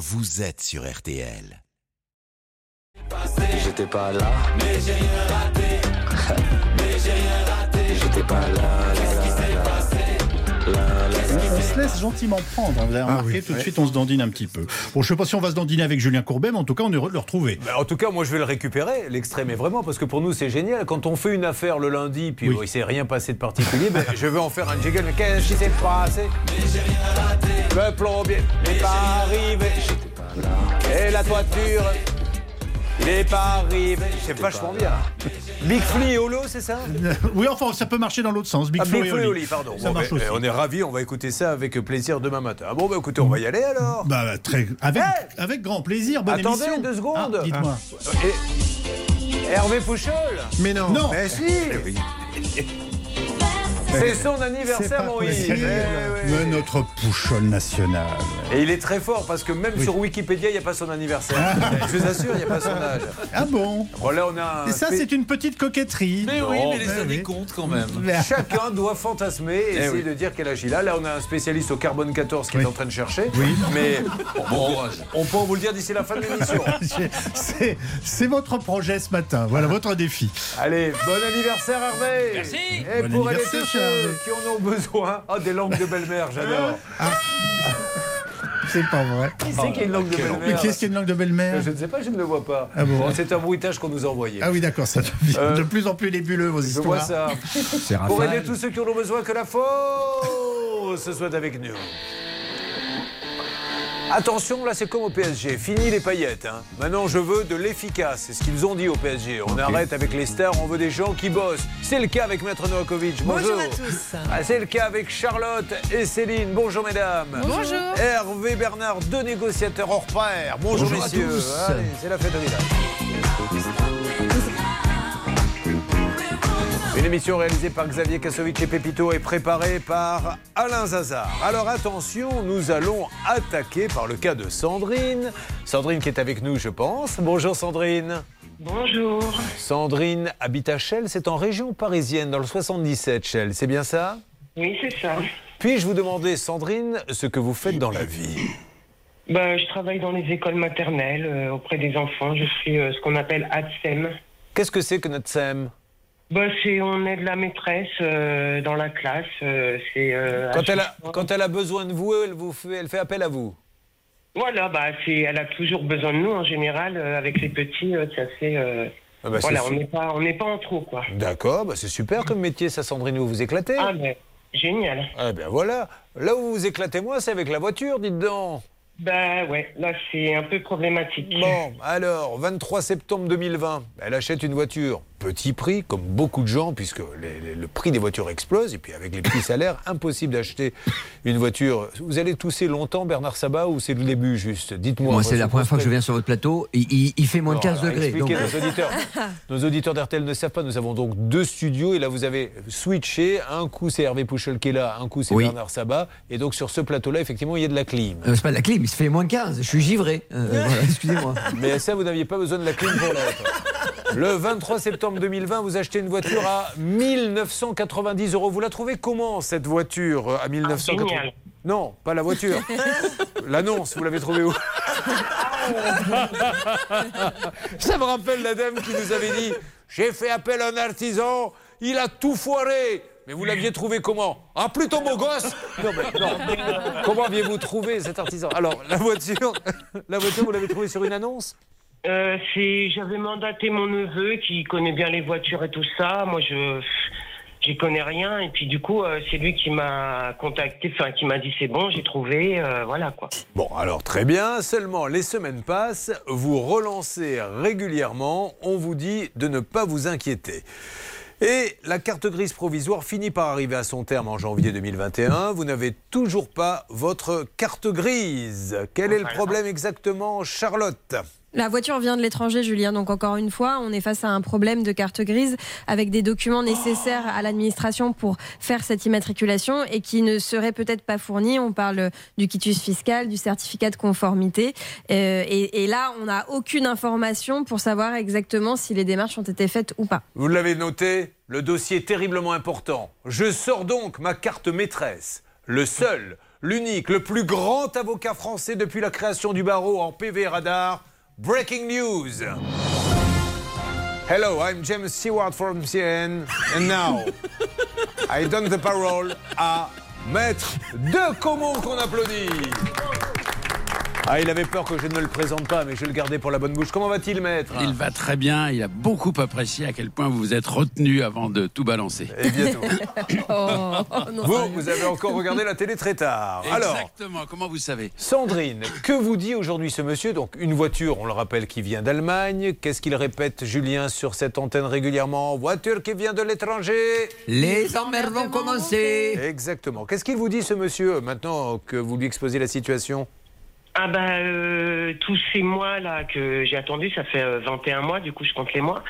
vous êtes sur RTL. J'étais pas là, mais j'ai rien raté. mais j'ai rien raté. J'étais pas là, On se laisse gentiment prendre. Vous avez Ah oui, tout de ouais. suite, on se dandine un petit peu. Bon, je sais pas si on va se dandiner avec Julien Courbet, mais en tout cas, on est heureux de le retrouver. Ben, en tout cas, moi, je vais le récupérer, l'extrait, mais vraiment, parce que pour nous, c'est génial. Quand on fait une affaire le lundi, puis Oui. il s'est rien passé de particulier, ben, je vais en faire un jiggle. Mais qu'est-ce qui s'est passé? Le plombier n'est pas arrivé. Et la toiture pas arrivée. C'est vachement bien. Big Flea et Holo, c'est ça Oui, enfin, ça peut marcher dans l'autre sens. Big Ah, Big et Flea et Oli. Pardon. Ça Bon, marche ben, aussi. On est ravis, on va écouter ça avec plaisir demain matin. Ah Bon, bah écoutez, on va y aller alors. Bah, très... avec, Hey avec grand plaisir. Bonne Attendez émission. deux secondes. Ah, Dites-moi. Et- Hervé Pouchol Mais non. Non. Mais si. C'est son anniversaire, possible. Eh oui. Mais notre pouchol national. Et il est très fort parce que même sur Wikipédia, il n'y a pas son anniversaire. Je vous assure, il n'y a pas son âge. Ah bon Bon, là, on a Et ça, c'est une petite coquetterie. Mais oui, Non, mais les mais années oui. comptent quand même. Chacun doit fantasmer et essayer oui. de dire quel âge il a. Là, on a un spécialiste au carbone 14 qui Oui. est en train de chercher. Oui. Mais Bon courage. on peut vous le dire d'ici la fin de l'émission. C'est votre projet ce matin. Voilà votre défi. Allez, bon anniversaire Hervé Merci. Et Bon pour cher ceux qui en ont besoin? Ah, des langues de belle-mère, j'adore. C'est pas vrai. Qui c'est qui a une langue de Mais belle-mère? Qu'est-ce qu'il y a une langue de belle-mère? Je ne sais pas, je ne le vois pas. Ah bon C'est un bruitage qu'on nous a envoyé. Ah oui, d'accord, ça devient Euh, de plus en plus nébuleux vos Je vois histoires. ça. C'est Pour Raphaël. aider tous ceux qui en ont besoin, que la force soit avec nous. Attention, là c'est comme au PSG, fini les paillettes. hein. Maintenant je veux de l'efficace, c'est ce qu'ils ont dit au PSG. On arrête avec les stars, on veut des gens qui bossent. C'est le cas avec Maître Novakovic. Bonjour. Bonjour à tous. Ah, c'est le cas avec Charlotte et Céline. Bonjour mesdames. Bonjour. Hervé Bernard, deux négociateurs hors pair. Bonjour, Bonjour à messieurs. tous. Allez, c'est la fête au village. Une émission réalisée par Xavier Kasovic et Pépito et préparée par Alain Zazar. Alors attention, nous allons attaquer par le cas de Sandrine. Sandrine qui est avec nous, je pense. Bonjour Sandrine. Bonjour. Sandrine habite à Chelles, c'est en région parisienne, dans le 77 Chelles, c'est bien ça? Oui, c'est ça. Puis-je vous demander, Sandrine, ce que vous faites dans la vie? Bah, je travaille dans les écoles maternelles euh, auprès des enfants. Je suis euh, ce qu'on appelle ADSEM. Qu'est-ce que c'est que notre SEM Bah, c'est on aide la maîtresse euh, dans la classe. euh, c'est euh, quand elle, a, assistant. quand elle a besoin de vous, elle, vous fait, elle fait appel à vous. Voilà, bah, c'est elle a toujours besoin de nous en général. avec les petits, ça fait. Ah bah, c'est voilà, su- on n'est pas on n'est pas en trop quoi. D'accord, bah c'est super comme métier, ça, Sandrine, vous vous éclatez. Ah ben génial. Ah ben voilà. Là où vous vous éclatez, moi, c'est avec la voiture, dites donc. Bah ouais, là c'est un peu problématique. Bon, alors, 23 septembre 2020, elle achète une voiture. Petit prix, comme beaucoup de gens, puisque les- les- le prix des voitures explose. Et puis, avec les petits salaires, impossible d'acheter une voiture. Vous allez tousser longtemps, Bernard Sabat, ou c'est le début juste? Dites-moi. Moi, c'est la première fois que je viens sur votre plateau. Il, il- il fait moins de 15 Alors, degrés. donc- expliquez, nos auditeurs, nos auditeurs d'RTL ne savent pas, nous avons donc deux studios et là vous avez switché. Un coup c'est Hervé Pouchol qui est là, un coup c'est Oui. Bernard Sabat. Et donc sur ce plateau-là, effectivement, il y a de la clim. Euh, c'est pas de la clim, il se fait moins de 15. Je suis givré. Euh, voilà, excusez-moi. Mais ça, vous n'aviez pas besoin de la clim pour l'être. Le 23 septembre 2020, vous achetez une voiture à 1990 euros. Vous la trouvez comment cette voiture à 1990 génial. Non, pas la voiture. L'annonce, vous l'avez trouvée où Ça me rappelle la dame qui nous avait dit J'ai fait appel à un artisan, il a tout foiré. Mais vous l'aviez trouvé comment? Ah, plutôt beau gosse Non, mais non. Comment aviez-vous trouvé cet artisan? Alors, la voiture, la voiture, vous l'avez trouvée sur une annonce? Euh, c'est, j'avais mandaté mon neveu qui connaît bien les voitures et tout ça. Moi, je, j'y connais rien. Et puis, du coup, euh, c'est lui qui m'a contacté, enfin, qui m'a dit c'est bon, j'ai trouvé, euh, voilà quoi. Bon, alors très bien, seulement les semaines passent, vous relancez régulièrement, on vous dit de ne pas vous inquiéter. Et la carte grise provisoire finit par arriver à son terme en janvier 2021. Vous n'avez toujours pas votre carte grise. Quel est le problème exactement, Charlotte? La voiture vient de l'étranger, Julien. Donc encore une fois, on est face à un problème de carte grise avec des documents nécessaires à l'administration pour faire cette immatriculation et qui ne seraient peut-être pas fournis. On parle du quitus fiscal, du certificat de conformité. Euh, et, et là, on n'a aucune information pour savoir exactement si les démarches ont été faites ou pas. Vous l'avez noté, le dossier est terriblement important. Je sors donc ma carte maîtresse. Le seul, l'unique, le plus grand avocat français depuis la création du barreau en PV Radar. Breaking news. Hello, I'm James Stewart from CNN, and now I donne the parole à Maître de Comont qu'on applaudit. Ah, il avait peur que je ne le présente pas, mais je le gardais pour la bonne bouche. Comment va-t-il, maître? Il va très bien, il a beaucoup apprécié à quel point vous vous êtes retenu avant de tout balancer. Et bientôt. Oh, non, Vous, vous avez encore regardé la télé très tard. Alors, Exactement, comment vous savez? Sandrine, que vous dit aujourd'hui ce monsieur? Donc, une voiture, on le rappelle, qui vient d'Allemagne. Qu'est-ce qu'il répète, Julien, sur cette antenne régulièrement? Voiture qui vient de l'étranger Les emmerdes vont commencer. Exactement. Qu'est-ce qu'il vous dit, ce monsieur, maintenant que vous lui exposez la situation Ah bah euh, tous ces mois là que j'ai attendu, ça fait euh, 21 mois, du coup je compte les mois.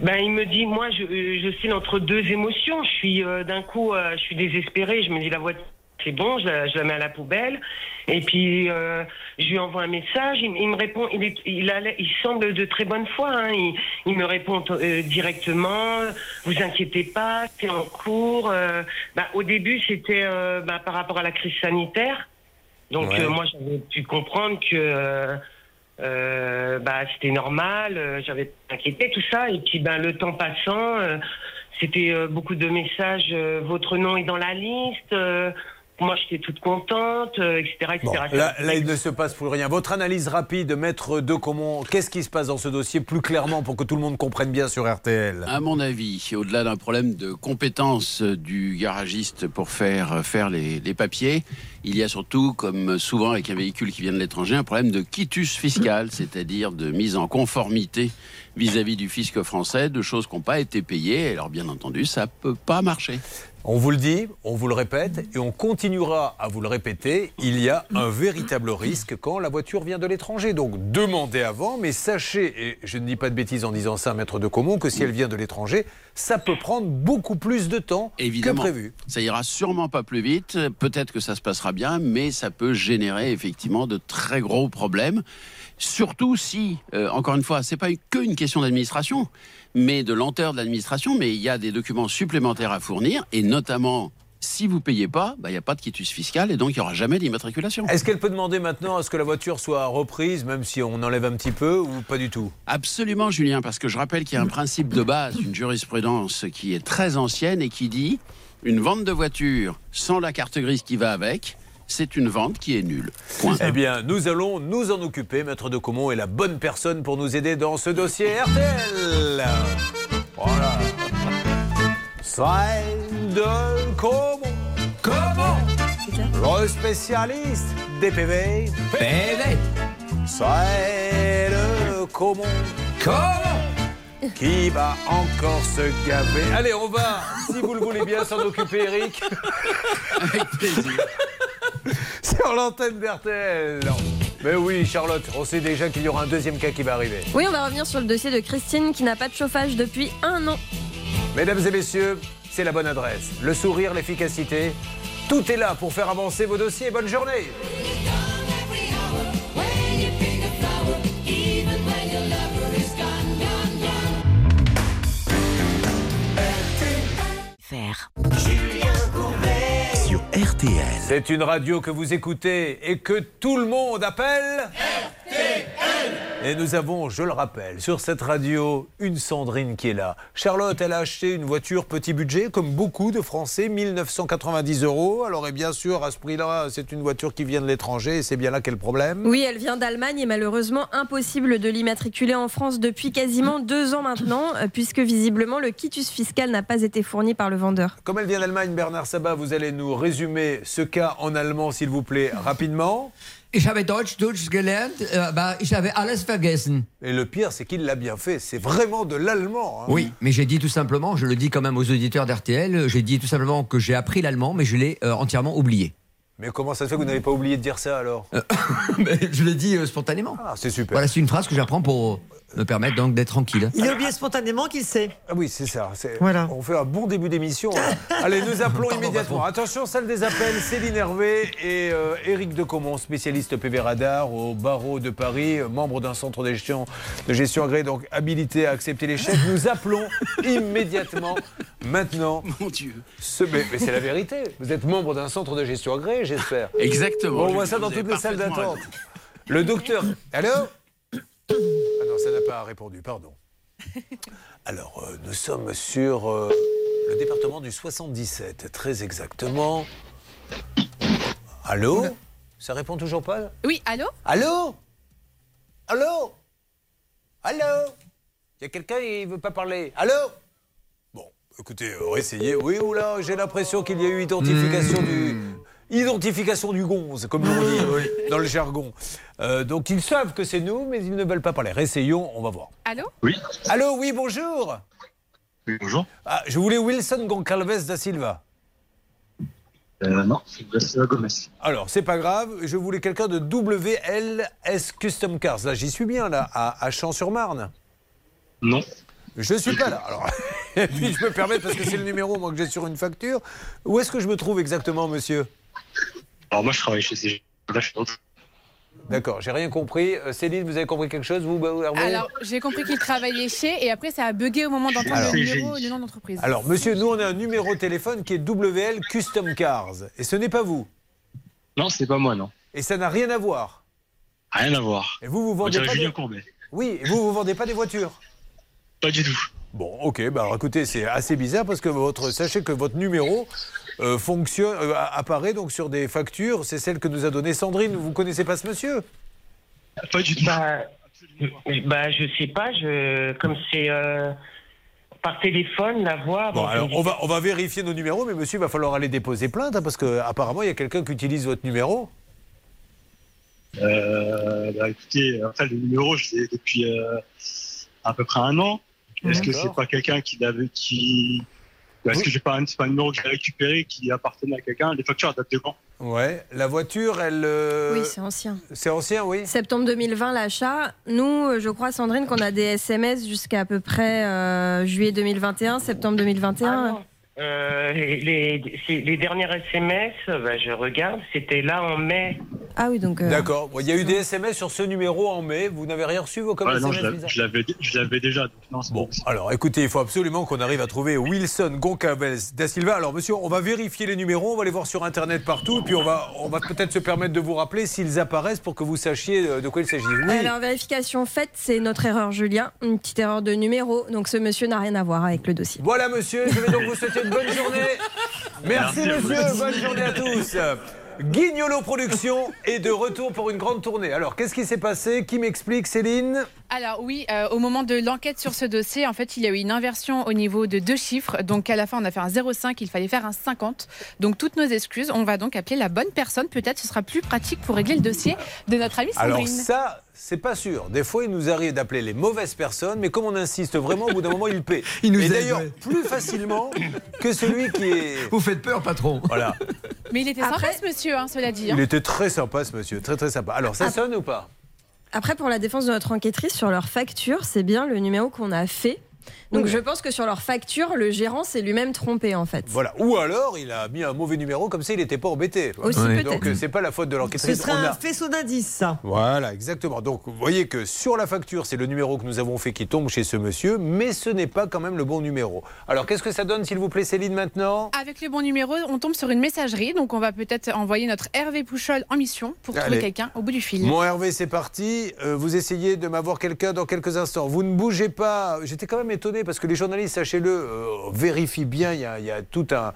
Ben il me dit, moi je, euh, je suis entre deux émotions. Je suis euh, d'un coup, euh, je suis désespérée. Je me dis la voiture c'est bon, je la, je la mets à la poubelle. Et puis euh, je lui envoie un message. Il, me répond, il, est, il, il semble de très bonne foi. hein. Il, il me répond euh, directement. Vous inquiétez pas, c'est en cours. Euh, bah, au début c'était euh, bah, par rapport à la crise sanitaire. Donc Ouais. euh, moi j'avais pu comprendre que euh, euh, bah, c'était normal, euh, j'avais pas inquiété tout ça et puis ben le temps passant, euh, c'était euh, beaucoup de messages. euh, votre nom est dans la liste. Euh, moi j'étais toute contente, euh, etc., etc. Bon, là, là, il ne se passe plus rien. Votre analyse rapide, maître de Comont, qu'est-ce qui se passe dans ce dossier plus clairement pour que tout le monde comprenne bien sur RTL À mon avis, au-delà d'un problème de compétence du garagiste pour faire euh, faire les, les papiers, il y a surtout, comme souvent avec un véhicule qui vient de l'étranger, un problème de quitus fiscal, c'est-à-dire de mise en conformité vis-à-vis du fisc français, de choses qui n'ont pas été payées. Alors bien entendu, ça peut pas marcher. On vous le dit, on vous le répète et on continuera à vous le répéter. Il y a un véritable risque quand la voiture vient de l'étranger. Donc demandez avant, mais sachez, et je ne dis pas de bêtises en disant ça, maître de Comont, que si elle vient de l'étranger, ça peut prendre beaucoup plus de temps Évidemment. que prévu. Ça ira sûrement pas plus vite. Peut-être que ça se passera bien, mais ça peut générer effectivement de très gros problèmes. Surtout si, euh, encore une fois, c'est pas que une question d'administration, mais de lenteur de l'administration. Mais il y a des documents supplémentaires à fournir, et notamment si vous payez pas, bah, il n'y a pas de quitus fiscal, et donc il y aura jamais d'immatriculation. Est-ce qu'elle peut demander maintenant à ce que la voiture soit reprise, même si on enlève un petit peu, ou pas du tout? Absolument, Julien, parce que je rappelle qu'il y a un principe de base, une jurisprudence qui est très ancienne et qui dit une vente de voiture sans la carte grise qui va avec, c'est une vente qui est nulle. Point. Eh bien, nous allons nous en occuper. Maître de Comont est la bonne personne pour nous aider dans ce dossier RTL. Voilà. De Comont. Comment Le spécialiste des PV. PV. Le Comont. Comment Qui va encore se gaver? Allez, on va, si vous le voulez bien, s'en occuper, Eric. Avec plaisir. Sur l'antenne d'RTL. Mais oui, Charlotte, on sait déjà qu'il y aura un deuxième cas qui va arriver. Oui, on va revenir sur le dossier de Christine qui n'a pas de chauffage depuis un an. Mesdames et messieurs, c'est la bonne adresse. Le sourire, l'efficacité, tout est là pour faire avancer vos dossiers. Bonne journée Sur RTL. C'est une radio que vous écoutez et que tout le monde appelle Et nous avons, je le rappelle, sur cette radio, une Sandrine qui est là. Charlotte, elle a acheté une voiture petit budget, comme beaucoup de Français, 1990 euros. Alors, et bien sûr, à ce prix-là, c'est une voiture qui vient de l'étranger et c'est bien là qu'est le problème. Oui, elle vient d'Allemagne et malheureusement impossible de l'immatriculer en France depuis quasiment deux ans maintenant, euh, puisque visiblement le quitus fiscal n'a pas été fourni par le vendeur. Comme elle vient d'Allemagne, Bernard Sabat, vous allez nous résumer ce cas en allemand, s'il vous plaît, rapidement. Ich habe Deutsch, Deutsch gelernt, aber ich habe alles vergessen. Et le pire, c'est qu'il l'a bien fait. C'est vraiment de l'allemand. hein. Oui, mais j'ai dit tout simplement, je le dis quand même aux auditeurs d'RTL, j'ai dit tout simplement que j'ai appris l'allemand, mais je l'ai euh, entièrement oublié. Mais comment ça se fait que vous n'avez pas oublié de dire ça alors? Mais je dis euh, spontanément. Ah, c'est super. Voilà, c'est une phrase que j'apprends pour me permettre donc d'être tranquille. Il a oublié spontanément qu'il sait. Ah oui, c'est ça. c'est- Voilà. On fait un bon début d'émission. Allez, nous appelons Pardon, immédiatement. patron. Attention, salle des appels, Céline Hervé et euh, Éric Decomont, spécialiste PV Radar au barreau de Paris, euh, membre d'un centre de gestion, de gestion agréé, donc habilité à accepter les chèques. Nous appelons immédiatement, maintenant, Mon Dieu. ce... Mais, mais c'est la vérité. Vous êtes membre d'un centre de gestion agréé, j'espère. Exactement. On voit ça dans toutes les salles d'attente. Le docteur. Allô? Ah non, ça n'a pas répondu, pardon. Alors, euh, nous sommes sur euh, le département du 77, très exactement. Allô? Ça répond toujours pas Oui, allô? Allô? Allô? Allô? Il y a quelqu'un qui veut pas parler. Allô? Bon, écoutez, euh, réessayez. Oui, oula, j'ai l'impression qu'il y a eu identification du. Identification du gonze, comme on dit dans le jargon. Euh, donc ils savent que c'est nous, mais ils ne veulent pas parler. Réessayons, on va voir. Allô Allô, oui, bonjour. Oui, bonjour. Ah, je voulais Wilson Goncalves da Silva. Euh, non, c'est Gomez. Alors, c'est pas grave, je voulais quelqu'un de WLS Custom Cars. Là, j'y suis bien, là, à, à Champs-sur-Marne. Non. Je suis pas là. Alors, et puis, je me permets, parce que c'est le numéro, moi, que j'ai sur une facture. Où est-ce que je me trouve exactement, monsieur? Alors moi, je travaille chez CG. Là, je suis dans le- D'accord, j'ai rien compris. Euh, Céline, vous avez compris quelque chose, vous, bah, Hervé Alors, j'ai compris qu'il travaillait chez, et après, ça a bugué au moment d'entendre Alors- le numéro et le nom d'entreprise. Alors, monsieur, nous, on a un numéro de téléphone qui est WL Custom Cars. Et ce n'est pas vous? Non, c'est pas moi, non. Et ça n'a rien à voir. Rien à voir. Et vous, vous vendez pas Julien des... Courbet. Oui, et vous, vous vendez pas des voitures? Pas du tout. Bon, ok, bah alors, écoutez, c'est assez bizarre parce que votre, sachez que votre numéro euh, fonctionne, euh, apparaît donc sur des factures. C'est celle que nous a donnée Sandrine. Vous connaissez pas ce monsieur? Pas du tout. Bah, bah, je sais pas, je, comme c'est euh, par téléphone, la voix. Bon, alors on va, on va vérifier nos numéros, mais monsieur, il va falloir aller déposer plainte hein, parce qu'apparemment, il y a quelqu'un qui utilise votre numéro. Euh, bah, écoutez, en fait, le numéro, je l'ai depuis euh, à peu près un an. Est-ce que c'est pas quelqu'un qui l'avait, qui... Est-ce Oui. que j'ai pas un, c'est pas un numéro que j'ai récupéré qui appartenait à quelqu'un? Les factures elles datent de quand? Ouais, la voiture, elle. euh, Oui, c'est ancien. c'est ancien, oui. Septembre 2020, l'achat. Nous, euh, je crois, Sandrine, qu'on a des SMS jusqu'à à peu près euh, juillet 2021, septembre 2021. Ah. Euh, les, les, c'est- les dernières SMS, bah, je regarde, c'était là en mai. Ah oui, donc. euh, D'accord. Bon, Il y a eu des SMS sur ce numéro en mai. Vous n'avez rien reçu, vos comme Ouais, Non, SMS je l'avais- déjà. Non, Bon, alors écoutez, il faut absolument qu'on arrive à trouver Wilson Goncalves da Silva. Alors monsieur, on va vérifier les numéros, on va les voir sur Internet partout, puis on va, on va peut-être se permettre de vous rappeler s'ils apparaissent pour que vous sachiez euh, de quoi il s'agit. Oui. Alors, vérification faite, c'est notre erreur, Julien. Une petite erreur de numéro. Donc, ce monsieur n'a rien à voir avec le dossier. Voilà monsieur, je vais donc vous souhaiter une bonne journée. Merci, Merci à vous. monsieur, bonne journée à tous. Guignolo Productions est de retour pour une grande tournée. Alors, qu'est-ce qui s'est passé? Qui m'explique, Céline? Alors oui, euh, au moment de l'enquête sur ce dossier, en fait, il y a eu une inversion au niveau de deux chiffres. Donc à la fin, on a fait un 0,5, il fallait faire un 50. Donc toutes nos excuses, on va donc appeler la bonne personne. Peut-être ce sera plus pratique pour régler le dossier de notre amie Sandrine. Alors ça, c'est pas sûr. Des fois, il nous arrive d'appeler les mauvaises personnes, mais comme on insiste vraiment, au bout d'un moment, il paie. Il nous Et d'ailleurs, plus facilement que celui qui est... Vous faites peur, patron. Voilà. Mais il était Après- sympa ce monsieur, hein, cela dit. hein. Il était très sympa, ce monsieur. Très, très sympa. Alors, ça sonne ou pas? Après, pour la défense de notre enquêtrice, sur leur facture, c'est bien le numéro qu'on a fait. Donc, Oui. je pense que sur leur facture, le gérant s'est lui-même trompé, en fait. Voilà. Ou alors, il a mis un mauvais numéro, comme ça, il n'était pas embêté. Aussi, peut-être. Donc, euh, c'est pas la faute de Ce l'enquêtrice. serait On un a- faisceau d'indices, ça. Voilà, exactement. Donc, vous voyez que sur la facture, c'est le numéro que nous avons fait qui tombe chez ce monsieur, mais ce n'est pas quand même le bon numéro. Alors, qu'est-ce que ça donne, s'il vous plaît, Céline, maintenant? Avec le bon numéro, on tombe sur une messagerie. Donc on va peut-être envoyer notre Hervé Pouchol en mission pour Allez. trouver quelqu'un au bout du fil. Mon Hervé, c'est parti. Euh, vous essayez de m'avoir quelqu'un dans quelques instants. Vous ne bougez pas. J'étais quand même étonné parce que les journalistes, sachez-le, euh, vérifient bien. Il y a, il y a tout un,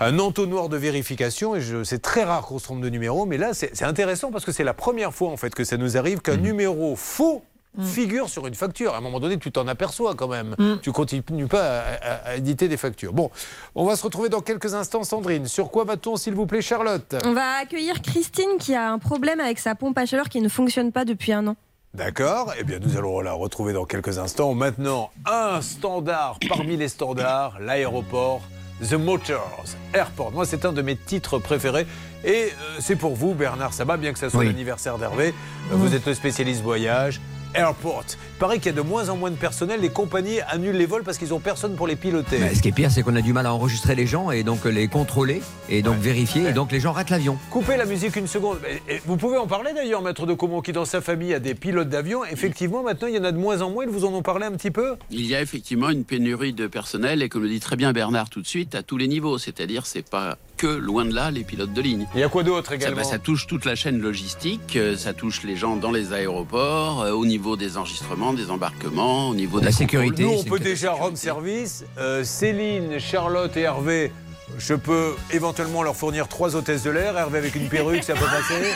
un entonnoir de vérification et c'est très rare qu'on se trompe de numéro. Mais là, c'est intéressant parce que c'est la première fois en fait que ça nous arrive qu'un numéro faux figure sur une facture. À un moment donné, tu t'en aperçois quand même. Tu continues pas à, à- à éditer des factures. Bon, on va se retrouver dans quelques instants, Sandrine. Sur quoi va-t-on, s'il vous plaît, Charlotte? On va accueillir Christine qui a un problème avec sa pompe à chaleur qui ne fonctionne pas depuis un an. D'accord, eh bien nous allons la retrouver dans quelques instants. Maintenant, un standard parmi les standards, l'aéroport, The Motors Airport. Moi, c'est un de mes titres préférés. Et euh, c'est pour vous, Bernard Sabat, bien que ça soit Oui. l'anniversaire d'Hervé. Euh, Vous êtes le spécialiste voyage. Airport. Il paraît qu'il y a de moins en moins de personnel. Les compagnies annulent les vols parce qu'ils ont personne pour les piloter. Ce qui est pire, c'est qu'on a du mal à enregistrer les gens et donc les contrôler et donc vérifier. Et donc les gens ratent l'avion. Coupez la musique une seconde. Et Vous pouvez en parler d'ailleurs, maître de Comont, qui dans sa famille a des pilotes d'avion. Effectivement, maintenant, il y en a de moins en moins. Ils vous en ont parlé un petit peu? Il y a effectivement une pénurie de personnel et comme le dit très bien Bernard tout de suite, à tous les niveaux. C'est-à-dire, c'est pas que loin de là les pilotes de ligne. Il y a quoi d'autre Ça, également bah, ça touche toute la chaîne logistique, euh, ça touche les gens dans les aéroports, euh, au niveau des enregistrements, des embarquements, au niveau des contrôles. Nous, on peut déjà rendre service. Euh, Céline, Charlotte et Hervé, je peux éventuellement leur fournir trois hôtesses de l'air. Hervé avec une perruque, ça peut passer.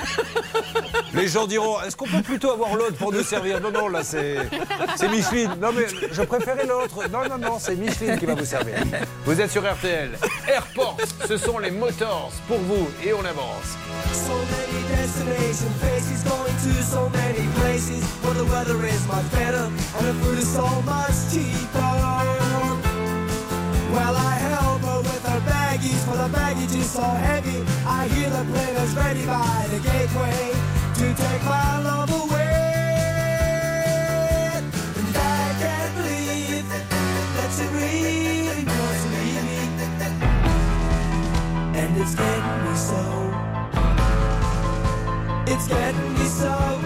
Les gens diront est-ce qu'on peut plutôt avoir l'autre pour nous servir? Non, non, là, c'est Micheline. Non, mais je préférais l'autre. Non, non, non, c'est Micheline qui va vous servir. Vous êtes sur RTL. Airport, ce sont les motors pour vous et on avance. Baggies, for the baggage is so heavy. I hear the plane is ready by the gateway to take my love away. And I can't believe that she really to leave me. And it's getting me so. It's getting me so.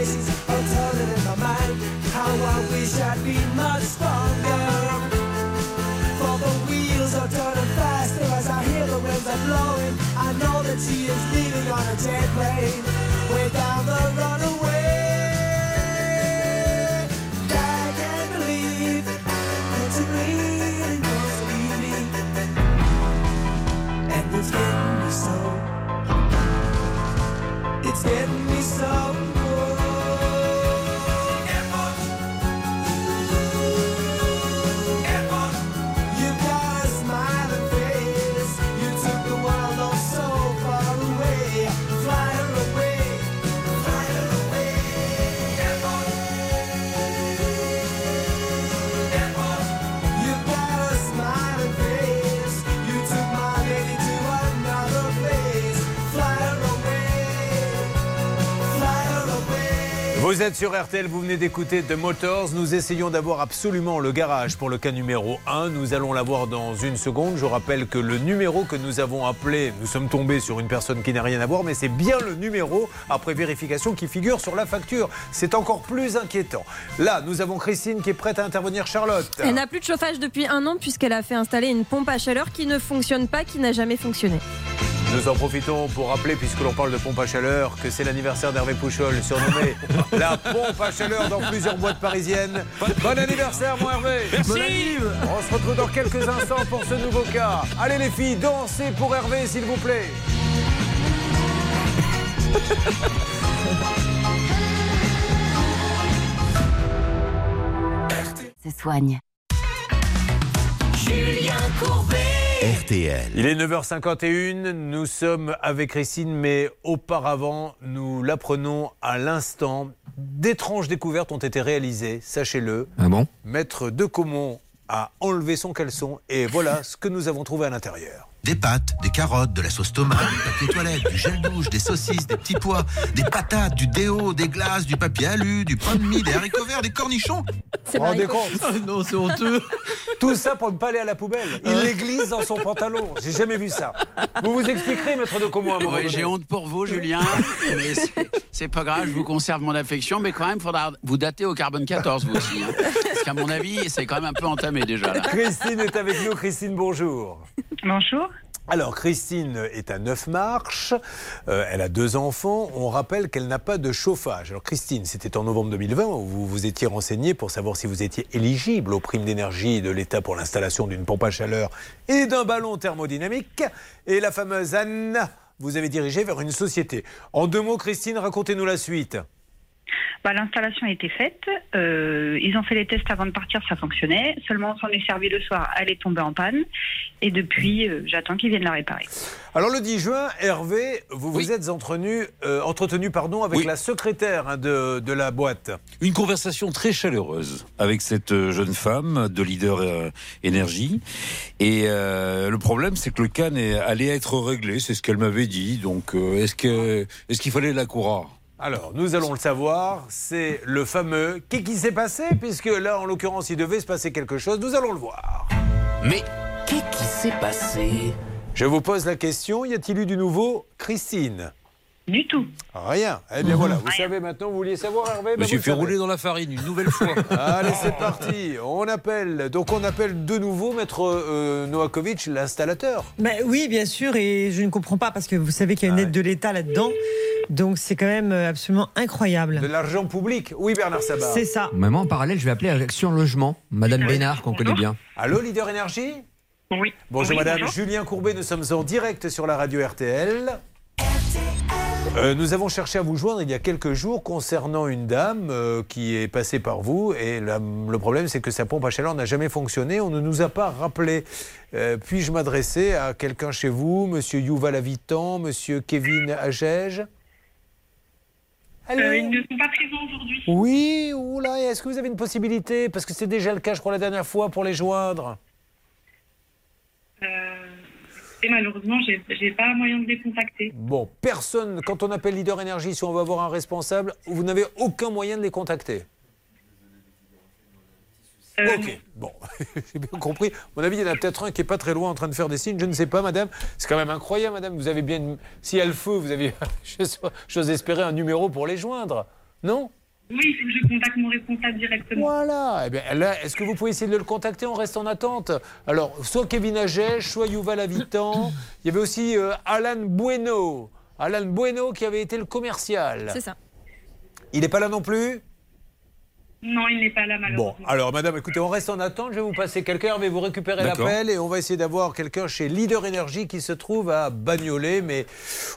Places are turning in my mind. How I wish I'd been much stronger. For the wheels are turning faster as I hear the winds are blowing. I know that she is leaving on a jet plane, Vous êtes sur RTL, vous venez d'écouter The Motors. Nous essayons d'avoir absolument le garage pour le cas numéro 1. Nous allons l'avoir dans une seconde. Je rappelle que le numéro que nous avons appelé, nous sommes tombés sur une personne qui n'a rien à voir, mais c'est bien le numéro, après vérification, qui figure sur la facture. C'est encore plus inquiétant. Là, nous avons Christine qui est prête à intervenir. Charlotte. Elle n'a plus de chauffage depuis un an puisqu'elle a fait installer une pompe à chaleur qui ne fonctionne pas, qui n'a jamais fonctionné. Nous en profitons pour rappeler, puisque l'on parle de pompe à chaleur, que c'est l'anniversaire d'Hervé Pouchol, surnommé la pompe à chaleur dans plusieurs boîtes parisiennes. Bon anniversaire, mon Hervé Merci. Bon. On se retrouve dans quelques instants pour ce nouveau cas. Allez les filles, dansez pour Hervé, s'il vous plaît. se soigne. Julien Courbet. RTL. Il est 9h51, nous sommes avec Christine, mais auparavant, nous l'apprenons à l'instant. D'étranges découvertes ont été réalisées, sachez-le. Ah bon? Maître de Comont a enlevé son caleçon et voilà ce que nous avons trouvé à l'intérieur. Des pâtes, des carottes, de la sauce tomate, du papier toilette, du gel douche, des saucisses, des petits pois, des patates, du déo, des glaces, du papier alu, du pain de mie, des haricots verts, des cornichons. Rendez compte Non, c'est honteux. Tout ça pour ne pas aller à la poubelle. Il les glisse dans son pantalon. J'ai jamais vu ça. Vous vous expliquerez, maître de Comont, à un moment Oui, j'ai honte pour vous, Julien. mais c'est- c'est pas grave, je vous conserve mon affection. Mais quand même, il faudra vous dater au carbone 14, vous aussi. hein. Qu'à mon avis, c'est quand même un peu entamé déjà. Là. Christine est avec nous. Christine, bonjour. Bonjour. Alors, Christine est à 9 marches, euh, elle a deux enfants. On rappelle qu'elle n'a pas de chauffage. Alors, Christine, c'était en novembre 2020 où vous vous étiez renseignée pour savoir si vous étiez éligible aux primes d'énergie de l'État pour l'installation d'une pompe à chaleur et d'un ballon thermodynamique. Et la fameuse Anne vous avez dirigé vers une société. En deux mots, Christine, racontez-nous la suite. Bah, L'installation a été faite. Euh, ils ont fait les tests avant de partir, ça fonctionnait. Seulement, on s'en est servi le soir, elle est tombée en panne. Et depuis, euh, j'attends qu'ils viennent la réparer. Alors le 10 juin, Hervé, vous vous êtes entretenu, euh, entretenu pardon, avec Oui. la secrétaire hein, de, de la boîte. Une conversation très chaleureuse avec cette jeune femme de leader euh, énergie. Et euh, le problème, c'est que le can est, allait être réglé, c'est ce qu'elle m'avait dit. Donc, euh, est-ce que est-ce qu'il fallait la courir Alors, nous allons le savoir, c'est le fameux qu'est-ce qui s'est passé Puisque là, en l'occurrence, il devait se passer quelque chose, nous allons le voir. Mais qu'est-ce qui s'est passé? Je vous pose la question, y a-t-il eu du nouveau Christine? Du tout. Rien. Eh bien voilà, vous savez maintenant, vous vouliez savoir Hervé? Je Ben, me suis vous fait rouler dans la farine une nouvelle fois. Allez, c'est parti. On appelle, donc on appelle de nouveau Maître euh, Novakovic, l'installateur. Ben oui, bien sûr, et je ne comprends pas parce que vous savez qu'il y a une aide de l'État là-dedans. Donc c'est quand même euh, absolument incroyable. De l'argent public. Oui, Bernard Sabat. C'est ça. Même en parallèle, je vais appeler Action Logement, Madame Bénard, qu'on connaît bien. Allô, Leader Énergie? Oui. Bonjour Oui, Madame, bonjour. Julien Courbet, nous sommes en direct sur la radio RTL. Euh, nous avons cherché à vous joindre il y a quelques jours concernant une dame euh, qui est passée par vous et la- le problème c'est que sa pompe à chaleur n'a jamais fonctionné. On ne nous a pas rappelé. Euh, Puis-je m'adresser à quelqu'un chez vous, Monsieur Yuval Avitan, Monsieur Kevin Agege Allô? Ils ne sont pas présents aujourd'hui. Oui, oula, est-ce que vous avez une possibilité? Parce que c'est déjà le cas, je crois, la dernière fois pour les joindre. Euh, et malheureusement, j'ai pas moyen de les contacter. Bon, personne, quand on appelle Leader Énergie, si on veut avoir un responsable, vous n'avez aucun moyen de les contacter. Euh, ok, bon, j'ai bien compris. Mon avis, il y en a peut-être un qui est pas très loin en train de faire des signes, je ne sais pas, madame. C'est quand même incroyable, madame. Vous avez bien. une- Si y a le feu, vous avez, j'ose espérer, un numéro pour les joindre. Non? Oui, il faut que je contacte mon responsable directement. Voilà. Eh bien, là, est-ce que vous pouvez essayer de le contacter On reste en attente. Alors, soit Kevin Agege, soit Yuval Avitan. Il y avait aussi euh, Alan Bueno. Alan Bueno qui avait été le commercial. C'est ça. Il n'est pas là non plus? Non, il n'est pas là, Bon, malheureusement. alors madame, écoutez, on reste en attente, je vais vous passer quelqu'un, mais vous récupérez l'appel et on va essayer d'avoir quelqu'un chez Leader Énergie qui se trouve à Bagnolet, mais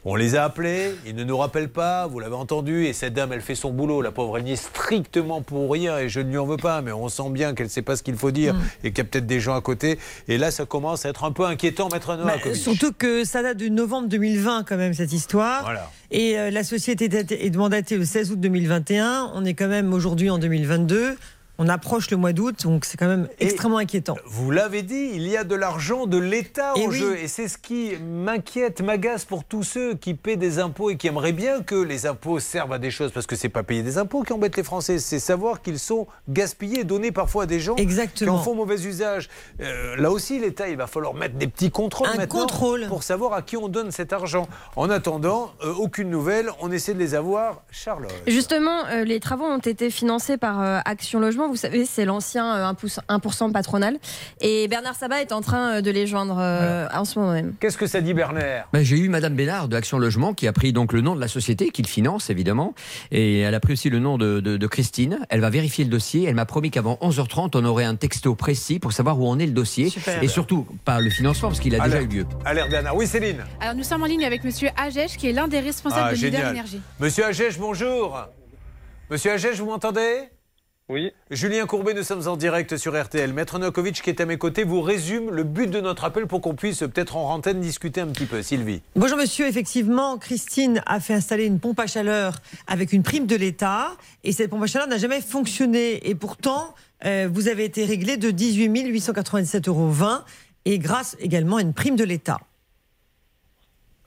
on les a appelés, ils ne nous rappellent pas, vous l'avez entendu, et cette dame, elle fait son boulot, la pauvre, elle n'y est strictement pour rien, et je ne lui en veux pas, mais on sent bien qu'elle ne sait pas ce qu'il faut dire, et qu'il y a peut-être des gens à côté, et là, ça commence à être un peu inquiétant, maître Bah, Novakovic. surtout que ça date de novembre 2020 quand même cette histoire. Voilà. Et euh, la société est mandatée le 16 août 2021. On est quand même aujourd'hui en 2022. On approche le mois d'août, donc c'est quand même extrêmement inquiétant. Vous l'avez dit, il y a de l'argent de l'État en oui. jeu. Et c'est ce qui m'inquiète, m'agace pour tous ceux qui paient des impôts et qui aimeraient bien que les impôts servent à des choses. Parce que c'est pas payer des impôts qui embête les Français, c'est savoir qu'ils sont gaspillés, donnés parfois à des gens Exactement. qui en font mauvais usage. Euh, là aussi, l'État, il va falloir mettre des petits contrôles Un maintenant contrôle. pour savoir à qui on donne cet argent. En attendant, euh, aucune nouvelle, on essaie de les avoir. Charlotte. Justement, euh, les travaux ont été financés par euh, Action Logement. Vous savez, c'est l'ancien euh, 1%, 1% patronal. Et Bernard Sabat est en train euh, de les joindre euh, en ce moment même. Qu'est-ce que ça dit Bernard? Ben, J'ai eu Madame Bénard de Action Logement qui a pris donc le nom de la société qu'il finance évidemment et elle a pris aussi le nom de, de- de Christine. Elle va vérifier le dossier. Elle m'a promis qu'avant 11h30 on aurait un texto précis pour savoir où en est le dossier Super. et surtout pas le financement parce qu'il a déjà eu lieu. Alerte Bernard. Oui, Céline. Alors nous sommes en ligne avec Monsieur Agech, qui est l'un des responsables Ah, de Leader. Énergie. Monsieur Agege, bonjour. Monsieur Agege, vous m'entendez? Oui. Julien Courbet, nous sommes en direct sur RTL. Maître Nokovic, qui est à mes côtés, vous résume le but de notre appel pour qu'on puisse peut-être en antenne discuter un petit peu. Sylvie. Bonjour monsieur, effectivement, Christine a fait installer une pompe à chaleur avec une prime de l'État et cette pompe à chaleur n'a jamais fonctionné et pourtant euh, vous avez été réglé de 18 897,20 euros et grâce également à une prime de l'État.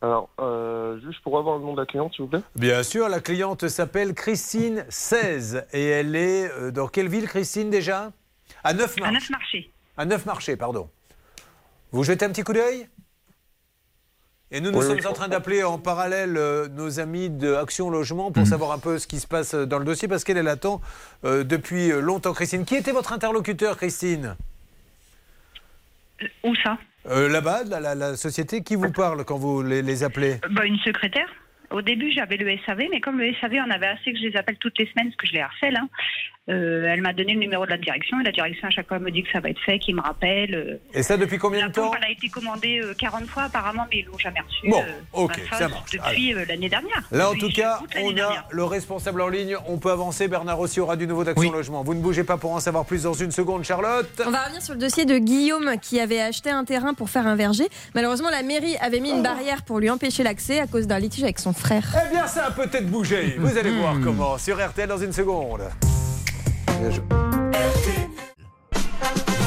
Alors, euh, juste pour avoir le nom de la cliente, s'il vous plaît. Bien sûr, la cliente s'appelle Christine 16 et elle est euh, dans quelle ville, Christine, déjà? À Neuf À neuf marchés. À Neuf marchés, pardon. Vous jetez un petit coup d'œil? Et nous, nous Oui, sommes oui, en train d'appeler en parallèle euh, nos amis de Action Logement pour savoir un peu ce qui se passe dans le dossier parce qu'elle elle attend euh, depuis longtemps. Christine, qui était votre interlocuteur, Christine? Où ça? Euh, Là-bas, la, la- la société, qui vous parle quand vous les, appelez Bah, une secrétaire. Au début, j'avais le SAV, mais comme le SAV, on avait assez que je les appelle toutes les semaines, parce que je les harcèle. hein. Euh, elle m'a donné le numéro de la direction, et la direction, à chaque fois, me dit que ça va être fait, qu'il me rappelle. euh. Et ça depuis combien La de temps pompe, elle a été commandée euh, 40 fois, apparemment, mais ils l'ont jamais reçue. Bon, euh, ok, ça marche. Depuis euh, l'année dernière. Là, en tout cas, on a dernière. le responsable en ligne. On peut avancer. Bernard aussi aura du nouveau d'Action Logement. Vous ne bougez pas pour en savoir plus dans une seconde, Charlotte. On va revenir sur le dossier de Guillaume qui avait acheté un terrain pour faire un verger. Malheureusement, la mairie avait mis une barrière pour lui empêcher l'accès à cause d'un litige avec son frère. Eh bien, ça a peut-être bougé. Vous allez voir comment sur RTL dans une seconde.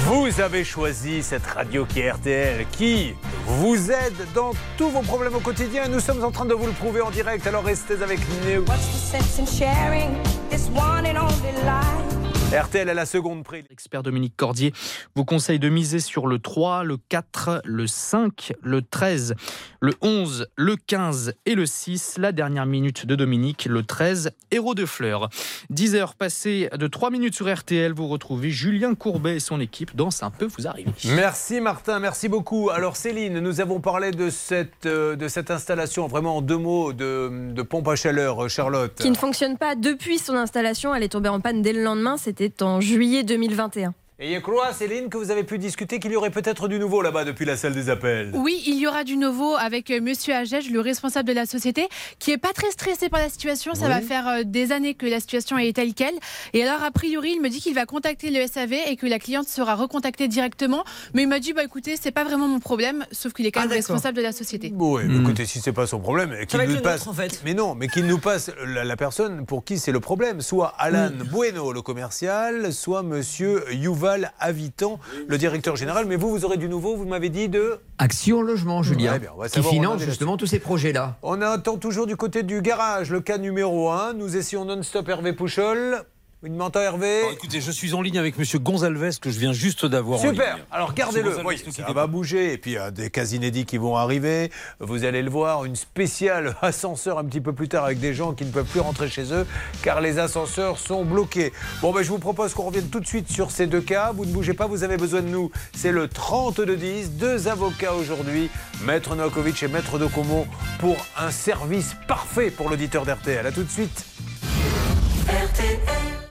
Vous avez choisi cette radio qui est RTL, qui vous aide dans tous vos problèmes au quotidien. Nous sommes en train de vous le prouver en direct, alors restez avec nous. sense in sharing this one and only life? RTL à la seconde prix. Expert Dominique Cordier vous conseille de miser sur le 3, le 4, le 5, le 13, le 11, le 15 et le 6. La dernière minute de Dominique, le 13, héros de fleurs. 10 heures passées de 3 minutes sur RTL. Vous retrouvez Julien Courbet et son équipe dans Un peu vous arriver. Merci Martin, merci beaucoup. Alors Céline, nous avons parlé de cette, euh, de cette installation, vraiment en deux mots, de, de pompe à chaleur, euh, Charlotte. Qui ne fonctionne pas depuis son installation. Elle est tombée en panne dès le lendemain. C'était en juillet 2021. Et je crois, Céline, que vous avez pu discuter qu'il y aurait peut-être du nouveau là-bas depuis la salle des appels. Oui, il y aura du nouveau avec euh, Monsieur Agege, le responsable de la société, qui est pas très stressé par la situation. Ça Oui. va faire euh, des années que la situation est telle quelle. Et alors, a priori, il me dit qu'il va contacter le SAV et que la cliente sera recontactée directement. Mais il m'a dit, bah écoutez, c'est pas vraiment mon problème, sauf qu'il est quand Ah, même d'accord. responsable de la société. Oui, mais écoutez, si c'est pas son problème, qu'il nous passe. nôtre, en fait. Mais non, mais qu'il nous passe la, la personne pour qui c'est le problème, soit Alan Bueno, le commercial, soit Monsieur Yuval Avitan, le directeur général. Mais vous, vous aurez du nouveau. Vous m'avez dit de. Action Logement, Julien, Ouais, bien, qui finance justement tous ces projets-là. On attend toujours du côté du garage, le cas numéro 1. Nous essayons non-stop Hervé Pouchol. Une menton Hervé. Écoutez, je suis en ligne avec Monsieur Gonzalves que je viens juste d'avoir. en Super. ligne. Alors gardez-le. Oui, ça va bouger. Et puis il y a des cas inédits qui vont arriver. Vous allez le voir, une spéciale ascenseur un petit peu plus tard avec des gens qui ne peuvent plus rentrer chez eux car les ascenseurs sont bloqués. Bon, ben, je vous propose qu'on revienne tout de suite sur ces deux cas. Vous ne bougez pas, vous avez besoin de nous. C'est le 30 de 10. Deux avocats aujourd'hui, Maître Novakovic et Maître Docomo, pour un service parfait pour l'auditeur d'RTL. A tout de suite.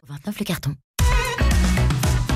29 le carton.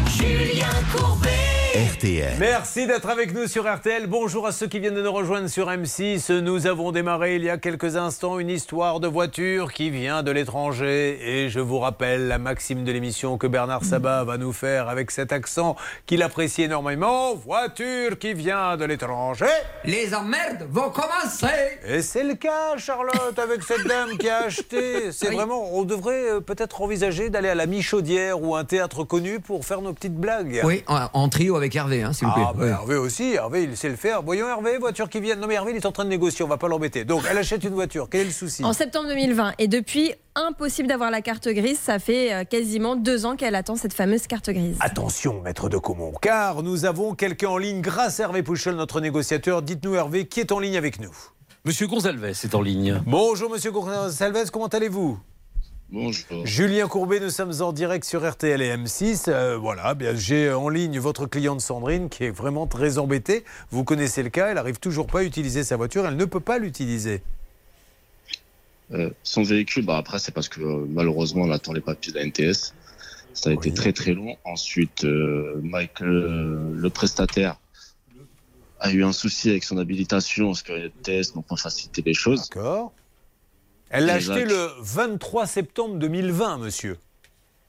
Julien Courbet. RTL. Merci d'être avec nous sur RTL. Bonjour à ceux qui viennent de nous rejoindre sur M6. Nous avons démarré il y a quelques instants une histoire de voiture qui vient de l'étranger. Et je vous rappelle la maxime de l'émission que Bernard Sabat va nous faire avec cet accent qu'il apprécie énormément. Voiture qui vient de l'étranger. Les emmerdes vont commencer Et c'est le cas, Charlotte, avec cette dame qui a acheté. C'est vraiment, on devrait euh, peut-être envisager d'aller à la Michaudière ou un théâtre connu pour faire nos petites blagues. Oui, en, en trio avec Hervé, hein, s'il vous plaît. Ah, bah, Oui. Hervé aussi, Hervé il sait le faire. Voyons Hervé, voiture qui vient. Non mais Hervé il est en train de négocier, on va pas l'embêter. Donc elle achète une voiture, quel est le souci? En septembre 2020. Et depuis, impossible d'avoir la carte grise. Ça fait euh, quasiment deux ans qu'elle attend cette fameuse carte grise. Attention, maître de Comont, car nous avons quelqu'un en ligne grâce à Hervé Pouchol, notre négociateur. Dites-nous Hervé, qui est en ligne avec nous? Monsieur Gonzalves est en ligne. Bonjour Monsieur Gonzalez, comment allez-vous? Bonjour. Julien Courbet, nous sommes en direct sur RTL et M6. Euh, voilà, bien, j'ai en ligne votre cliente Sandrine qui est vraiment très embêtée. Vous connaissez le cas, elle arrive toujours pas à utiliser sa voiture, elle ne peut pas l'utiliser. Euh, son véhicule, bah après, c'est parce que euh, malheureusement, on attend les papiers de la NTS. Ça a été très très long. Ensuite, euh, Michael, euh, le prestataire, a eu un souci avec son habilitation parce que les tests n'ont pas facilité les choses. D'accord. Elle l'a acheté le 23 septembre 2020, monsieur.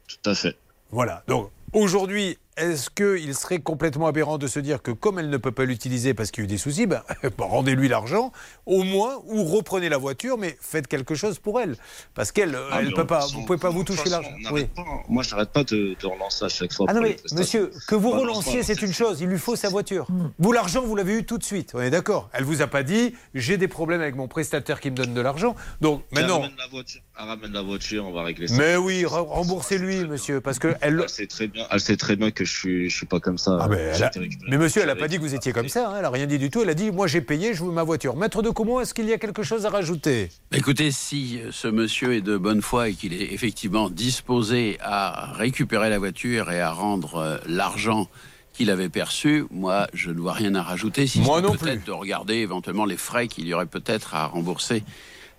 Tout à fait. Voilà. Donc aujourd'hui, est-ce qu'il serait complètement aberrant de se dire que comme elle ne peut pas l'utiliser parce qu'il y a eu des soucis, ben, ben, rendez-lui l'argent, au moins, ou reprenez la voiture, mais faites quelque chose pour elle. Parce qu'elle, Ah, elle peut pas, vous pouvez pas vous toucher l'argent. on n'arrête pas. Moi, de, de relancer à chaque fois. Ah non mais monsieur, que vous relanciez, c'est une chose. Il lui faut sa voiture. Vous l'argent, vous l'avez eu tout de suite. On est d'accord. Elle vous a pas dit, j'ai des problèmes avec mon prestataire qui me donne de l'argent. Donc Elle maintenant. la voiture, ramène la voiture, on va régler ça. Mais oui, re- remboursez-lui, monsieur, parce que elle. Elle sait très bien, elle sait très bien que je suis, je suis pas comme ça. Ah elle a-. Mais monsieur, elle n'a pas dit que vous étiez comme ça. hein. Elle n'a rien dit du tout. Elle a dit, moi j'ai payé, je veux ma voiture. Maître de Comont, est-ce qu'il y a quelque chose à rajouter? Écoutez, si euh, ce monsieur est de bonne foi et qu'il est effectivement disposé à récupérer la voiture et à rendre euh, l'argent qu'il avait perçus. Moi, je ne vois rien à rajouter. Si Moi non peut-être de regarder éventuellement les frais qu'il y aurait peut-être à rembourser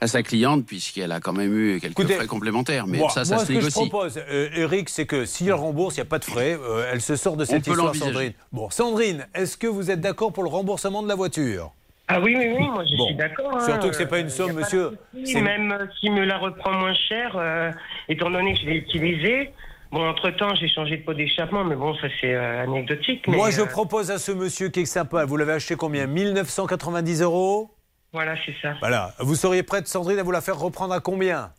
à sa cliente, puisqu'elle a quand même eu quelques Écoutez, frais complémentaires. Mais moi, ça, ça moi, se ce que je propose, euh, Eric, c'est que si elle rembourse, il n'y a pas de frais. euh, elle se sort de cette peut histoire. Sandrine. Bon, Sandrine, est-ce que vous êtes d'accord pour le remboursement de la voiture? Ah oui, oui, oui, moi je Bon. suis d'accord. hein, Surtout que c'est pas une euh, somme, monsieur. souci, Même euh, s'il me la reprend moins cher, euh, étant donné que je l'ai utilisée. Bon, entre-temps, j'ai changé de pot d'échappement, mais bon, ça c'est euh, anecdotique. mais, Moi, je euh, propose à ce monsieur qui est sympa, vous l'avez acheté combien? 1990 euros? Voilà, c'est ça. Voilà. Vous seriez prête, Sandrine, à vous la faire reprendre à combien?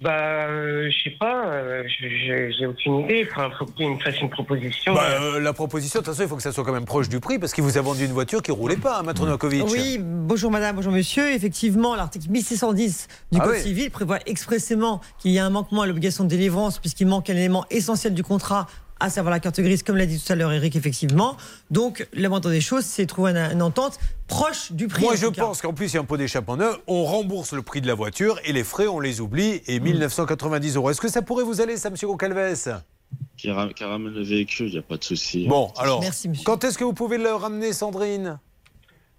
Bah, euh, je sais pas, euh, j'ai aucune idée. Enfin, faut qu'il me fasse une proposition. Bah, euh, La proposition, de toute façon, il faut que ça soit quand même proche du prix, parce qu'il vous a vendu une voiture qui roulait pas, hein, Maître Novakovic. Oui, bonjour madame, bonjour monsieur. Effectivement, l'article 1610 du Ah Code oui. civil prévoit expressément qu'il y a un manquement à l'obligation de délivrance puisqu'il manque un élément essentiel du contrat, à savoir la carte grise, comme l'a dit tout à l'heure Eric, effectivement. Donc, la moindre des choses, c'est trouver une, une entente proche du prix. Moi, je pense qu'en plus, il y a un pot d'échappement neuf, on rembourse le prix de la voiture et les frais, on les oublie, Mm. et 1990 euros. Est-ce que ça pourrait vous aller, ça, monsieur Goncalves Qui, ra- qui ramène le véhicule, il n'y a pas de souci. Bon, alors, quand est-ce que vous pouvez le ramener, Sandrine?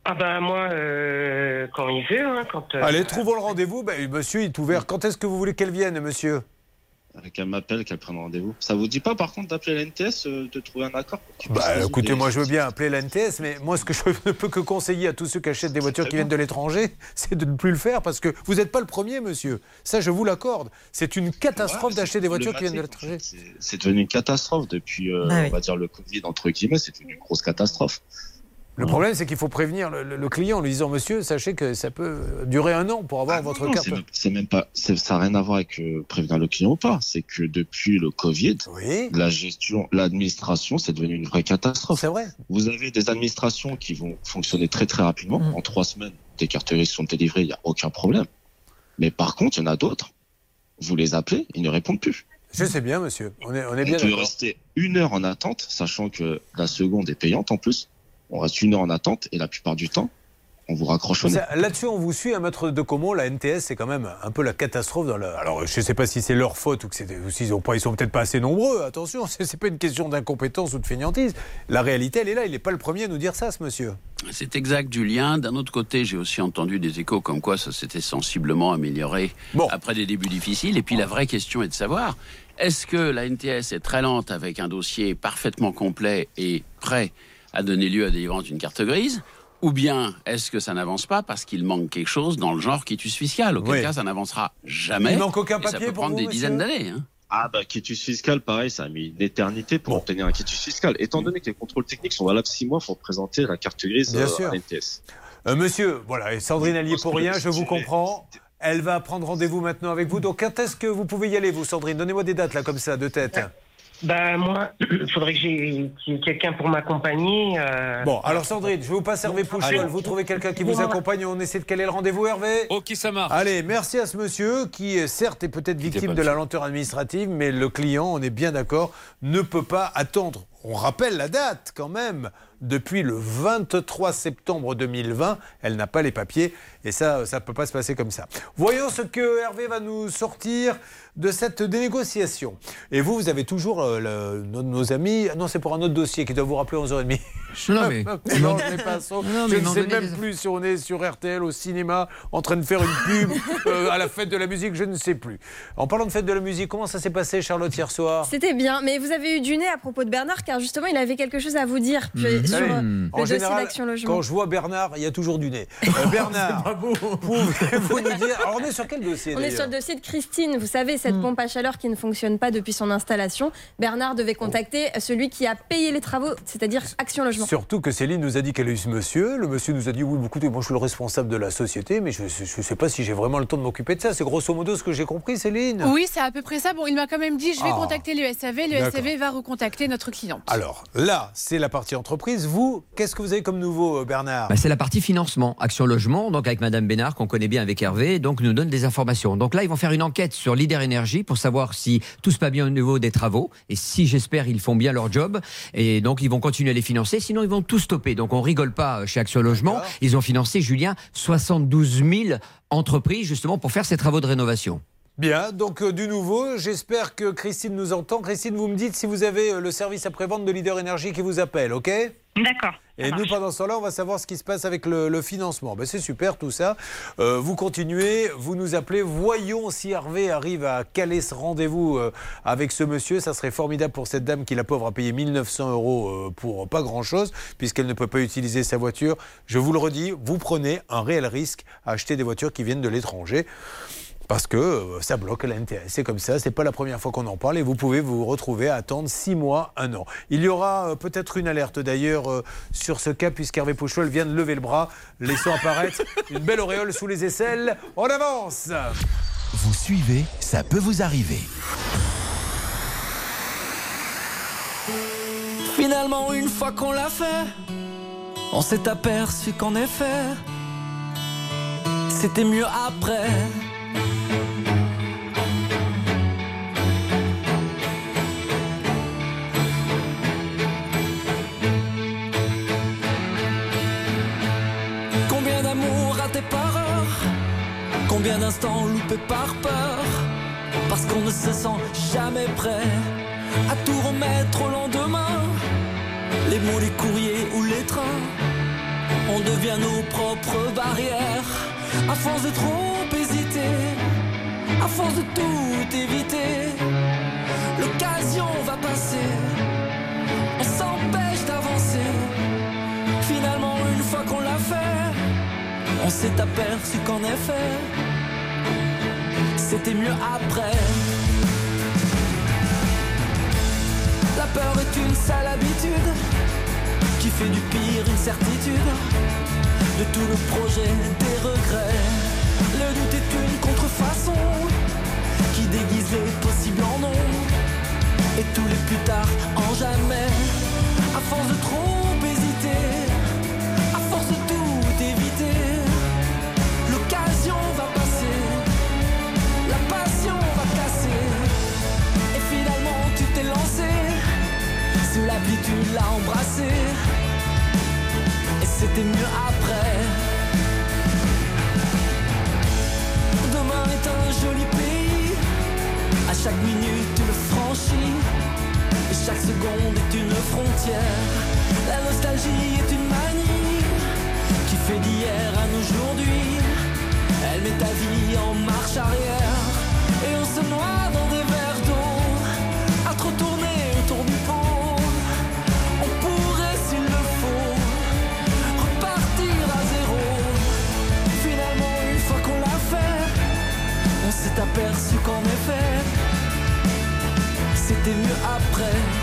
Ah bah moi, euh, quand il veut, hein, quand... euh, Allez, trouvons le rendez-vous. Ben, monsieur, il est ouvert. Quand est-ce que vous voulez qu'elle vienne, monsieur? Qu'elle m'appelle, qu'elle prenne rendez-vous. Ça vous dit pas, par contre, d'appeler la NTS, euh, de trouver un accord Bah, écoutez, moi je veux bien appeler la NTS, mais moi ce que je ne peux que conseiller à tous ceux qui achètent des voitures qui viennent de l'étranger, c'est de ne plus le faire parce que vous n'êtes pas le premier, monsieur. Ça, je vous l'accorde. C'est une catastrophe d'acheter des voitures qui viennent de l'étranger. C'est devenu une catastrophe depuis, euh, Ah oui. on va dire, le Covid, entre guillemets, c'est devenu une grosse catastrophe. Le problème, c'est qu'il faut prévenir le, le- le client en lui disant Monsieur, sachez que ça peut durer un an pour avoir votre Ah Non, carte. c'est même- pas, ça n'a rien à voir avec euh, prévenir le client ou pas. C'est que depuis le Covid, la gestion, l'administration, c'est devenu une vraie catastrophe. C'est vrai. Vous avez des administrations qui vont fonctionner très très rapidement. Mm. En trois semaines, des cartes grises sont délivrées, il n'y a aucun problème. Mais par contre, il y en a d'autres. Vous les appelez, ils ne répondent plus. Je sais bien, monsieur. On est, on est On bien peut d'accord. rester une heure en attente, sachant que la seconde est payante en plus. On reste une heure en attente et la plupart du temps, on vous raccroche au Là-dessus, on vous suit à Maître de Como. La NTS, c'est quand même un peu la catastrophe. Dans la... Alors, je ne sais pas si c'est leur faute ou que c'est- ou s'ils ont pas, ils sont peut-être pas assez nombreux. Attention, c'est c'est pas une question d'incompétence ou de fainéantise. La réalité, elle est là. Il n'est pas le premier à nous dire ça, ce monsieur. C'est exact, Julien. D'un autre côté, j'ai aussi entendu des échos comme quoi ça s'était sensiblement amélioré après des débuts difficiles. Et puis la vraie question est de savoir, est-ce que la NTS est très lente avec un dossier parfaitement complet et prêt à donner lieu à délivrance d'une carte grise ou bien est-ce que ça n'avance pas parce qu'il manque quelque chose dans le genre quitus fiscal Auquel Oui. cas, ça n'avancera jamais. Il manque aucun et ça papier peut pour prendre vous, des dizaines d'années. hein. Ah bah quitus fiscal, pareil, ça a mis une éternité pour obtenir un quitus fiscal. Étant donné que les contrôles techniques sont valables six mois, il faut présenter la carte grise Bien euh, sûr. à NTS. Euh, monsieur, voilà, et Sandrine allié pour rien, je vous comprends. Elle va prendre rendez-vous maintenant avec vous. Donc, quand est-ce que vous pouvez y aller, vous, Sandrine? Donnez-moi des dates, là, comme ça, de tête. Bah moi, il faudrait que j'ai quelqu'un pour m'accompagner. euh, Bon, alors Sandrine, je vais vous passer Hervé Pouchol. Allez. Vous trouvez quelqu'un qui vous accompagne on essaie de caler le rendez-vous, Hervé Ok, ça marche. Allez, merci à ce monsieur qui, euh, certes, est peut-être victime de la lenteur administrative, mais le client, on est bien d'accord, ne peut pas attendre. On rappelle la date quand même. Depuis le 23 septembre 2020, elle n'a pas les papiers et ça, ça ne peut pas se passer comme ça. Voyons ce que Hervé va nous sortir de cette négociation. Et vous, vous avez toujours euh, le- nos, amis. ah Non, c'est pour un autre dossier qui doit vous rappeler 11h30. Je Non, mais- non, je n'ai pas son- Non, mais je ils ne sais même des- plus si on est sur RTL, au cinéma, en train de faire une pub, euh, à la fête de la musique, je ne sais plus. En parlant de fête de la musique, comment ça s'est passé, Charlotte, hier soir? C'était bien, mais vous avez eu du nez à propos de Bernard, car justement, il avait quelque chose à vous dire Vous sur le en dossier général, d'Action Logement. quand je vois Bernard, il y a toujours du nez. Euh, Bernard, pouvez-vous nous dire. Alors, on est sur quel dossier On est sur le dossier de Christine. Vous savez, cette pompe à chaleur qui ne fonctionne pas depuis son installation. Bernard devait contacter celui qui a payé les travaux, c'est-à-dire Action Logement. Surtout que Céline nous a dit qu'elle a eu ce monsieur. Le monsieur nous a dit Oui, écoutez, moi je suis le responsable de la société, mais je ne sais pas si j'ai vraiment le temps de m'occuper de ça. C'est grosso modo ce que j'ai compris, Céline. Oui, c'est à peu près ça. Bon, il m'a quand même dit je vais Ah. contacter le SAV. Le. SAV va recontacter notre cliente. Alors là, c'est la partie entreprise. Vous, qu'est-ce que vous avez comme nouveau, euh, Bernard? Bah, c'est la partie financement, Action Logement, donc avec Madame Bénard qu'on connaît bien avec Hervé, donc nous donne des informations. Donc là, ils vont faire une enquête sur Leader Énergie pour savoir si tout se passe bien au niveau des travaux et si j'espère ils font bien leur job et donc ils vont continuer à les financer. Sinon, ils vont tout stopper. Donc on rigole pas chez Action Logement. Ils ont financé Julien 72 000 entreprises justement pour faire ces travaux de rénovation. Bien, donc euh, du nouveau, j'espère que Christine nous entend. Christine, vous me dites si vous avez euh, le service après-vente de Leader Énergie qui vous appelle, ok? D'accord. Et nous, pendant ce temps-là, on va savoir ce qui se passe avec le, le financement. Ben, c'est super tout ça. Euh, vous continuez, vous nous appelez. Voyons si Hervé arrive à caler ce rendez-vous euh, avec ce monsieur. Ça serait formidable pour cette dame qui, la pauvre, a payé 1900 euros euh, pour pas grand-chose, puisqu'elle ne peut pas utiliser sa voiture. Je vous le redis, vous prenez un réel risque à acheter des voitures qui viennent de l'étranger. Parce que euh, ça bloque la NTS. C'est comme ça, c'est pas la première fois qu'on en parle et vous pouvez vous retrouver à attendre 6 mois, 1 an. Il y aura euh, peut-être une alerte d'ailleurs euh, sur ce cas puisqu'Hervé Pouchol vient de lever le bras, laissant apparaître une belle auréole sous les aisselles. On avance Vous suivez, ça peut vous arriver. Finalement, une fois qu'on l'a fait, on s'est aperçu qu'en effet, c'était mieux après. Combien d'amour raté par heure Combien d'instants loupés par peur? Parce qu'on ne se sent jamais prêt à tout remettre au lendemain. Les mots, les courriers ou les trains, on devient nos propres barrières. À force de hésiter, à force de tout éviter, l'occasion va passer. On s'empêche d'avancer. Finalement, une fois qu'on l'a fait, on s'est aperçu qu'en effet, c'était mieux après. La peur est une sale habitude qui fait du pire une certitude. De tout le projet, des regrets. Le doute est une contrefaçon qui déguise les possibles en non. Et tous les plus tard en jamais. À force de trop hésiter, à force de tout éviter, l'occasion va passer, la passion va casser. Et finalement tu t'es lancé, sous la embrassé. Et c'était mieux après. Joli pays, à chaque minute tu le franchis. Et chaque seconde est une frontière. La nostalgie est une manie qui fait d'hier à aujourd'hui. Elle met ta vie en marche arrière. Et on se noie dans aperçu qu'en effet, c'était mieux après.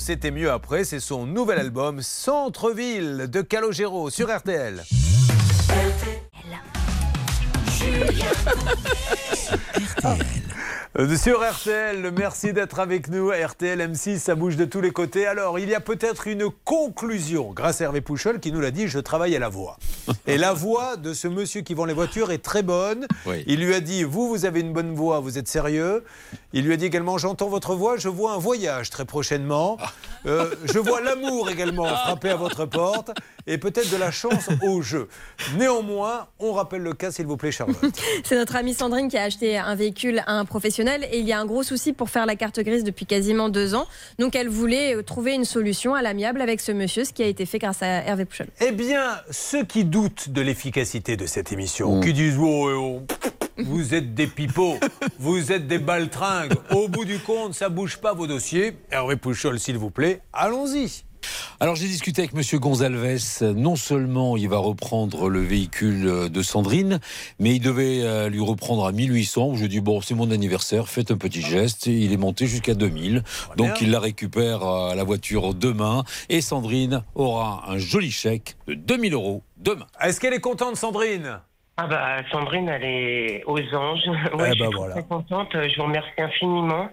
C'était mieux après. C'est son nouvel album Centre-ville de Calogero sur RTL. Sur RTL, merci d'être avec nous. RTL M6, ça bouge de tous les côtés. Alors, il y a peut-être une conclusion, grâce à Hervé Pouchol qui nous l'a dit, je travaille à la voix. Et la voix de ce monsieur qui vend les voitures est très bonne. Oui. Il lui a dit, vous, vous avez une bonne voix, vous êtes sérieux. Il lui a dit également, j'entends votre voix, je vois un voyage très prochainement. Euh, je vois l'amour également frapper à votre porte. Et peut-être de la chance au jeu. Néanmoins, on rappelle le cas, s'il vous plaît, Charlotte. C'est notre amie Sandrine qui a acheté un véhicule à un professionnel et il y a un gros souci pour faire la carte grise depuis quasiment deux ans. Donc elle voulait euh, trouver une solution à l'amiable avec ce monsieur, ce qui a été fait grâce à Hervé Pouchol. Eh bien, ceux qui doutent de l'efficacité de cette émission, qui disent oh, oh, vous êtes des pipeaux, vous êtes des baltringues, au bout du compte, ça bouge pas vos dossiers. Hervé Pouchol, s'il vous plaît, allons-y. Alors j'ai discuté avec Monsieur Gonzalves. Non seulement il va reprendre le véhicule de Sandrine, mais il devait euh, lui reprendre à 1800. Je lui ai dit bon c'est mon anniversaire, faites un petit geste. Et il est monté jusqu'à 2000. Donc il la récupère à la voiture demain. Et Sandrine aura un joli chèque de 2000 euros demain. Est-ce qu'elle est contente, Sandrine? Ah bah Sandrine, elle est aux anges. Ouais, Eh je suis ben voilà. très contente. Je vous remercie infiniment.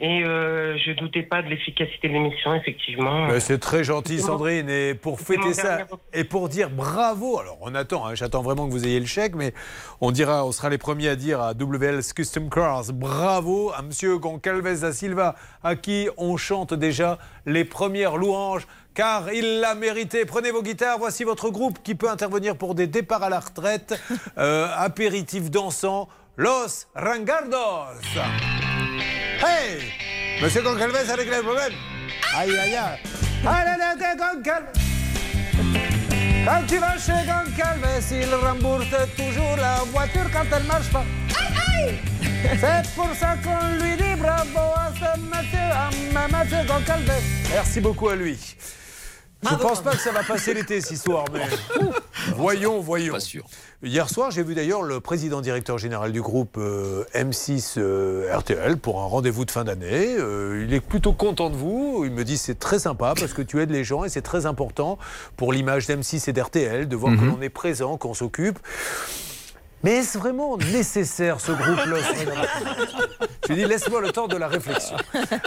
Et euh, je doutais pas de l'efficacité de l'émission, effectivement. Ben, c'est très gentil, Sandrine. Et pour fêter ça, et pour dire bravo, alors on attend, hein, j'attends vraiment que vous ayez le chèque, mais on dira, on sera les premiers à dire à WL's Custom Cars, bravo à Monsieur Goncalves da Silva, à qui on chante déjà les premières louanges, car il l'a mérité. Prenez vos guitares, voici votre groupe qui peut intervenir pour des départs à la retraite, euh, apéritifs dansants, Los Rangardos. Hey Monsieur Goncalves a réglé le problème Aïe, aïe, aïe Allez, allez, Goncalves Quand tu vas chez Goncalves, il rembourse toujours la voiture quand elle marche pas. C'est pour ça qu'on lui dit bravo à ce monsieur, à ma- monsieur Goncalves. Merci beaucoup à lui. Je ne pense pas que ça va passer l'été, cette histoire, mais voyons, voyons. Pas sûr. Hier soir, j'ai vu d'ailleurs le président directeur général du groupe euh, M6 euh, RTL pour un rendez-vous de fin d'année. Euh, il est plutôt content de vous. Il me dit c'est très sympa parce que tu aides les gens et c'est très important pour l'image d'M6 et d'RTL de voir que Mhm. l'on est présent, qu'on s'occupe. Mais est-ce vraiment nécessaire ce groupe-là Je lui dis laisse-moi le temps de la réflexion.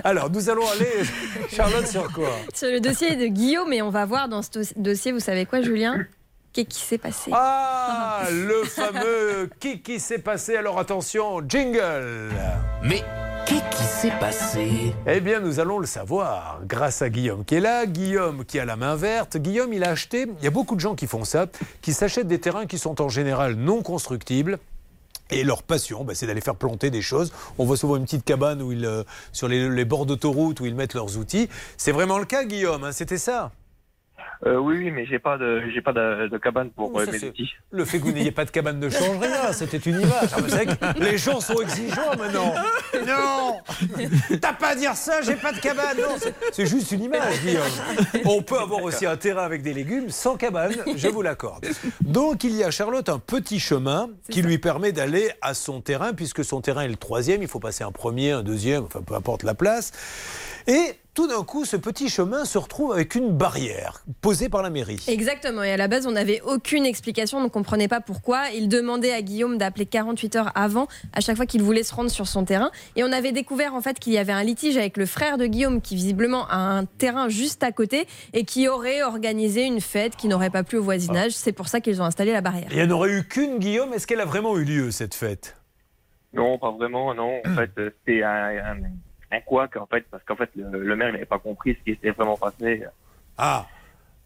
Alors nous allons aller, Charlotte, sur quoi? Sur le dossier de Guillaume, et on va voir dans ce dos- dossier, vous savez quoi, Julien? Qu'est-ce qui s'est passé? Ah, le fameux qui qui s'est passé? Alors attention, jingle. Mais qu'est-ce qui s'est passé? Eh bien, nous allons le savoir grâce à Guillaume qui est là. Guillaume qui a la main verte. Guillaume, il a acheté. Il y a beaucoup de gens qui font ça, qui s'achètent des terrains qui sont en général non constructibles. Et leur passion, bah, c'est d'aller faire planter des choses. On voit souvent une petite cabane où ils, euh, sur les, les bords d'autoroute où ils mettent leurs outils. C'est vraiment le cas, Guillaume. hein, C'était ça? Euh, oui, oui, mais j'ai pas de, j'ai pas de, de cabane pour euh, mes outils. Le fait que vous n'ayez pas de cabane ne change rien. C'était une image. Ah, les gens sont exigeants maintenant. Non T'as pas à dire ça, j'ai pas de cabane. Non, c'est- c'est juste une image, Guillaume. On peut avoir aussi un terrain avec des légumes sans cabane, je vous l'accorde. Donc il y a Charlotte un petit chemin qui lui permet d'aller à son terrain, puisque son terrain est le troisième, il faut passer un premier, un deuxième, enfin peu importe la place. Et tout d'un coup, ce petit chemin se retrouve avec une barrière posée par la mairie. Exactement. Et à la base, on n'avait aucune explication, on ne comprenait pas pourquoi. Il demandait à Guillaume d'appeler 48 heures avant, à chaque fois qu'il voulait se rendre sur son terrain. Et on avait découvert en fait qu'il y avait un litige avec le frère de Guillaume, qui visiblement a un terrain juste à côté et qui aurait organisé une fête qui n'aurait pas plu au voisinage. C'est pour ça qu'ils ont installé la barrière. Il n'y en aurait eu qu'une, Guillaume. Est-ce qu'elle a vraiment eu lieu, cette fête? Non, pas vraiment, non. En fait, c'était un, un, un couac, en fait, parce qu'en fait, le, le maire, il n'avait pas compris ce qui s'était vraiment passé. Ah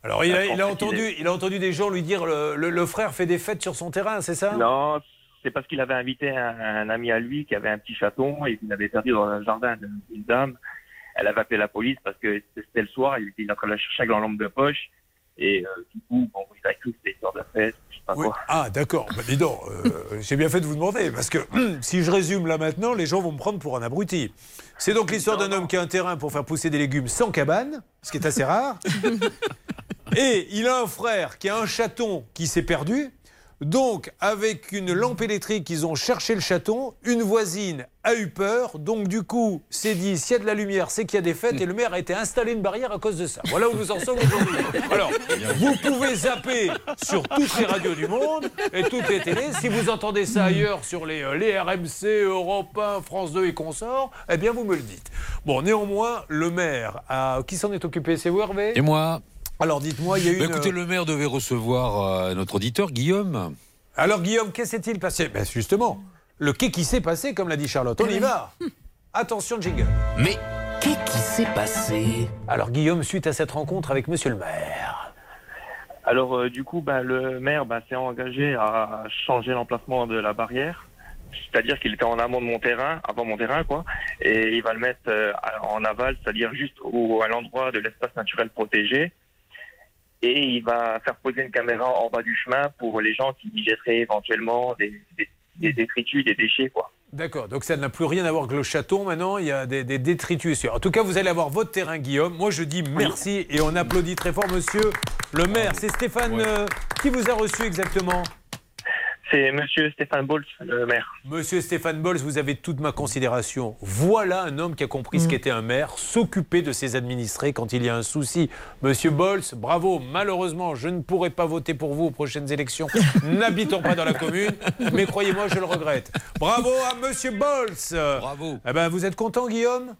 Alors, il a, il entendu, il a entendu des gens lui dire le, le- le frère fait des fêtes sur son terrain, c'est ça? Non, c'est parce qu'il avait invité un, un ami à lui qui avait un petit chaton et qu'il avait perdu dans le jardin d'une dame. Elle avait appelé la police parce que c'était le soir, il était en train de la chercher avec la lampe de poche. Et euh, du coup, bon, il a cru que c'était histoire de fête, je sais pas Oui. quoi. Ah, d'accord. Bah, dis donc, euh, j'ai bien fait de vous demander, parce que si je résume là maintenant, les gens vont me prendre pour un abruti. C'est donc l'histoire d'un homme qui a un terrain pour faire pousser des légumes sans cabane, ce qui est assez rare. Et il a un frère qui a un chaton qui s'est perdu. Donc, avec une lampe électrique, ils ont cherché le chaton. Une voisine a eu peur. Donc, du coup, c'est dit s'il y a de la lumière, c'est qu'il y a des fêtes. Et le maire a été installé une barrière à cause de ça. Voilà où nous en sommes aujourd'hui. Alors, vous pouvez zapper sur toutes les radios du monde et toutes les télés. Si vous entendez ça ailleurs sur les, euh, RMC, Europe 1, France 2 et consorts, eh bien, vous me le dites. Bon, néanmoins, le maire, a... qui s'en est occupé? C'est vous, Hervé? Et moi Alors, dites-moi, il y a eu Bah, une... Écoutez, le maire devait recevoir euh, notre auditeur, Guillaume. Alors Guillaume, qu'est-ce qui s'est-il passé? Ben Justement, le quai qui s'est passé, comme l'a dit Charlotte. On y va Attention, jingle. Mais qu'est-ce qui s'est passé? Alors Guillaume, suite à cette rencontre avec Monsieur le maire. Alors, euh, du coup, bah, le maire bah, s'est engagé à changer l'emplacement de la barrière. C'est-à-dire qu'il était en amont de mon terrain, avant mon terrain, quoi. Et il va le mettre euh, en aval, c'est-à-dire juste au, à l'endroit de l'espace naturel protégé. Et il va faire poser une caméra en bas du chemin pour les gens qui y jetteraient éventuellement des, des, des détritus, des déchets, quoi. D'accord, donc ça n'a plus rien à voir avec le château maintenant, il y a des, des détritus. En tout cas, vous allez avoir votre terrain, Guillaume. Moi, je dis merci et on applaudit très fort, monsieur le maire. C'est Stéphane euh, qui vous a reçu exactement C'est monsieur Stéphane Bols, le maire. Monsieur Stéphane Bols, vous avez toute ma considération. Voilà un homme qui a compris ce qu'était un maire, s'occuper de ses administrés quand il y a un souci. Monsieur Bols, bravo. Malheureusement, je ne pourrai pas voter pour vous aux prochaines élections, n'habitant pas dans la commune, mais croyez-moi, je le regrette. Bravo à Monsieur Bols. Bravo. Eh ben, vous êtes content, Guillaume?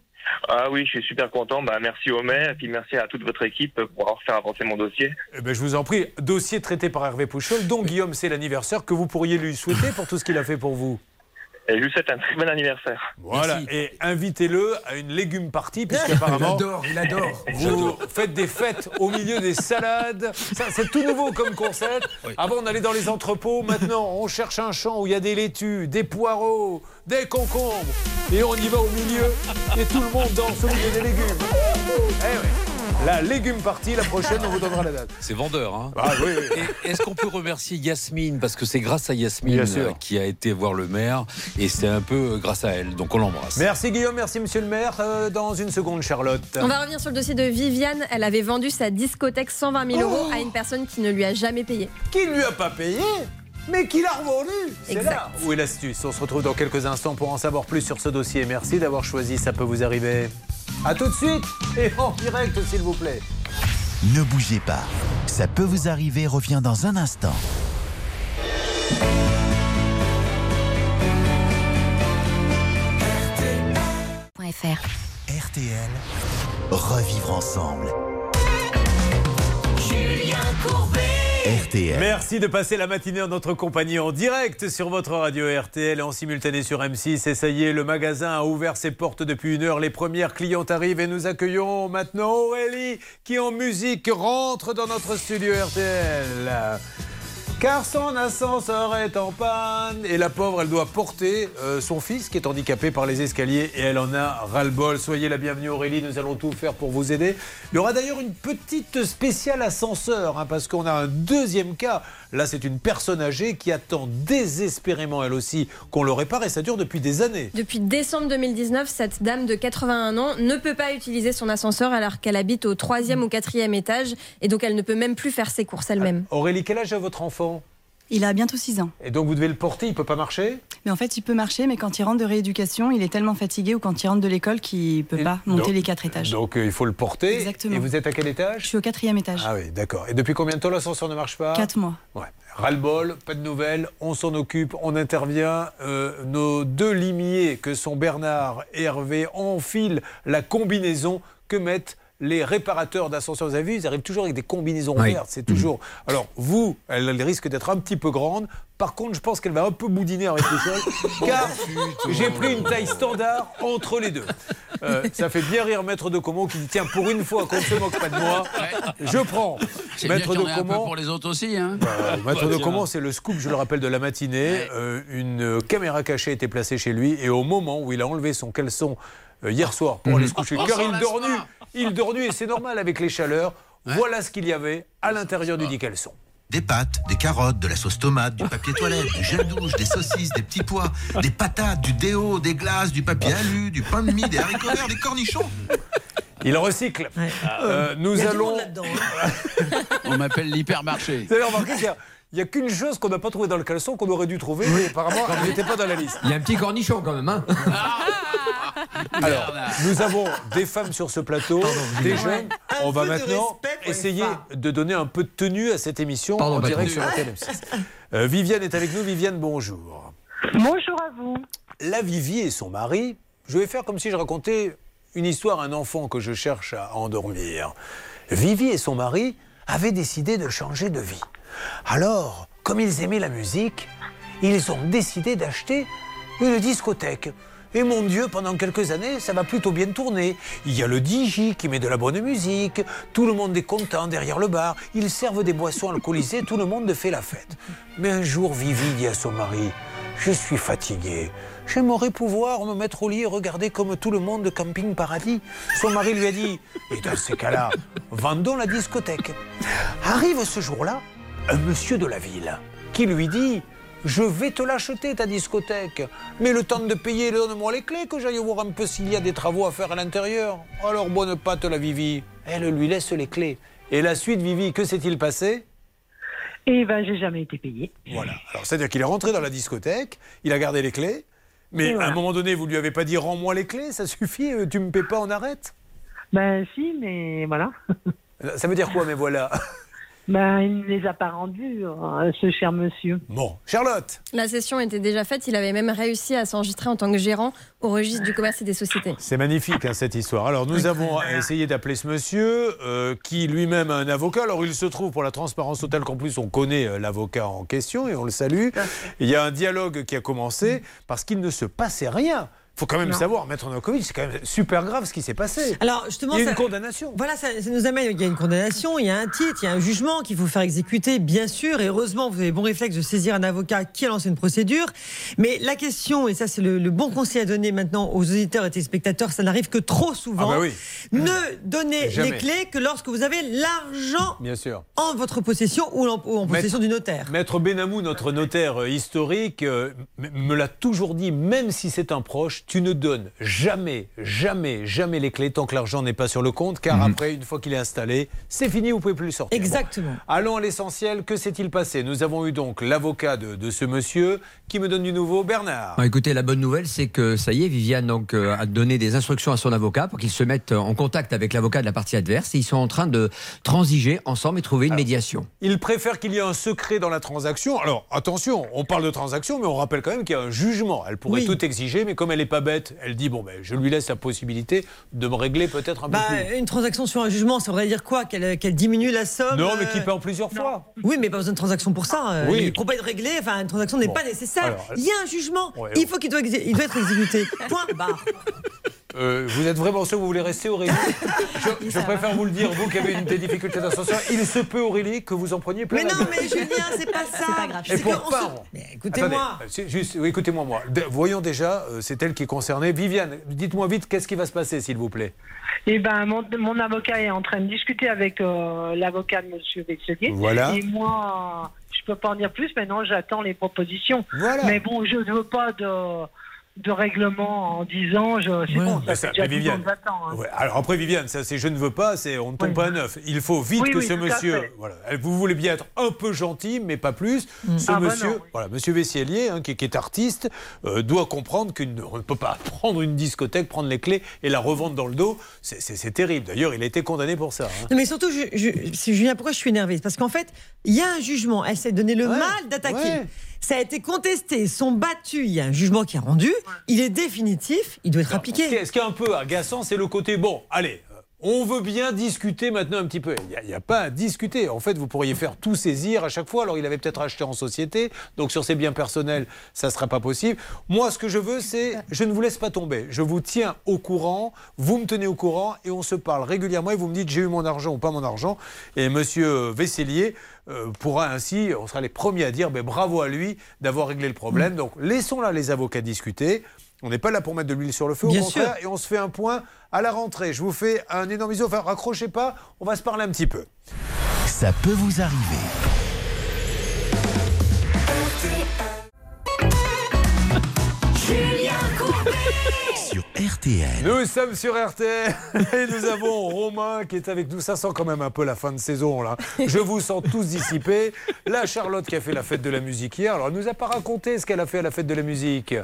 Ah oui, je suis super content. Bah, merci maire et puis merci à toute votre équipe pour avoir fait avancer mon dossier. Eh ben, je vous en prie, dossier traité par Hervé Pouchol, dont Guillaume, c'est l'anniversaire que vous pourriez lui souhaiter pour tout ce qu'il a fait pour vous. Et je vous souhaite un très bon anniversaire. Voilà, et invitez-le à une légume party, puisqu'apparemment, Il adore, il adore. vous faites des fêtes au milieu des salades. Ça, C'est tout nouveau comme concept. Avant, on allait dans les entrepôts. Maintenant, on cherche un champ où il y a des laitues, des poireaux, des concombres. Et on y va au milieu. Et tout le monde danse au milieu des légumes. Eh oui. La légume party, la prochaine, on vous donnera la date. C'est vendeur, hein Ah oui, Est-ce qu'on peut remercier Yasmine? Parce que c'est grâce à Yasmine euh, qui a été voir le maire et c'est un peu euh, grâce à elle. Donc on l'embrasse. Merci Guillaume, merci Monsieur le maire. Euh, dans une seconde, Charlotte. On va revenir sur le dossier de Viviane. Elle avait vendu sa discothèque 120 000 euros à une personne qui ne lui a jamais payé. Qui ne lui a pas payé mais qui l'a revendu C'est Exact. là où est l'astuce. On se retrouve dans quelques instants pour en savoir plus sur ce dossier. Merci d'avoir choisi Ça peut vous arriver. A tout de suite et en direct s'il vous plaît. Ne bougez pas. Ça peut vous arriver revient dans un instant. RTL, revivre ensemble. Julien Courbet. Merci de passer la matinée en notre compagnie en direct sur votre radio RTL et en simultané sur M6. Et ça y est, le magasin a ouvert ses portes depuis une heure. Les premières clientes arrivent et nous accueillons maintenant Aurélie qui en musique rentre dans notre studio RTL. Car son ascenseur est en panne et la pauvre, elle doit porter euh, son fils qui est handicapé par les escaliers et elle en a ras-le-bol. Soyez la bienvenue Aurélie, nous allons tout faire pour vous aider. Il y aura d'ailleurs une petite spéciale ascenseur hein, parce qu'on a un deuxième cas. Là, c'est une personne âgée qui attend désespérément elle aussi qu'on le répare et ça dure depuis des années. Depuis décembre 2019, cette dame de 81 ans ne peut pas utiliser son ascenseur alors qu'elle habite au troisième ou quatrième étage et donc elle ne peut même plus faire ses courses elle-même. Aurélie, quel âge a votre enfant? Il a bientôt 6 ans. Et donc vous devez le porter, il peut pas marcher? Mais en fait, il peut marcher, mais quand il rentre de rééducation, il est tellement fatigué ou quand il rentre de l'école qu'il peut pas monter donc- les quatre étages. Donc euh, il faut le porter. Exactement. Et vous êtes à quel étage? Je suis au quatrième étage. Ah oui, d'accord. Et depuis combien de temps l'ascenseur ne marche pas? 4 mois. Ouais. Ras-le-bol, pas de nouvelles, on s'en occupe, on intervient. Euh, nos deux limiers, que sont Bernard et Hervé, enfilent la combinaison que mettent les réparateurs d'ascenseurs. Vous avez vu, ils arrivent toujours avec des combinaisons Oui. vertes. C'est toujours. Alors, vous, elle, elle risque d'être un petit peu grande. Par contre, je pense qu'elle va un peu boudiner avec choses, car j'ai pris une taille standard entre les deux. Euh, ça fait bien rire Maître de Comont qui dit tiens, pour une fois qu'on ne se moque pas de moi, je prends. Bien Maître de un peu Comont. pour les autres aussi. Hein. Euh, Maître Bah, de. Comont, c'est le scoop, je le rappelle, de la matinée. Euh, une caméra cachée était placée chez lui et au moment où il a enlevé son caleçon euh, hier soir pour aller se coucher, car il pas. Il dort nu et c'est normal avec les chaleurs. Voilà ce qu'il y avait à l'intérieur du dit caleçon. Des pâtes, des carottes, de la sauce tomate, du papier toilette, du gel douche, des saucisses, des petits pois, des patates, du déo, des glaces, du papier alu, du pain de mie, des haricots verts, des cornichons. Il recycle. Euh, nous Il y a du allons. hein. On m'appelle l'hypermarché. Vous avez remarqué qu'il y a- il n'y a, qu'une chose qu'on n'a pas trouvé dans le caleçon qu'on aurait dû trouver, mais apparemment, elle n'était pas dans la liste. Il y a un petit cornichon quand même. Hein Alors, nous avons des femmes sur ce plateau, des jeunes. On va maintenant respect essayer de donner un peu de tenue à cette émission Pardon, en direct sur M6. Euh, Viviane est avec nous. Viviane, bonjour. Bonjour à vous. La Vivi et son mari, je vais faire comme si je racontais une histoire à un enfant que je cherche à endormir. Vivi et son mari avaient décidé de changer de vie. Alors, comme ils aimaient la musique, ils ont décidé d'acheter une discothèque. Et mon Dieu, pendant quelques années, ça va plutôt bien tourner. Il y a le DJ qui met de la bonne musique, tout le monde est content derrière le bar, ils servent des boissons alcoolisées, tout le monde fait la fête. Mais un jour, Vivi dit à son mari Je suis fatigué. J'aimerais pouvoir me mettre au lit et regarder comme tout le monde de Camping Paradis. Son mari lui a dit Et dans ces cas-là, vendons la discothèque. Arrive ce jour-là un monsieur de la ville qui lui dit Je vais te l'acheter ta discothèque, mais le temps de payer, donne-moi les clés que j'aille voir un peu s'il y a des travaux à faire à l'intérieur. Alors bonne patte la Vivi. Elle lui laisse les clés. Et la suite, Vivi, que s'est-il passé? Et ben, j'ai jamais été payé. Voilà. Alors, c'est-à-dire qu'il est rentré dans la discothèque, il a gardé les clés, mais voilà. à un moment donné, vous lui avez pas dit rends-moi les clés, ça suffit, euh, tu me paies pas, on arrête? Ben, si, mais voilà. Ça veut dire quoi, mais voilà? Ben, il ne les a pas rendus, euh, ce cher monsieur. Bon, Charlotte La session était déjà faite. Il avait même réussi à s'enregistrer en tant que gérant au registre du commerce et des sociétés. C'est magnifique hein, cette histoire. Alors nous avons essayé d'appeler ce monsieur euh, qui lui-même a un avocat. Alors il se trouve pour la transparence totale qu'en plus on connaît euh, l'avocat en question et on le salue. Il y a un dialogue qui a commencé parce qu'il ne se passait rien. Il faut quand même Non. savoir, Maître Novakovic, c'est quand même super grave ce qui s'est passé. Alors justement, il y a ça- une condamnation. Voilà, ça, ça nous amène. Il y a une condamnation, il y a un titre, il y a un jugement qu'il faut faire exécuter, bien sûr. Et heureusement, vous avez bon réflexe de saisir un avocat qui a lancé une procédure. Mais la question, et ça c'est le, le bon conseil à donner maintenant aux auditeurs et téléspectateurs, ça n'arrive que trop souvent. Ah bah oui. Ne donnez Jamais. les clés que lorsque vous avez l'argent en votre possession ou en, ou en possession du notaire. Maître Benamou, notre notaire euh, historique, euh, me l'a toujours dit, même si c'est un proche, tu ne donnes jamais, jamais, jamais les clés tant que l'argent n'est pas sur le compte, car après, une fois qu'il est installé, c'est fini, vous pouvez plus le sortir. Exactement. Bon. Allons à l'essentiel, que s'est-il passé? Nous avons eu donc l'avocat de, de ce monsieur qui me donne du nouveau, Bernard. Bon, écoutez, la bonne nouvelle, c'est que ça y est, Viviane donc, euh, a donné des instructions à son avocat pour qu'il se mette en contact avec l'avocat de la partie adverse. Et ils sont en train de transiger ensemble et trouver une médiation. Il préfère qu'il y ait un secret dans la transaction. Alors, attention, on parle de transaction, mais on rappelle quand même qu'il y a un jugement. Elle pourrait Oui. tout exiger, mais comme elle n'est pas bête, elle dit, bon, ben, je lui laisse la possibilité de me régler peut-être un Bah, peu plus. une transaction sur un jugement, ça voudrait dire quoi Qu'elle qu'elle diminue la somme Non, mais euh, qu'il paie en plusieurs fois. Oui, mais pas besoin de transaction pour ça. euh, Oui. Il faut pas être réglé. Enfin, une transaction n'est Bon. pas nécessaire. Alors, il y a un jugement. Ouais, il faut qu'il doit, exé- il doit être exécuté. Point barre. Euh, vous êtes vraiment sûr que vous voulez rester, Aurélie Je, je préfère vous le dire, vous qui avez une des difficultés d'ascension. Il se peut, Aurélie, que vous en preniez plein Mais non, mais Julien, c'est pas ça. C'est pas grave. Et pour pas. écoutez-moi. Juste, oui, écoutez-moi, moi. De- voyons déjà, euh, c'est elle qui est concernée. Viviane, dites-moi vite, qu'est-ce qui va se passer, s'il vous plaît? Eh ben, mon, mon avocat est en train de discuter avec euh, l'avocat de Monsieur Vexelier. Voilà. Et moi, je peux pas en dire plus. Maintenant, j'attends les propositions. Voilà. Mais bon, je ne veux pas de, de règlement en disant, je, c'est bon, ça Mais fait ça- déjà mais 10 ans Viviane, que j'attends, hein. ouais, alors après Viviane, ça c'est je ne veux pas, c'est on ne tombe pas à neuf. Il faut vite Oui, que oui, ce monsieur, voilà, vous voulez bien être un peu gentil, mais pas plus. Ce Ah bah monsieur, non, oui. voilà, monsieur Vessielier, hein, qui, qui est artiste, euh, doit comprendre qu'on ne peut pas prendre une discothèque, prendre les clés et la revendre dans le dos. C'est- terrible. D'ailleurs, il a été condamné pour ça. hein. Non, mais surtout, je, je- Julien, pourquoi je suis énervée? Parce qu'en fait, il y a un jugement. Elle s'est donné le mal d'attaquer. Ça a été contesté, ils sont battus. Il y a un jugement qui est rendu. Il est définitif. Il doit être appliqué. ce qui est un peu agaçant, c'est le côté bon. Allez. euh, On veut bien discuter maintenant un petit peu. Il n'y a, pas à discuter. En fait, vous pourriez faire tout saisir à chaque fois. Alors, il avait peut-être acheté en société. Donc, sur ses biens personnels, ça ne sera pas possible. Moi, ce que je veux, c'est je ne vous laisse pas tomber. Je vous tiens au courant. Vous me tenez au courant et on se parle régulièrement. Et vous me dites j'ai eu mon argent ou pas mon argent. Et monsieur Vesselier euh, pourra ainsi, on sera les premiers à dire ben, bravo à lui d'avoir réglé le problème. Donc, laissons là les avocats discuter. On n'est pas là pour mettre de l'huile sur le feu, au Bien contraire, sûr. et on se fait un point à la rentrée. Je vous fais un énorme bisou. Enfin, raccrochez pas, on va se parler un petit peu. Ça peut vous arriver. Julien Sur RTL. Nous sommes sur RTL et nous avons Romain qui est avec nous. Ça sent quand même un peu la fin de saison là. Je vous sens tous dissipés. La Charlotte qui a fait la fête de la musique hier. Alors, elle nous a pas raconté ce qu'elle a fait à la fête de la musique.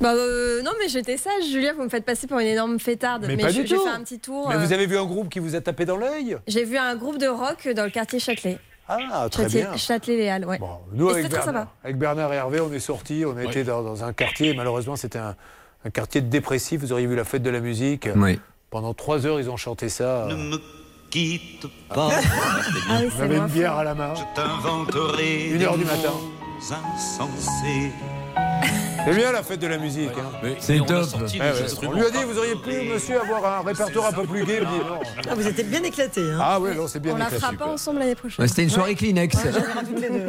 Bah euh, non, mais j'étais sage, Julia, vous me faites passer pour une énorme fêtarde. Mais, pas je- du j'ai tout. fait un petit tour. Mais euh, vous avez vu un groupe qui vous a tapé dans l'œil J'ai vu un groupe de rock dans le quartier Châtelet. Ah, très Châtelet, bien. Châtelet-Léal, ouais. Nous, Et avec Bernard, sympa. avec Bernard et Hervé, on est sortis. On a été dans, dans un quartier. Malheureusement, c'était un, un quartier dépressif. Vous auriez vu la fête de la musique. Oui. Pendant trois heures, ils ont chanté ça. Ne me quitte Ah. pas. Ah oui, Vous avez une bière à la main. Je t'inventerai Une heure du matin. C'est bien la fête de la musique. hein. C'est on top. Ouais, ouais. instruments. On lui a dit, vous auriez pu, monsieur, avoir un répertoire un peu plus gai. Ah, vous êtes bien éclatés. Hein. Ah oui, non, c'est bien On la éclaté. fera pas ensemble l'année prochaine. C'était une soirée Kleenex.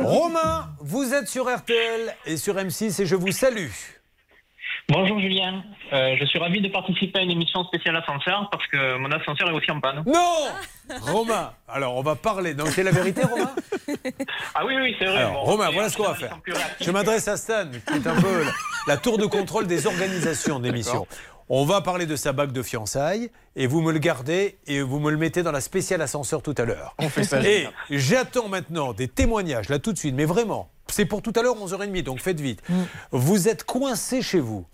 Romain, vous êtes sur RTL et sur M6 et je vous salue. Bonjour Julien, Euh, je suis ravi de participer à une émission spéciale ascenseur parce que mon ascenseur est aussi en panne. Non Romain, alors on va parler. Donc c'est la vérité, Romain Ah oui, oui, c'est vrai. Alors, Bon, Romain, voilà ce qu'on va faire. Je m'adresse à Stan, qui est un peu la, la tour de contrôle des organisations d'émissions. On va parler de sa bague de fiançailles et vous me le gardez et vous me le mettez dans la spéciale ascenseur tout à l'heure. On fait ça, Et j'attends maintenant des témoignages, là tout de suite, mais vraiment, c'est pour tout à l'heure 11h30, donc faites vite. Vous êtes coincé chez vous.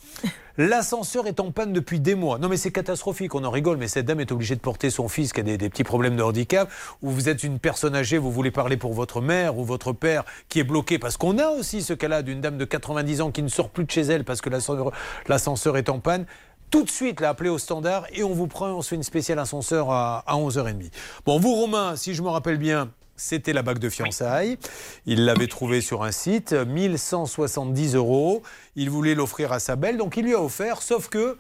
L'ascenseur est en panne depuis des mois. Non mais c'est catastrophique, on en rigole, mais cette dame est obligée de porter son fils qui a des, des petits problèmes de handicap, ou vous êtes une personne âgée, vous voulez parler pour votre mère ou votre père qui est bloqué, parce qu'on a aussi ce cas-là d'une dame de 90 ans qui ne sort plus de chez elle parce que l'ascenseur l'ascenseur est en panne. Tout de suite, là, appelez au standard et on vous prend, on se fait une spéciale ascenseur à, à 11h30. Bon, vous, Romain, si je me rappelle bien, c'était la bague de fiançailles. Il l'avait trouvée sur un site, 1170 euros. Il voulait l'offrir à sa belle, donc il lui a offert, sauf que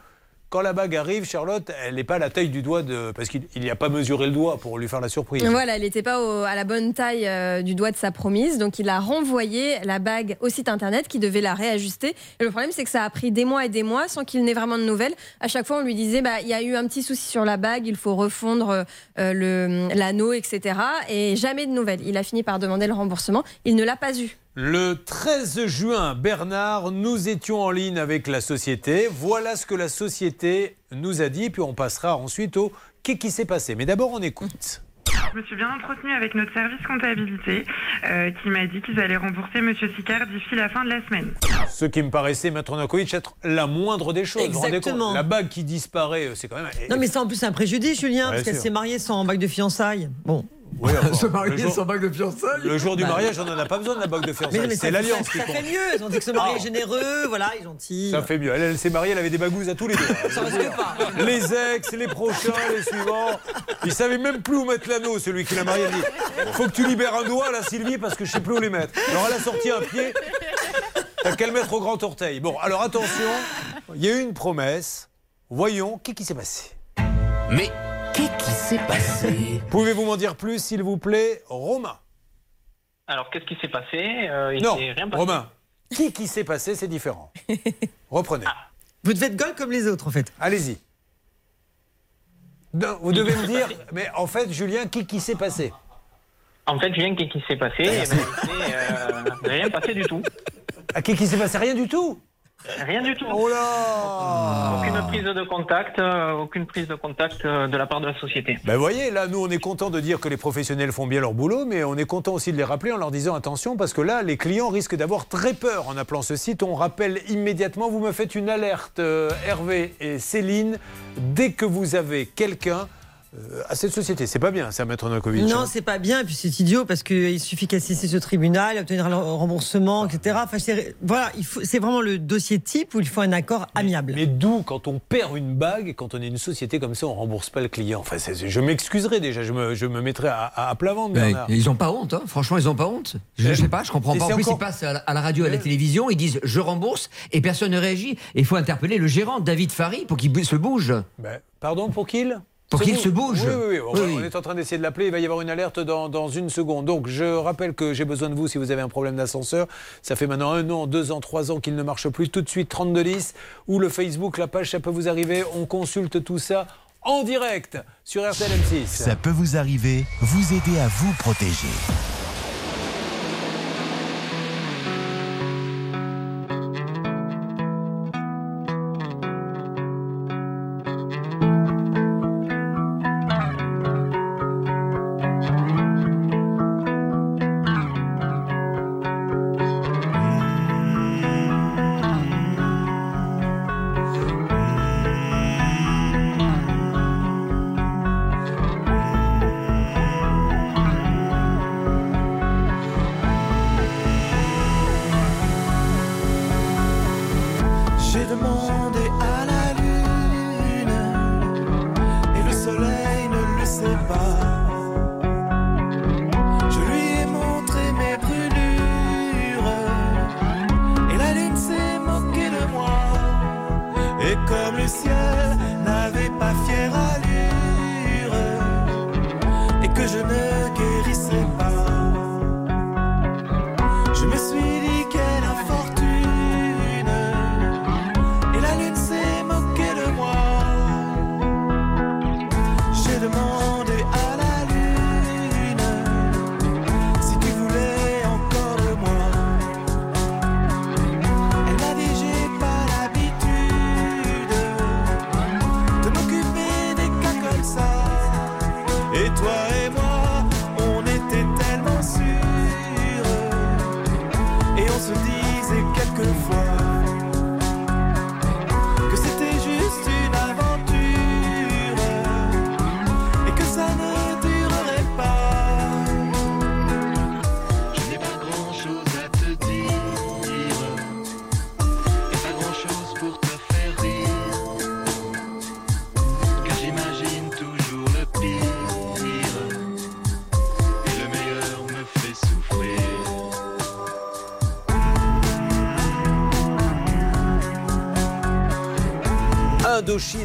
quand la bague arrive, Charlotte, elle n'est pas à la taille du doigt de. Parce qu'il n'y a pas mesuré le doigt pour lui faire la surprise. Voilà, elle n'était pas à la bonne taille euh, du doigt de sa promise, donc il a renvoyé la bague au site internet qui devait la réajuster. Et le problème, c'est que ça a pris des mois et des mois sans qu'il n'ait vraiment de nouvelles. À chaque fois, on lui disait, bah, il y a eu un petit souci sur la bague, il faut refondre euh, l'anneau, etc. Et jamais de nouvelles. Il a fini par demander le remboursement. Il ne l'a pas eu. Le 13 juin, Bernard, nous étions en ligne avec la société. Voilà ce que la société nous a dit, puis on passera ensuite au qu'est-ce qui s'est passé. Mais d'abord, on écoute. Je me suis bien entretenue avec notre service comptabilité euh, qui m'a dit qu'ils allaient rembourser Monsieur Sicard d'ici la fin de la semaine. Ce qui me paraissait, Maître Nakovic, être la moindre des choses. Vous vous rendez compte? Exactement. La bague qui disparaît, c'est quand même. Non, mais c'est en plus un préjudice, Julien, Ouais, parce qu'elle s'est mariée sans bague de fiançailles. Bon. Oui, enfin, Se marier le jour- sans bague de fiançailles Le jour du Bah, mariage, on n'en a pas besoin de la bague de fiançailles. mais C'est l'alliance ça, qui ça compte. fait mieux. Ils ont dit que ce mari Ah. est généreux, voilà, il est gentil. Ça fait mieux. Elle, elle s'est mariée, elle avait des bagouses à tous les deux. Ça risque pas. Les ex, les prochains, les suivants. Il savait même plus où mettre l'anneau, celui qui l'a marié. Il dit Faut que tu libères un doigt, là, Sylvie, parce que je sais plus où les mettre. Alors, elle a sorti un pied. T'as qu'à le mettre au grand orteil. Bon, alors attention, il y a eu une promesse. Voyons, qu'est-ce qui s'est passé? Mais qu'est-ce qui s'est passé Pouvez-vous m'en dire plus, s'il vous plaît, Romain Alors, qu'est-ce qui s'est passé Euh, Il Non, s'est rien passé. Romain. Qui qui s'est passé, c'est différent. Reprenez. Vous devez être gold comme les autres, en fait. Allez-y. Non, vous devez me dire, mais en fait, Julien, qui qui s'est passé En fait, Julien, qu'est-ce qui s'est passé Eh ben, euh, Rien passé du tout. Ah, qui qui s'est passé Rien du tout Rien du tout. Oh là Aucune prise de contact, euh, aucune prise de contact euh, de la part de la société. Ben voyez, là, nous, on est content de dire que les professionnels font bien leur boulot, mais on est content aussi de les rappeler en leur disant attention, parce que là, les clients risquent d'avoir très peur en appelant ce site. On rappelle immédiatement, vous me faites une alerte, euh, Hervé et Céline, dès que vous avez quelqu'un à cette société. C'est pas bien, ça, Maître Nokovic. Non, hein. c'est pas bien, et puis c'est idiot parce qu'il suffit qu'elle saisisse au tribunal, obtenir le remboursement, etc. Enfin, c'est- voilà, c'est vraiment le dossier type où il faut un accord amiable. Mais d'où, quand on perd une bague, quand on est une société comme ça, on rembourse pas le client? Enfin, je m'excuserai déjà, je me, je me mettrai à, à, à plat ventre, Bernard. ils ont pas honte, hein. franchement, ils ont pas honte. Je, je sais pas, je comprends pas. En c'est plus, encore- ils passent à la, à la radio, à la télévision, ils disent je rembourse et personne ne réagit. Et il faut interpeller le gérant, David Fary, pour qu'il se bouge. Ben, pardon, pour qu'il? Pour qu'il se bouge. Oui, oui, oui. On, Oui, est en train d'essayer de l'appeler. Il va y avoir une alerte dans, dans une seconde. Donc, je rappelle que j'ai besoin de vous si vous avez un problème d'ascenseur. Ça fait maintenant un an, deux ans, trois ans qu'il ne marche plus. Tout de suite, 3210 ou le Facebook, la page, ça peut vous arriver. On consulte tout ça en direct sur RTL M6. Ça peut vous arriver, vous aider à vous protéger.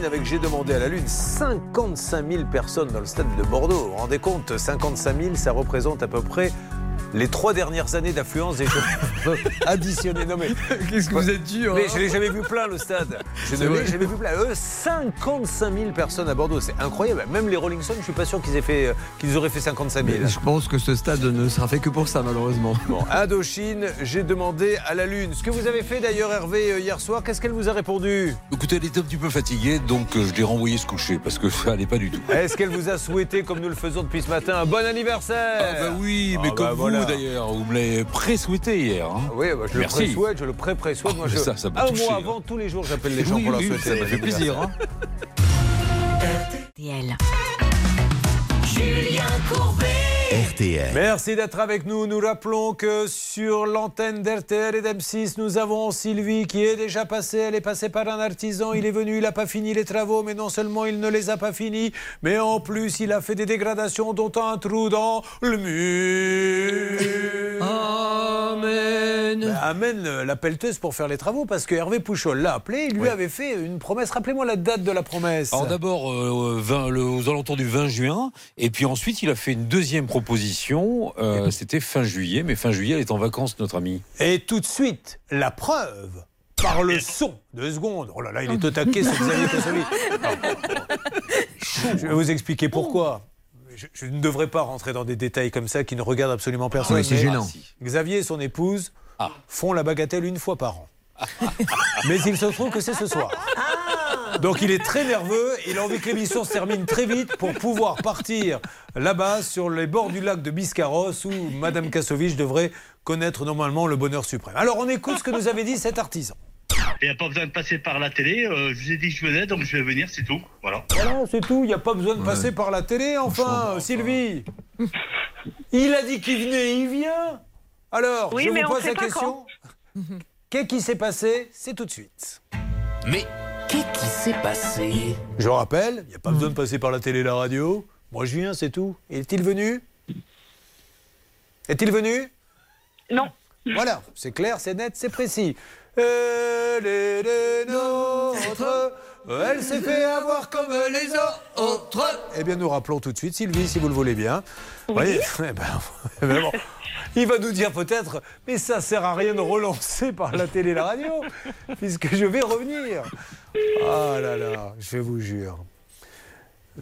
Indochine avec J'ai demandé à la Lune. 55 000 personnes dans le stade de Bordeaux. Vous vous rendez compte 55 000, ça représente à peu près les trois dernières années d'affluence des gens additionnés. Non mais Qu'est-ce que vous êtes dur Mais hein je l'ai jamais vu plein le stade. Je ne l'ai jamais vu plein. Eux, 55 000 personnes à Bordeaux, c'est incroyable. Même les Rolling Stones, je suis pas sûr qu'ils aient fait, euh, qu'ils auraient fait 55 000. Mais je pense que ce stade ne sera fait que pour ça, malheureusement. Bon, Indochine, j'ai demandé à la Lune. Ce que vous avez fait d'ailleurs, Hervé, euh, hier soir, qu'est-ce qu'elle vous a répondu? Écoutez, elle était un petit peu fatiguée, donc euh, je l'ai renvoyée se coucher parce que ça allait pas du tout. Est-ce qu'elle vous a souhaité, comme nous le faisons depuis ce matin, un bon anniversaire? Ah bah oui, mais Ah comme bah vous voilà. d'ailleurs, vous me l'avez pré-souhaité hier. hein. Oui, bah, je Merci. le pré-souhaite, je le pré-pré-souhaite. Moi, Ah, je- ça, ça un touché, mois hein. avant, tous les jours, j'appelle les gens Oui, pour leur oui, souhaiter. ça m'a fait plaisir, anniversaire. Julien Courbet. RTL. Merci d'être avec nous. Nous rappelons que sur l'antenne d'RTL et d'M6, nous avons Sylvie qui est déjà passée. Elle est passée par un artisan. Il est venu, il n'a pas fini les travaux, mais non seulement il ne les a pas finis, mais en plus il a fait des dégradations, dont un trou dans le mur. Amen. Ben, amène euh, la pelleteuse pour faire les travaux parce que Hervé Pouchol l'a appelé. Il lui Oui. avait fait une promesse. Rappelez-moi la date de la promesse. Alors d'abord, euh, 20 le- aux alentours du 20 juin, et puis ensuite il a fait une deuxième proposition, euh, c'était fin juillet, mais fin juillet elle est en vacances notre ami. Et tout de suite, la preuve par le son. Deux secondes. Oh là là, il est au taquet, c'est Xavier Cossoli. Je vais vous expliquer pourquoi. Je, je ne devrais pas rentrer dans des détails comme ça qui ne regardent absolument personne. Oui, c'est gênant. Xavier et son épouse Ah. font la bagatelle une fois par an. Mais il se trouve que c'est ce soir. Donc il est très nerveux, il a envie que l'émission se termine très vite pour pouvoir partir là-bas sur les bords du lac de Biscarrosse où Madame Kassovitch devrait connaître normalement le bonheur suprême. Alors on écoute ce que nous avait dit cet artisan. Il n'y a pas besoin de passer par la télé. euh, je vous ai dit que je venais, donc je vais venir, c'est tout. Voilà. Voilà, c'est tout, il n'y a pas besoin de passer par la télé enfin, Sylvie. Il a dit qu'il venait, il vient. Alors, Oui, je vous pose la question. Qu'est-ce qui s'est passé? C'est tout de suite. Mais qu'est-ce qui s'est passé Je rappelle, il n'y a pas besoin de passer par la télé et la radio. Moi, je viens, c'est tout. Est-il venu Est-il venu Non. Voilà, c'est clair, c'est net, c'est précis. Elle est nôtres, elle s'est fait avoir comme les autres. Eh bien, nous rappelons tout de suite, Sylvie, si vous le voulez bien. Vous voyez, eh ben, eh ben bon. Il va nous dire peut-être, mais ça sert à rien de relancer par la télé et la radio, puisque je vais revenir. Ah là là, je vous jure.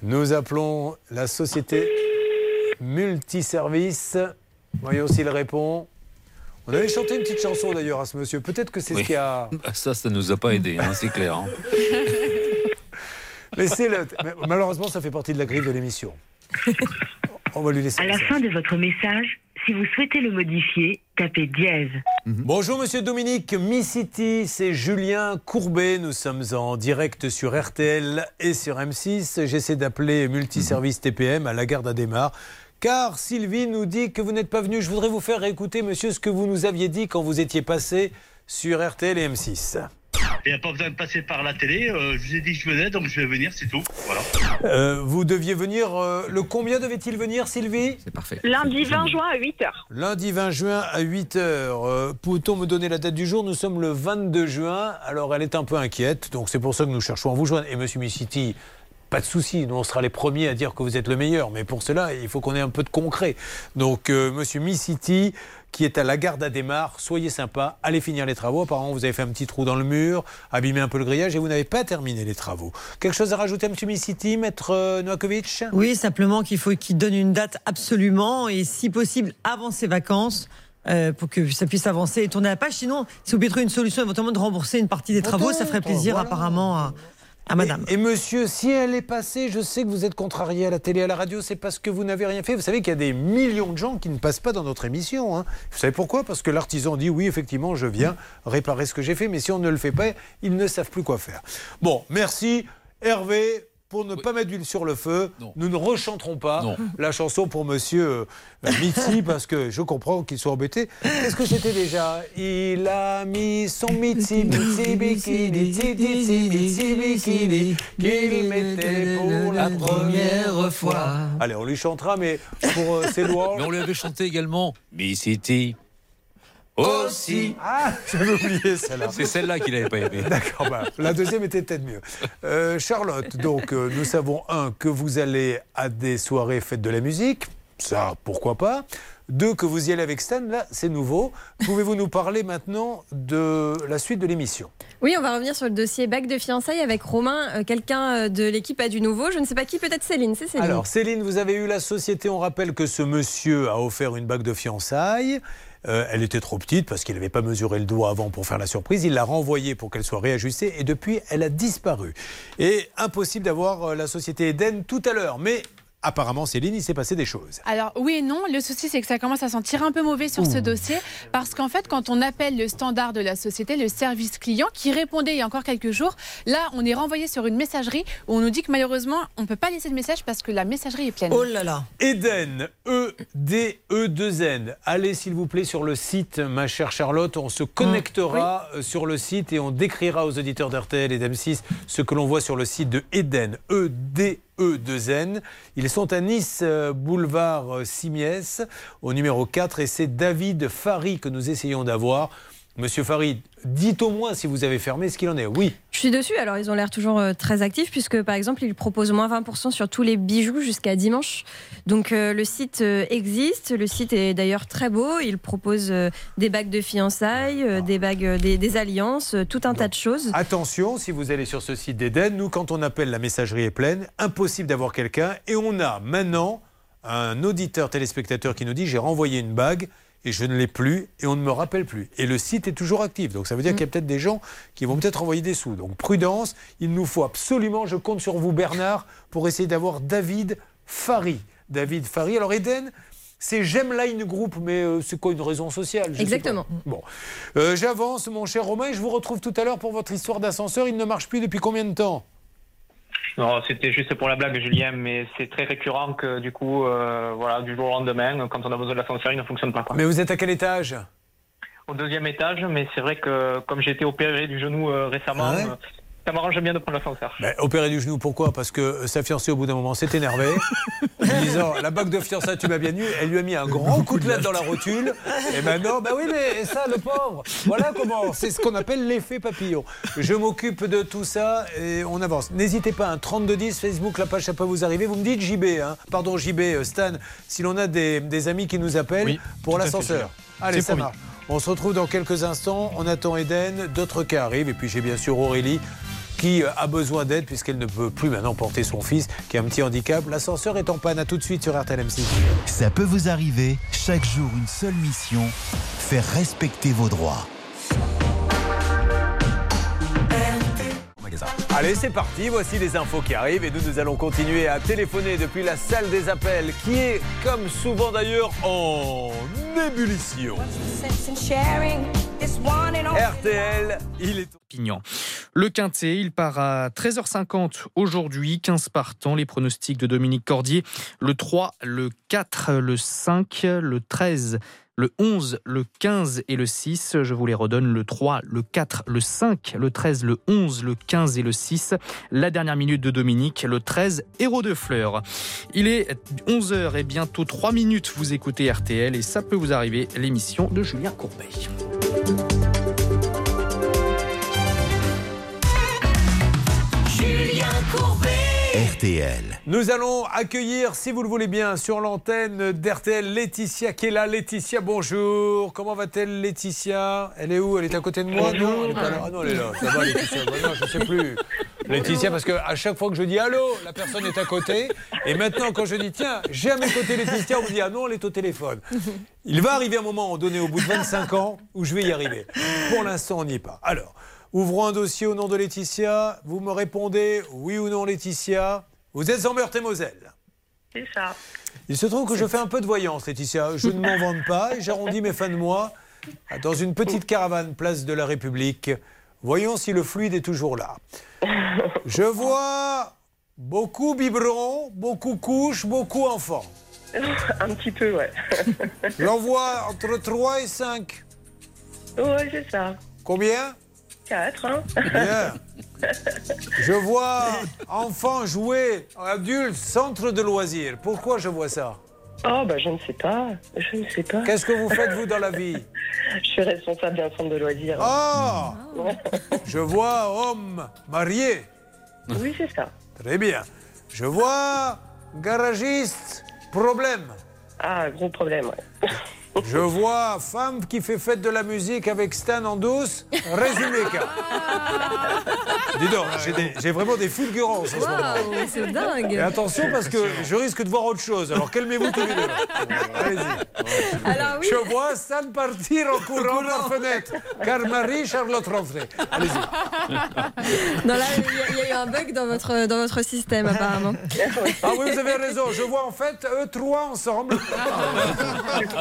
Nous appelons la société multiservice. Voyons s'il répond. On avait chanté une petite chanson d'ailleurs à ce monsieur. Peut-être que c'est Oui. ce qui a. Bah, Ça, ça nous a pas aidé, hein, c'est clair. hein. Malheureusement, ça fait partie de la grille de l'émission. On va lui laisser. À la message. fin de votre message, si vous souhaitez le modifier, tapez dièse. Bonjour Monsieur Dominique, Miss City, c'est Julien Courbet. Nous sommes en direct sur RTL et sur M6. J'essaie d'appeler Multiservice TPM à la gare d'Adémar. Car Sylvie nous dit que vous n'êtes pas venu. Je voudrais vous faire écouter, monsieur, ce que vous nous aviez dit quand vous étiez passé sur RTL et M6. Il n'y a pas besoin de passer par la télé. euh, je vous ai dit que je venais, donc je vais venir, c'est tout. Voilà. Euh, vous deviez venir. euh, le combien devait-il venir, Sylvie? C'est parfait. Lundi 20 juin à 8h. Lundi 20 juin à 8h. Euh, Peut-on me donner la date du jour? Nous sommes le 22 juin. Alors elle est un peu inquiète, donc c'est pour ça que nous cherchons à vous joindre. Et Monsieur Missiti, pas de souci, nous on sera les premiers à dire que vous êtes le meilleur. Mais pour cela, il faut qu'on ait un peu de concret. Donc euh, Monsieur Missiti, qui est à la gare d'Adémar, soyez sympa, allez finir les travaux. Apparemment, vous avez fait un petit trou dans le mur, abîmé un peu le grillage et vous n'avez pas terminé les travaux. Quelque chose à rajouter, Monsieur Missiti, Maître euh, Novakovic? Oui, simplement qu'il faut qu'il donne une date absolument et si possible avant ses vacances. euh, pour que ça puisse avancer et tourner la page. Sinon, si vous pouvez trouver une solution éventuellement de rembourser une partie des travaux, ça ferait plaisir voilà. apparemment à, à madame. Et, et monsieur, si elle est passée, je sais que vous êtes contrarié à la télé, à la radio, c'est parce que vous n'avez rien fait. Vous savez qu'il y a des millions de gens qui ne passent pas dans notre émission. hein. Vous savez pourquoi? Parce que l'artisan dit oui, effectivement, je viens réparer ce que j'ai fait, mais si on ne le fait pas, ils ne savent plus quoi faire. Bon, merci Hervé. Pour ne pas mettre d'huile sur le feu, nous ne rechanterons pas la chanson pour monsieur euh, Mitzi parce que je comprends qu'il soit embêté. Qu'est-ce que c'était déjà? Il a mis son Mitzi, Mitzi bikini, Mitzi, Mitzi, Mitzi bikini, qu'il mettait pour la première fois. Allez, on lui chantera, mais pour euh, ses louanges. Mais on lui avait chanté également. Aussi. Ah, j'avais oublié celle-là. C'est celle-là qu'il n'avait pas aimée. D'accord, bah, la deuxième était peut-être mieux. Euh, Charlotte, donc euh, nous savons, un, que vous allez à des soirées faites de la musique, ça, pourquoi pas. Deux, que vous y allez avec Stan, là, c'est nouveau. Pouvez-vous nous parler maintenant de la suite de l'émission? Oui, on va revenir sur le dossier bac de fiançailles avec Romain, euh, quelqu'un de l'équipe a du nouveau. Je ne sais pas qui, peut-être Céline. C'est Céline. Alors, Céline, vous avez eu la société. On rappelle que ce monsieur a offert une bague de fiançailles. Euh, elle était trop petite parce qu'il n'avait pas mesuré le doigt avant pour faire la surprise. Il l'a renvoyée pour qu'elle soit réajustée et depuis, elle a disparu. Et impossible d'avoir euh, la société Eden tout à l'heure. Mais apparemment, Céline, il s'est passé des choses. Alors oui et non. Le souci, c'est que ça commence à sentir un peu mauvais sur ce dossier parce qu'en fait, quand on appelle le standard de la société, le service client, qui répondait il y a encore quelques jours, là, on est renvoyé sur une messagerie où on nous dit que malheureusement, on ne peut pas laisser de message parce que la messagerie est pleine. Oh là là Eden, E-D-E-2-N. Allez, s'il vous plaît, sur le site, ma chère Charlotte. On se connectera mmh. euh, sur le site et on décrira aux auditeurs d'RTL et d'M6 ce que l'on voit sur le site de Eden, E-D-E-2-N. E2N. Ils sont à Nice, euh, boulevard euh, Simiès, au numéro 4, et c'est David Fari que nous essayons d'avoir. Monsieur Farid, dites au moins si vous avez fermé ce qu'il en est. Oui. Je suis dessus, alors ils ont l'air toujours euh, très actifs puisque par exemple ils proposent moins 20% sur tous les bijoux jusqu'à dimanche. Donc euh, le site euh, existe, le site est d'ailleurs très beau, il propose euh, des bagues de fiançailles, euh, des bagues, des, des alliances, tout un tas de choses. Attention, si vous allez sur ce site d'Eden, nous, quand on appelle, la messagerie est pleine, impossible d'avoir quelqu'un. Et on a maintenant un auditeur téléspectateur qui nous dit j'ai renvoyé une bague et je ne l'ai plus et on ne me rappelle plus. Et le site est toujours actif. Donc ça veut dire qu'il y a peut-être des gens qui vont peut-être envoyer des sous. Donc prudence, il nous faut absolument, je compte sur vous Bernard, pour essayer d'avoir David Fary. David Fary. Alors Eden, c'est J'aime Line Group, mais euh, c'est quoi une raison sociale? Exactement. Bon. Euh, J'avance, mon cher Romain, et je vous retrouve tout à l'heure pour votre histoire d'ascenseur. Il ne marche plus depuis combien de temps? Non, c'était juste pour la blague, Julien, mais c'est très récurrent que du coup, euh, voilà, du jour au lendemain, quand on a besoin de l'ascenseur, il ne fonctionne pas. quoi. Mais vous êtes à quel étage? Au deuxième étage, mais c'est vrai que comme j'ai été opéré du genou euh, récemment, Ah ouais? euh, ça m'arrange bien de prendre l'ascenseur. Ben, Opéré du genou, pourquoi? Parce que euh, sa fiancée, au bout d'un moment, s'est énervée. En disant La bague de fiançailles, tu m'as bien eu. Elle lui a mis un grand coup de latte dans la rotule. Et maintenant, ben oui, mais ça, le pauvre. Voilà comment. C'est ce qu'on appelle l'effet papillon. Je m'occupe de tout ça et on avance. N'hésitez pas, un 3210, Facebook, la page, ça peut vous arriver. Vous me dites JB, hein. pardon, JB, euh, Stan, si l'on a des, des amis qui nous appellent Oui, pour l'ascenseur. Allez, C'est ça promis. marche. On se retrouve dans quelques instants. On attend Eden, d'autres cas arrivent. Et puis j'ai bien sûr Aurélie qui euh, a besoin d'aide puisqu'elle ne peut plus maintenant porter son fils qui a un petit handicap. L'ascenseur est en panne. À tout de suite sur RTL M6. Ça peut vous arriver, chaque jour une seule mission, faire respecter vos droits. Allez, c'est parti. Voici les infos qui arrivent et nous, nous allons continuer à téléphoner depuis la salle des appels qui est, comme souvent d'ailleurs, en ébullition. RTL, il est... Pignan. Le Quintet, il part à 13h50 aujourd'hui, 15 partants. Les pronostics de Dominique Cordier, le 3, le 4, le 5, le 13, le 11, le 15 et le 6. Je vous les redonne, le 3, le 4, le 5, le 13, le 11, le 15 et le 6. La dernière minute de Dominique, le 13, héros de fleurs. Il est 11h et bientôt 3 minutes, vous écoutez RTL et ça peut vous arriver, l'émission de Julien Courbet. Julien Courbet. RTL. Nous allons accueillir, si vous le voulez bien, sur l'antenne d'RTL, Laetitia qui est là. Laetitia, bonjour. Comment va-t-elle, Laetitia? Elle est où? Elle est à côté de moi? Non, elle est pas là. Ah non, elle est là. Ça va, Laetitia? Bah Non, je sais plus. Laetitia, parce qu'à chaque fois que je dis allô, la personne est à côté. Et maintenant, quand je dis tiens, j'ai à mes côtés Laetitia, on me dit ah non, elle est au téléphone. Il va arriver un moment donné, au bout de 25 ans, où je vais y arriver. Pour l'instant, on n'y est pas. Alors, ouvrons un dossier au nom de Laetitia. Vous me répondez oui ou non, Laetitia. Vous êtes en Meurthe-et-Moselle. C'est ça. Il se trouve que je fais un peu de voyance, Laetitia. Je ne m'en vante pas et j'arrondis mes fins de mois dans une petite caravane place de la République. Voyons si le fluide est toujours là. Je vois beaucoup biberons, beaucoup couches, beaucoup enfants. Un petit peu, ouais. J'en vois entre 3 et 5. Ouais, c'est ça. Combien? 4, hein Bien. Je vois enfants jouer, adultes, centre de loisirs. Pourquoi je vois ça? Oh, bah, je ne sais pas. Je ne sais pas. Qu'est-ce que vous faites, vous, dans la vie? Je suis responsable d'un centre de loisirs. Ah Je vois homme marié. Oui, c'est ça. Très bien. Je vois garagiste, problème. Ah, gros problème, ouais. Je vois femme qui fait fête de la musique avec Stan en douce. Résumé, cas. Dis donc, j'ai vraiment des fulgurances en ce moment. Waouh, c'est dingue. Et attention parce que je risque de voir autre chose. Alors calmez-vous tous les deux. Allez-y. Je vois Stan partir en courant par fenêtre. Car Marie-Charlotte rentrait. Allez-y. Non, là, il y, a- il y a eu un bug dans votre, dans votre système, apparemment. Ah oui, vous avez raison. Je vois en fait eux trois ensemble.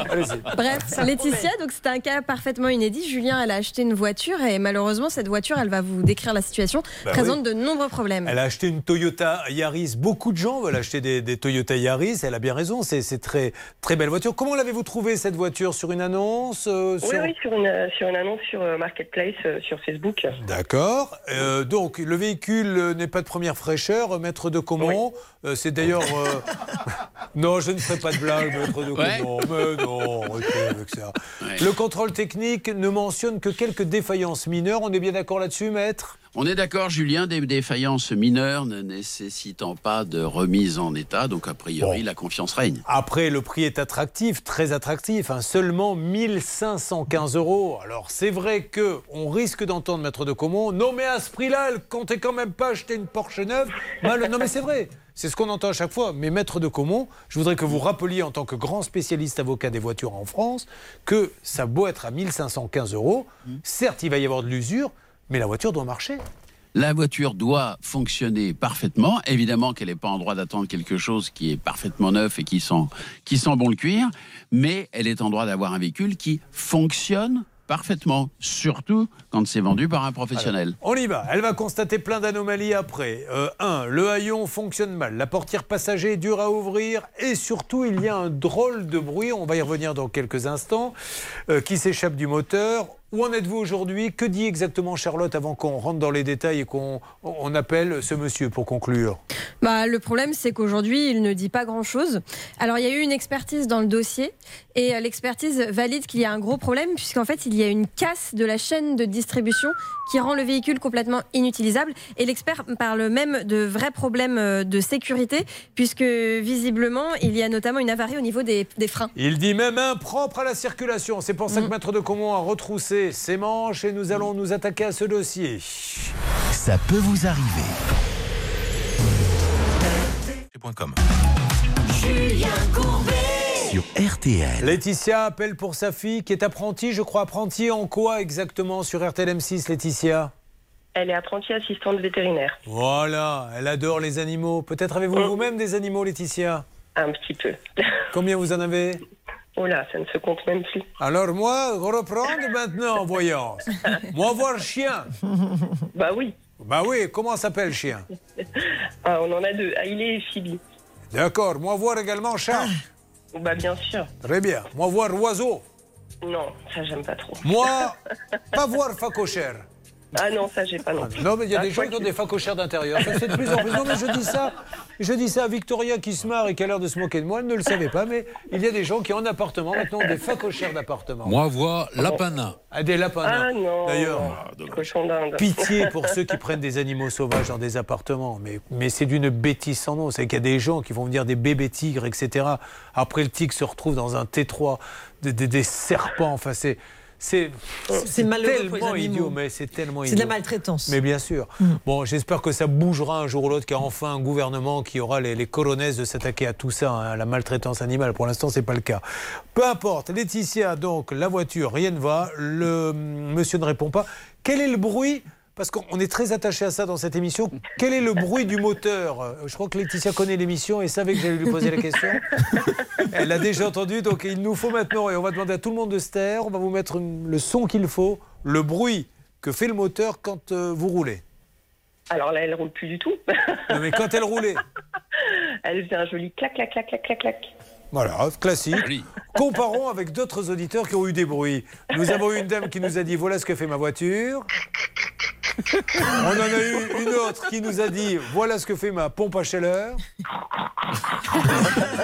Allez-y. Bref, Laetitia, donc c'était un cas parfaitement inédit. Julien, elle a acheté une voiture et malheureusement, cette voiture, elle va vous décrire la situation, Bah présente oui. de nombreux problèmes. Elle a acheté une Toyota Yaris. Beaucoup de gens veulent acheter des, des Toyota Yaris. Elle a bien raison. C'est c'est très très belle voiture. Comment l'avez-vous trouvée cette voiture? Sur une annonce euh, Oui, sur- oui, sur une, euh, sur une annonce sur euh, Marketplace, euh, sur Facebook. D'accord. Euh, donc le véhicule n'est pas de première fraîcheur, maître de Comont. Euh, c'est d'ailleurs. euh, non, je ne ferai pas de blague, maître de Ouais. Comont. Mais non, avec ça. Le contrôle technique ne mentionne que quelques défaillances mineures. On est bien d'accord là-dessus, maître? On est d'accord, Julien, des défaillances mineures ne nécessitant pas de remise en état, donc a priori la confiance règne. Après, le prix est attractif, très attractif, hein, seulement 1515 euros. Alors, c'est vrai que on risque d'entendre Maître de Comont, non mais à ce prix-là, elle comptait quand même pas acheter une Porsche neuve. Non mais c'est vrai, c'est ce qu'on entend à chaque fois. Mais Maître de Comont, je voudrais que vous rappeliez en tant que grand spécialiste avocat des voitures en France, que ça beau être à 1515 euros, certes, il va y avoir de l'usure, mais la voiture doit marcher. La voiture doit fonctionner parfaitement. Évidemment qu'elle n'est pas en droit d'attendre quelque chose qui est parfaitement neuf et qui sent, qui sent bon le cuir, mais elle est en droit d'avoir un véhicule qui fonctionne parfaitement, surtout quand c'est vendu par un professionnel. On y va. Elle va constater plein d'anomalies après. Euh, un, le haillon fonctionne mal. La portière passager est dure à ouvrir. Et surtout, il y a un drôle de bruit, on va y revenir dans quelques instants, euh, qui s'échappe du moteur. Où en êtes-vous aujourd'hui? Que dit exactement Charlotte avant qu'on rentre dans les détails et qu'on on appelle ce monsieur pour conclure? Bah, le problème, c'est qu'aujourd'hui, il ne dit pas grand-chose. Alors, il y a eu une expertise dans le dossier et euh, l'expertise valide qu'il y a un gros problème puisqu'en fait, il y a une casse de la chaîne de distribution qui rend le véhicule complètement inutilisable. Et l'expert parle même de vrais problèmes euh, de sécurité puisque visiblement, il y a notamment une avarie au niveau des, des freins. Il dit même impropre à la circulation. C'est pour ça que Maître de Comont a retroussé ses manches et nous allons nous attaquer à ce dossier. Ça peut vous arriver. Julien Courbet. Sur RTL. Laetitia appelle pour sa fille qui est apprentie, je crois, apprentie en quoi exactement sur RTL M6, Laetitia? Elle est apprentie assistante vétérinaire. Voilà, elle adore les animaux. Peut-être avez-vous vous-même des animaux, Laetitia? Un petit peu. Combien vous en avez? Oh là, ça ne se compte même plus. Alors moi, reprendre maintenant, voyons. Moi voir chien. Bah oui. Bah oui, comment s'appelle le chien? Ah, on en a deux, Ailey et Phoebe. D'accord, moi voir également chat. Bah bien sûr. Très bien. Moi voir oiseau. Non, ça j'aime pas trop. Moi, pas voir facochère. Ah non, ça j'ai pas non plus. Non, mais il y a Ah, des gens qui ont des facochères d'intérieur. C'est de plus en plus. Non, mais je dis ça. Je dis ça à Victoria qui se marre et qui a l'air de se moquer de moi. Elle ne le savait pas, mais il y a des gens qui, en appartement, maintenant, ont des facochères d'appartement. Moi, voir lapin nain. Ah, des lapins nains. Ah non. D'ailleurs, Cochon d'Inde. pitié pour ceux qui prennent des animaux sauvages dans des appartements. Mais, mais c'est d'une bêtise sans nom. C'est qu'il y a des gens qui vont venir des bébés tigres, etc. Après, le tigre se retrouve dans un T3, des, des- des serpents. Enfin, c'est. C'est tellement idiot, mais c'est tellement C'est de la idiot. maltraitance. Mais bien sûr. Bon, j'espère que ça bougera un jour ou l'autre, qu'il y a enfin un gouvernement qui aura les, les coronesses de s'attaquer à tout ça, hein, à la maltraitance animale. Pour l'instant, c'est pas le cas. Peu importe. Laetitia, donc, la voiture, rien ne va. Le hum, monsieur ne répond pas. Quel est le bruit parce qu'on est très attaché à ça dans cette émission. Quel est le bruit du moteur? Je crois que Laetitia connaît l'émission et savait que j'allais lui poser la question. Elle l'a déjà entendu, donc il nous faut maintenant, et on va demander à tout le monde de se taire, on va vous mettre le son qu'il faut, le bruit que fait le moteur quand euh, vous roulez. Alors là, elle roule plus du tout. Non, mais quand elle roulait, Elle faisait un joli clac, clac, clac, clac, clac, clac. voilà, classique. Comparons avec d'autres auditeurs qui ont eu des bruits. Nous avons eu une dame qui nous a dit voilà ce que fait ma voiture. On en a eu une autre qui nous a dit voilà ce que fait ma pompe à chaleur.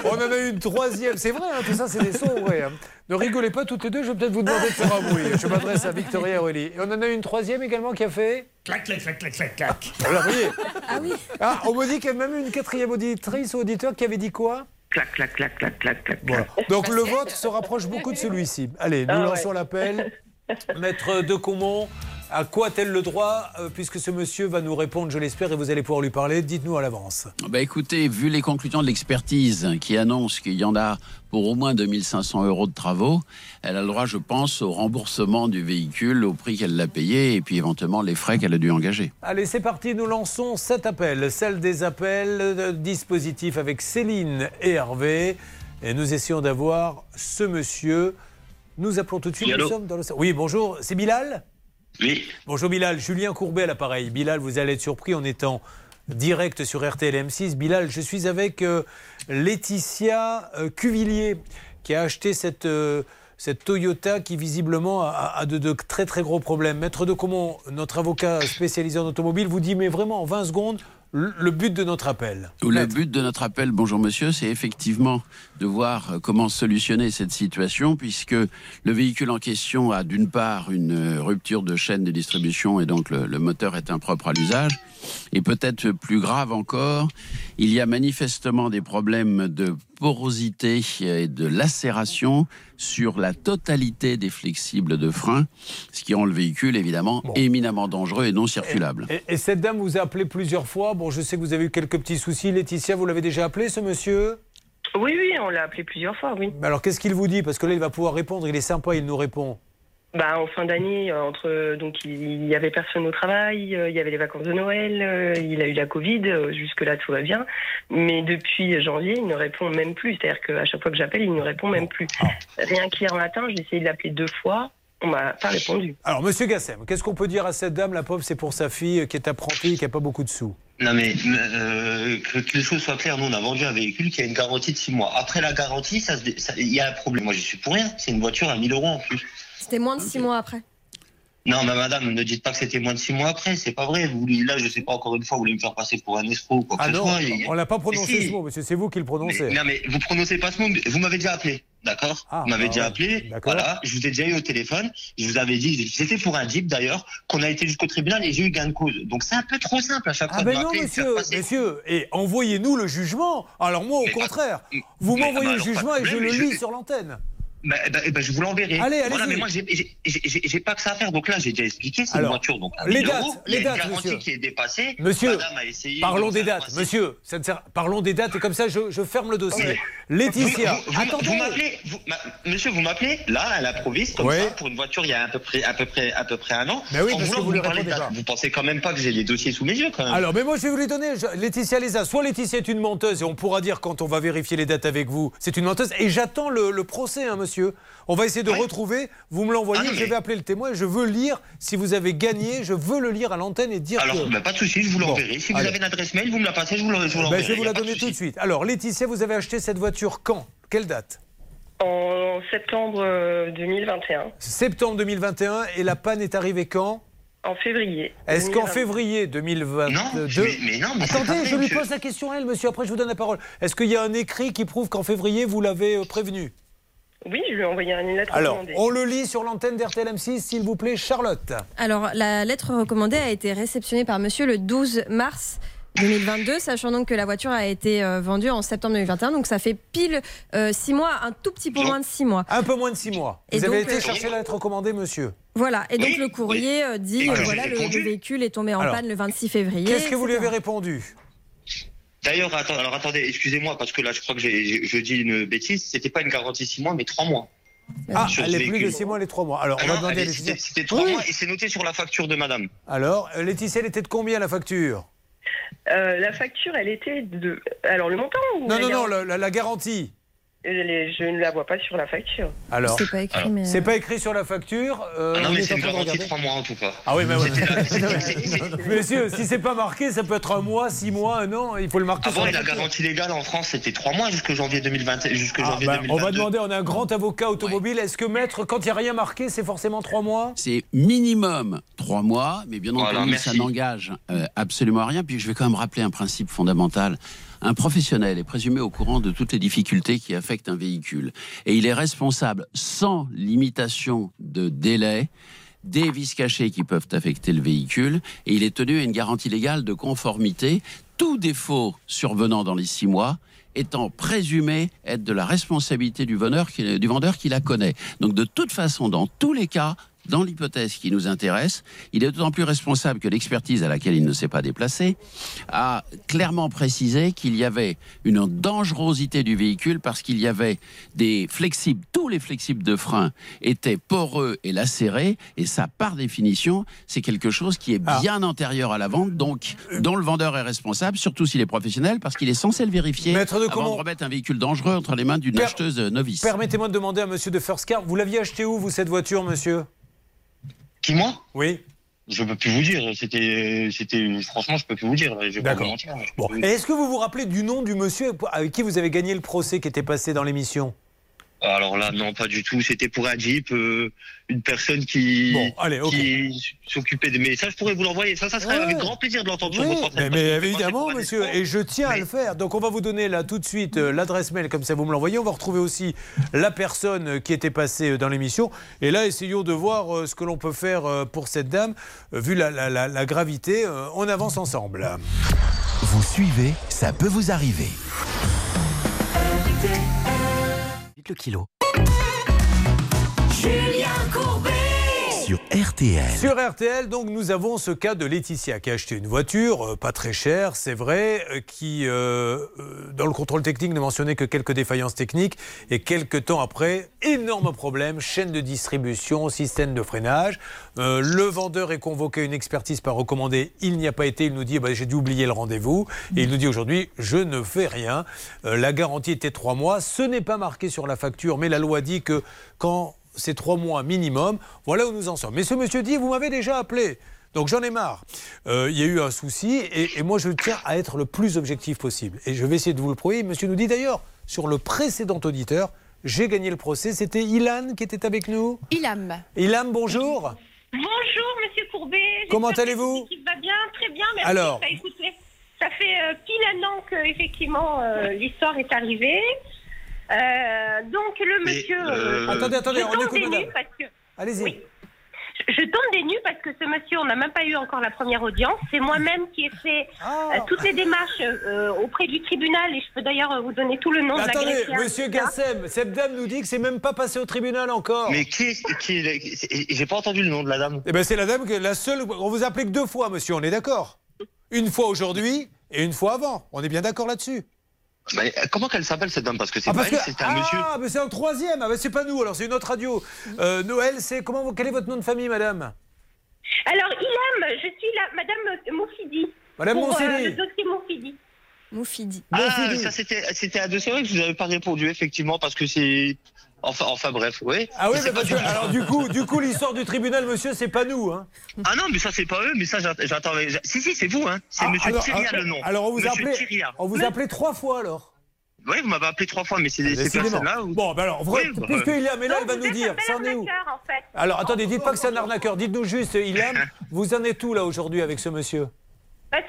On en a eu une troisième. C'est vrai, hein, tout ça, c'est des sons vrais. hein. Ne rigolez pas toutes les deux, je vais peut-être vous demander de faire un bruit. Je m'adresse à Victoria et Aurélie. Et on en a eu une troisième également qui a fait. Clac, clac, clac, clac, clac, clac. Voyez. Ah oui. Ah, on me dit qu'il y a même une quatrième auditrice ou auditeur qui avait dit quoi? Clac, clac, clac, clac, clac, clac. Voilà. Donc le vote se rapproche beaucoup de celui-ci. Allez, nous Ah ouais. lançons l'appel. Maître de Comont, à quoi a-t-elle le droit euh, Puisque ce monsieur va nous répondre, je l'espère, et vous allez pouvoir lui parler. Dites-nous à l'avance. Bah écoutez, vu les conclusions de l'expertise qui annonce qu'il y en a pour au moins 2500 euros de travaux, elle a le droit, je pense, au remboursement du véhicule au prix qu'elle l'a payé et puis éventuellement les frais qu'elle a dû engager. Allez, c'est parti, nous lançons cet appel, celle des appels, euh, dispositif avec Céline et Hervé. Et nous essayons d'avoir ce monsieur. Nous appelons tout de suite. Oui, nous allô sommes dans le... Oui, bonjour, c'est Bilal? Bonjour Bilal, Julien Courbet à l'appareil. Bilal, vous allez être surpris en étant direct sur RTL M6. Bilal, je suis avec euh, Laetitia euh, Cuvillier qui a acheté cette, euh, Toyota qui visiblement a, de, très très gros problèmes. Maître de Comont, notre avocat spécialisé en automobile, vous dit mais vraiment en 20 secondes le, but de notre appel. Le but de notre appel, bonjour monsieur, c'est effectivement de voir euh, comment solutionner cette situation, puisque le véhicule en question a d'une part une euh, rupture de chaîne de distribution et donc le, le moteur est impropre à l'usage. Et peut-être plus grave encore, il y a manifestement des problèmes de porosité et de lacération sur la totalité des flexibles de frein, ce qui rend le véhicule évidemment éminemment dangereux et non circulable. Et, et cette dame vous a appelé plusieurs fois. Bon, je sais que vous avez eu quelques petits soucis. Laetitia, vous l'avez déjà appelé ce monsieur? Oui, oui, on l'a appelé plusieurs fois, oui. Mais alors qu'est-ce qu'il vous dit? Parce que là, il va pouvoir répondre. Il est sympa, il nous répond. Bah, en fin d'année, entre donc il y avait personne au travail, euh, il y avait les vacances de Noël, euh, il a eu la Covid, euh, jusque là tout va bien. Mais depuis janvier, il ne répond même plus. C'est-à-dire qu'à chaque fois que j'appelle, il ne répond même plus. Rien qu'hier matin, j'ai essayé de l'appeler deux fois, on m'a pas répondu. Alors, monsieur Gassem, qu'est-ce qu'on peut dire à cette dame La pauvre, c'est pour sa fille qui est apprentie, qui n'a pas beaucoup de sous? Non mais euh, que, que les choses soient claires, nous on a vendu un véhicule qui a une garantie de 6 mois. Après la garantie, ça il y a un problème. Moi je suis pour rien, c'est une voiture à 1000 euros en plus. C'était moins de six mois après. Non mais madame, ne dites pas que c'était moins de 6 mois après, c'est pas vrai. Vous, là je sais pas encore une fois, vous voulez me faire passer pour un escroc ou quoi que Ah ce non, soit. et- on l'a pas Mais prononcé si. ce mot, monsieur. C'est vous qui le prononcez. Mais- non mais vous prononcez pas ce mot, mais vous m'avez déjà appelé, d'accord Ah, Vous m'avez ah déjà appelé, d'accord. voilà, je vous ai déjà eu au téléphone, je vous avais dit, c'était pour un Jeep d'ailleurs, qu'on a été jusqu'au tribunal et j'ai eu gain de cause. Donc c'est un peu trop simple à chaque fois Ah de ben non, et de faire monsieur, monsieur, et envoyez-nous le jugement. Alors moi, au Mais pas- contraire, vous mais- m'envoyez ah le bah alors, jugement et je le lis sur l'antenne. Bah, bah, bah, je vous l'enverrai. Allez, Voilà, allez-y. mais moi, j'ai- pas que ça à faire. Donc là, j'ai déjà expliqué, c'est une voiture. Donc, les 1000 dates, euros, les dates, une garantie monsieur. qui est dépassée. Monsieur, Madame a essayé parlons de des dates. Monsieur, ça ne sert- parlons des dates et comme ça, je, je ferme le dossier. Oui. Laetitia, Vous, vous- attendez. vous m'appelez, monsieur, vous m'appelez là à l'improviste comme Oui. ça pour une voiture il y a à peu près, à peu près, à peu près un an. Mais oui, parce que vous pensez quand même pas que j'ai les dossiers sous mes yeux quand même. Alors, mais moi, je vais vous les donner. Laetitia les a. Soit Laetitia est une menteuse et on pourra dire quand on va vérifier les dates avec vous, c'est une menteuse. Et j'attends le, procès, hein, monsieur. On va essayer de retrouver. Vous me l'envoyez. Ah je vais appeler le témoin. et Je veux lire. Si vous avez gagné, je veux le lire à l'antenne et dire Alors, que. bah, pas de souci, je vous Bon, l'enverrai. Si vous allez. avez une adresse mail, vous me la passez, je vous l'enverrai. je vais vous la donner tout de suite. Alors, Laetitia, vous avez acheté cette voiture quand? Quelle date? En septembre euh, 2021, Septembre 2021 et la panne est arrivée quand? En février. Est-ce qu'en 2022. février 2022 Non, mais- mais non, mais c'est Attendez, je lui monsieur. pose la question à elle, monsieur. Après, je vous donne la parole. Est-ce qu'il y a un écrit qui prouve qu'en février vous l'avez euh, prévenu? Oui, je lui ai envoyé une lettre Alors, recommandée. on le lit sur l'antenne d'RTLM6, s'il vous plaît, Charlotte. Alors, la lettre recommandée a été réceptionnée par monsieur le 12 mars 2022, sachant donc que la voiture a été euh, vendue en septembre 2021. Donc, ça fait pile euh, six mois, un tout petit peu moins de six mois. Un peu moins de six mois. Et vous avez donc, été euh, chercher la lettre recommandée, monsieur. Voilà. Et donc, Oui, le courrier euh, dit euh, voilà, le, véhicule est tombé en Alors, panne le 26 février. Qu'est-ce que vous lui avez répondu? D'ailleurs, attends, alors attendez, excusez-moi, parce que là, je crois que j'ai- je dis une bêtise. C'était pas une garantie 6 mois, mais 3 mois. Ah, elle est plus de véhicule. six mois, elle est trois mois. Alors, Ah on va demander. C'était c'était 3 Oui. mois et c'est noté sur la facture de madame. Alors, euh, Laetitia, elle était de combien la facture? Euh, la facture, elle était de. Alors, le montant ou Non, la non, non, la, la- la garantie. Je ne la vois pas sur la facture. Alors, C'est pas écrit, Alors, mais. c'est pas écrit sur la facture. euh, Ah non, on mais est c'est une garantie de regarder. trois mois en tout cas. Ah oui, mais ouais. C'est- Monsieur, si c'est pas marqué, ça peut être un mois, six mois, un an. Il faut le marquer sur Avant, la la facture. garantie légale en France, c'était trois mois jusqu'au janvier 2020, jusqu'au Ah, janvier bah, 2022. on va demander, on a un grand avocat automobile. Est-ce que maître, quand il n'y a rien marqué, c'est forcément trois mois? C'est minimum trois mois, mais bien Voilà, entendu, ça n'engage euh, absolument à rien. Puis je vais quand même rappeler un principe fondamental. Un professionnel est présumé au courant de toutes les difficultés qui affectent un véhicule. Et il est responsable, sans limitation de délai, des vis cachés qui peuvent affecter le véhicule. Et il est tenu à une garantie légale de conformité. Tout défaut survenant dans les six mois étant présumé être de la responsabilité du du vendeur qui la connaît. Donc de toute façon, dans tous les cas, dans l'hypothèse qui nous intéresse, il est d'autant plus responsable que l'expertise à laquelle il ne s'est pas déplacé a clairement précisé qu'il y avait une dangerosité du véhicule parce qu'il y avait des flexibles, tous les flexibles de frein étaient poreux et lacérés, et ça, par définition, c'est quelque chose qui est Ah. bien antérieur à la vente, donc dont le vendeur est responsable, surtout s'il est professionnel, parce qu'il est censé le vérifier Maître de avant comment- de remettre un véhicule dangereux entre les mains d'une acheteuse novice. Permettez-moi de demander à monsieur de First Car, vous l'aviez acheté où, vous, cette voiture, monsieur? Qui, moi Oui. Je peux plus vous dire. C'était, c'était, franchement, je peux plus vous dire. Je vais pas vous mentir. Bon. Et est-ce que vous vous rappelez du nom du monsieur avec qui vous avez gagné le procès qui était passé dans l'émission? Alors là, non, pas du tout. C'était pour un Jeep, euh, une personne qui, Bon, allez, ok. qui s'occupait de mes. Ça, je pourrais vous l'envoyer. Ça, ça serait Ouais. avec grand plaisir de l'entendre sur mais, mais évidemment, monsieur, et je tiens à le faire. Donc, on va vous donner là tout de suite euh, l'adresse mail, comme ça vous me l'envoyez. On va retrouver aussi la personne euh, qui était passée dans l'émission. Et là, essayons de voir euh, ce que l'on peut faire euh, pour cette dame. Euh, Vu la, la- la- la gravité, euh, on avance ensemble. Vous suivez, ça peut vous arriver. Le kilo. Sur RTL. Sur RTL, donc, nous avons ce cas de Laetitia qui a acheté une voiture, euh, pas très chère, c'est vrai, euh, qui, euh, dans le contrôle technique, ne mentionnait que quelques défaillances techniques. Et quelques temps après, énorme problème, chaîne de distribution, système de freinage. Le vendeur est convoqué une expertise par recommandé. Il n'y a pas été. Il nous dit, bah, j'ai dû oublier le rendez-vous. Et il nous dit aujourd'hui, je ne fais rien. La garantie était trois mois. Ce n'est pas marqué sur la facture, mais la loi dit que quand c'est trois mois minimum. Voilà où nous en sommes. Mais ce monsieur dit, vous m'avez déjà appelé. Donc j'en ai marre. Euh, Il y a eu un souci et, et moi je tiens à être le plus objectif possible. Et je vais essayer de vous le prouver. Monsieur nous dit d'ailleurs, sur le précédent auditeur, j'ai gagné le procès. C'était Ilan qui était avec nous. Ilham. Ilan, bonjour. Bonjour, monsieur Courbet. Comment allez-vous va bien, très bien, merci. Alors Bah, écoutez, ça fait euh, pile un an que effectivement euh, l'histoire est arrivée. Euh, donc le monsieur. euh, Attendez, attendez, je on tombe écoute, des madame. nues parce que. Allez-y. Oui. Je, tombe des nues parce que ce monsieur, on n'a même pas eu encore la première audience. C'est moi-même qui ai fait Ah. euh, toutes les démarches euh, auprès du tribunal et je peux d'ailleurs euh, vous donner tout le nom de la Attendez, greffière, monsieur. Gassem, cette dame nous dit que c'est même pas passé au tribunal encore. Mais qui est, qui est- j'ai pas entendu le nom de la dame. Eh ben c'est la dame, que- la seule. On vous a appelé que deux fois, monsieur, on est d'accord Une fois aujourd'hui et une fois avant. On est bien d'accord là-dessus Mais euh, comment qu'elle s'appelle cette dame? Parce que c'est Ah, pas parce elle, que- c'était un ah, monsieur. mais c'est un troisième. Ah, ben c'est pas nous, alors c'est une autre radio. Euh, Noël, c'est comment vous- Quel est votre nom de famille, madame? Alors, Ilham, je suis la Madame Moufidi. Madame pour, euh, Moufidi. le dossier Moufidi. Moufidi. Ah, ça c'était, c'était un dossier vrai que je vous avais pas répondu effectivement parce que c'est, enfin, enfin bref, oui. Ah oui, Mais parce que, alors du coup, du coup, l'histoire du tribunal, monsieur, c'est pas nous, hein. Ah non, mais ça c'est pas eux, mais ça j'att- j'attends. j'a- Si si, c'est vous, hein. C'est Ah, Monsieur alors, Thiria alors, le nom. Alors on vous Monsieur appelé, Thiria. on vous trois fois alors. Oui, vous m'avez appelé trois fois, mais c'est ces personnes-là. Ou... Bon, ben alors, vrai, Oui, bah, puisque euh, il est mais là, il va nous dire, ça en est où en fait. Alors attendez, dites pas que c'est un arnaqueur. Dites-nous juste, Ilham, vous en êtes où là aujourd'hui avec ce monsieur?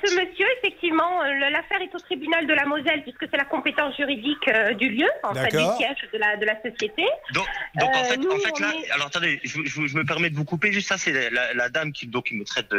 Ce monsieur, effectivement, euh, l'affaire est au tribunal de la Moselle puisque c'est la compétence juridique euh, du lieu, en fait, du siège de la, de la société. Donc, donc en Euh, fait, nous, en fait on là, est- alors attendez, je, je- je me permets de vous couper. Juste ça, c'est la, la- la dame qui donc qui me traite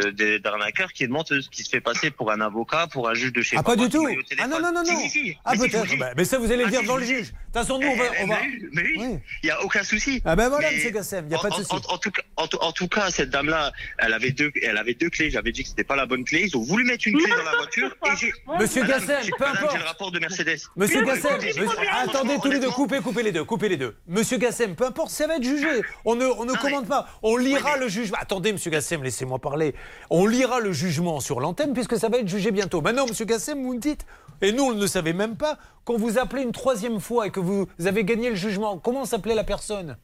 d'arnaqueur, qui est menteuse, qui se fait passer pour un avocat, pour un juge de chez Ah, pas du tout Ah non, non, non, Si, non si, si. Ah Mais peut-être, vous dis. Bah, mais ça vous allez le Ah, dire si, devant le juge. De toute façon, nous, on va... Eh, on mais va... oui, mais oui, Oui. il n'y a aucun souci. Ah ben voilà, Mais monsieur Gassem, il n'y a pas de en- souci. En, en tout cas, en, tout- en tout cas, cette dame-là, elle avait deux, elle avait deux clés. J'avais dit que c'était pas la bonne clé. Ils ont voulu mettre une clé dans la voiture et j'ai. Monsieur Madame, Gassem, peu madame, importe. J'ai le rapport de Mercedes. Monsieur Gassem, monsieur- attendez tous les deux, coupez, coupez les deux, coupez les deux. Monsieur Gassem, peu importe, ça va être jugé. On ne, on ne commande pas. On lira le jugement. Attendez, monsieur Gassem, laissez-moi parler. On lira le jugement sur l'antenne puisque ça va être jugé bientôt. Maintenant, monsieur Gassem, vous me dites, et nous, on ne le savait même pas, qu'on vous appelait une troisième fois et que vous avez gagné le jugement. Comment s'appelait la personne?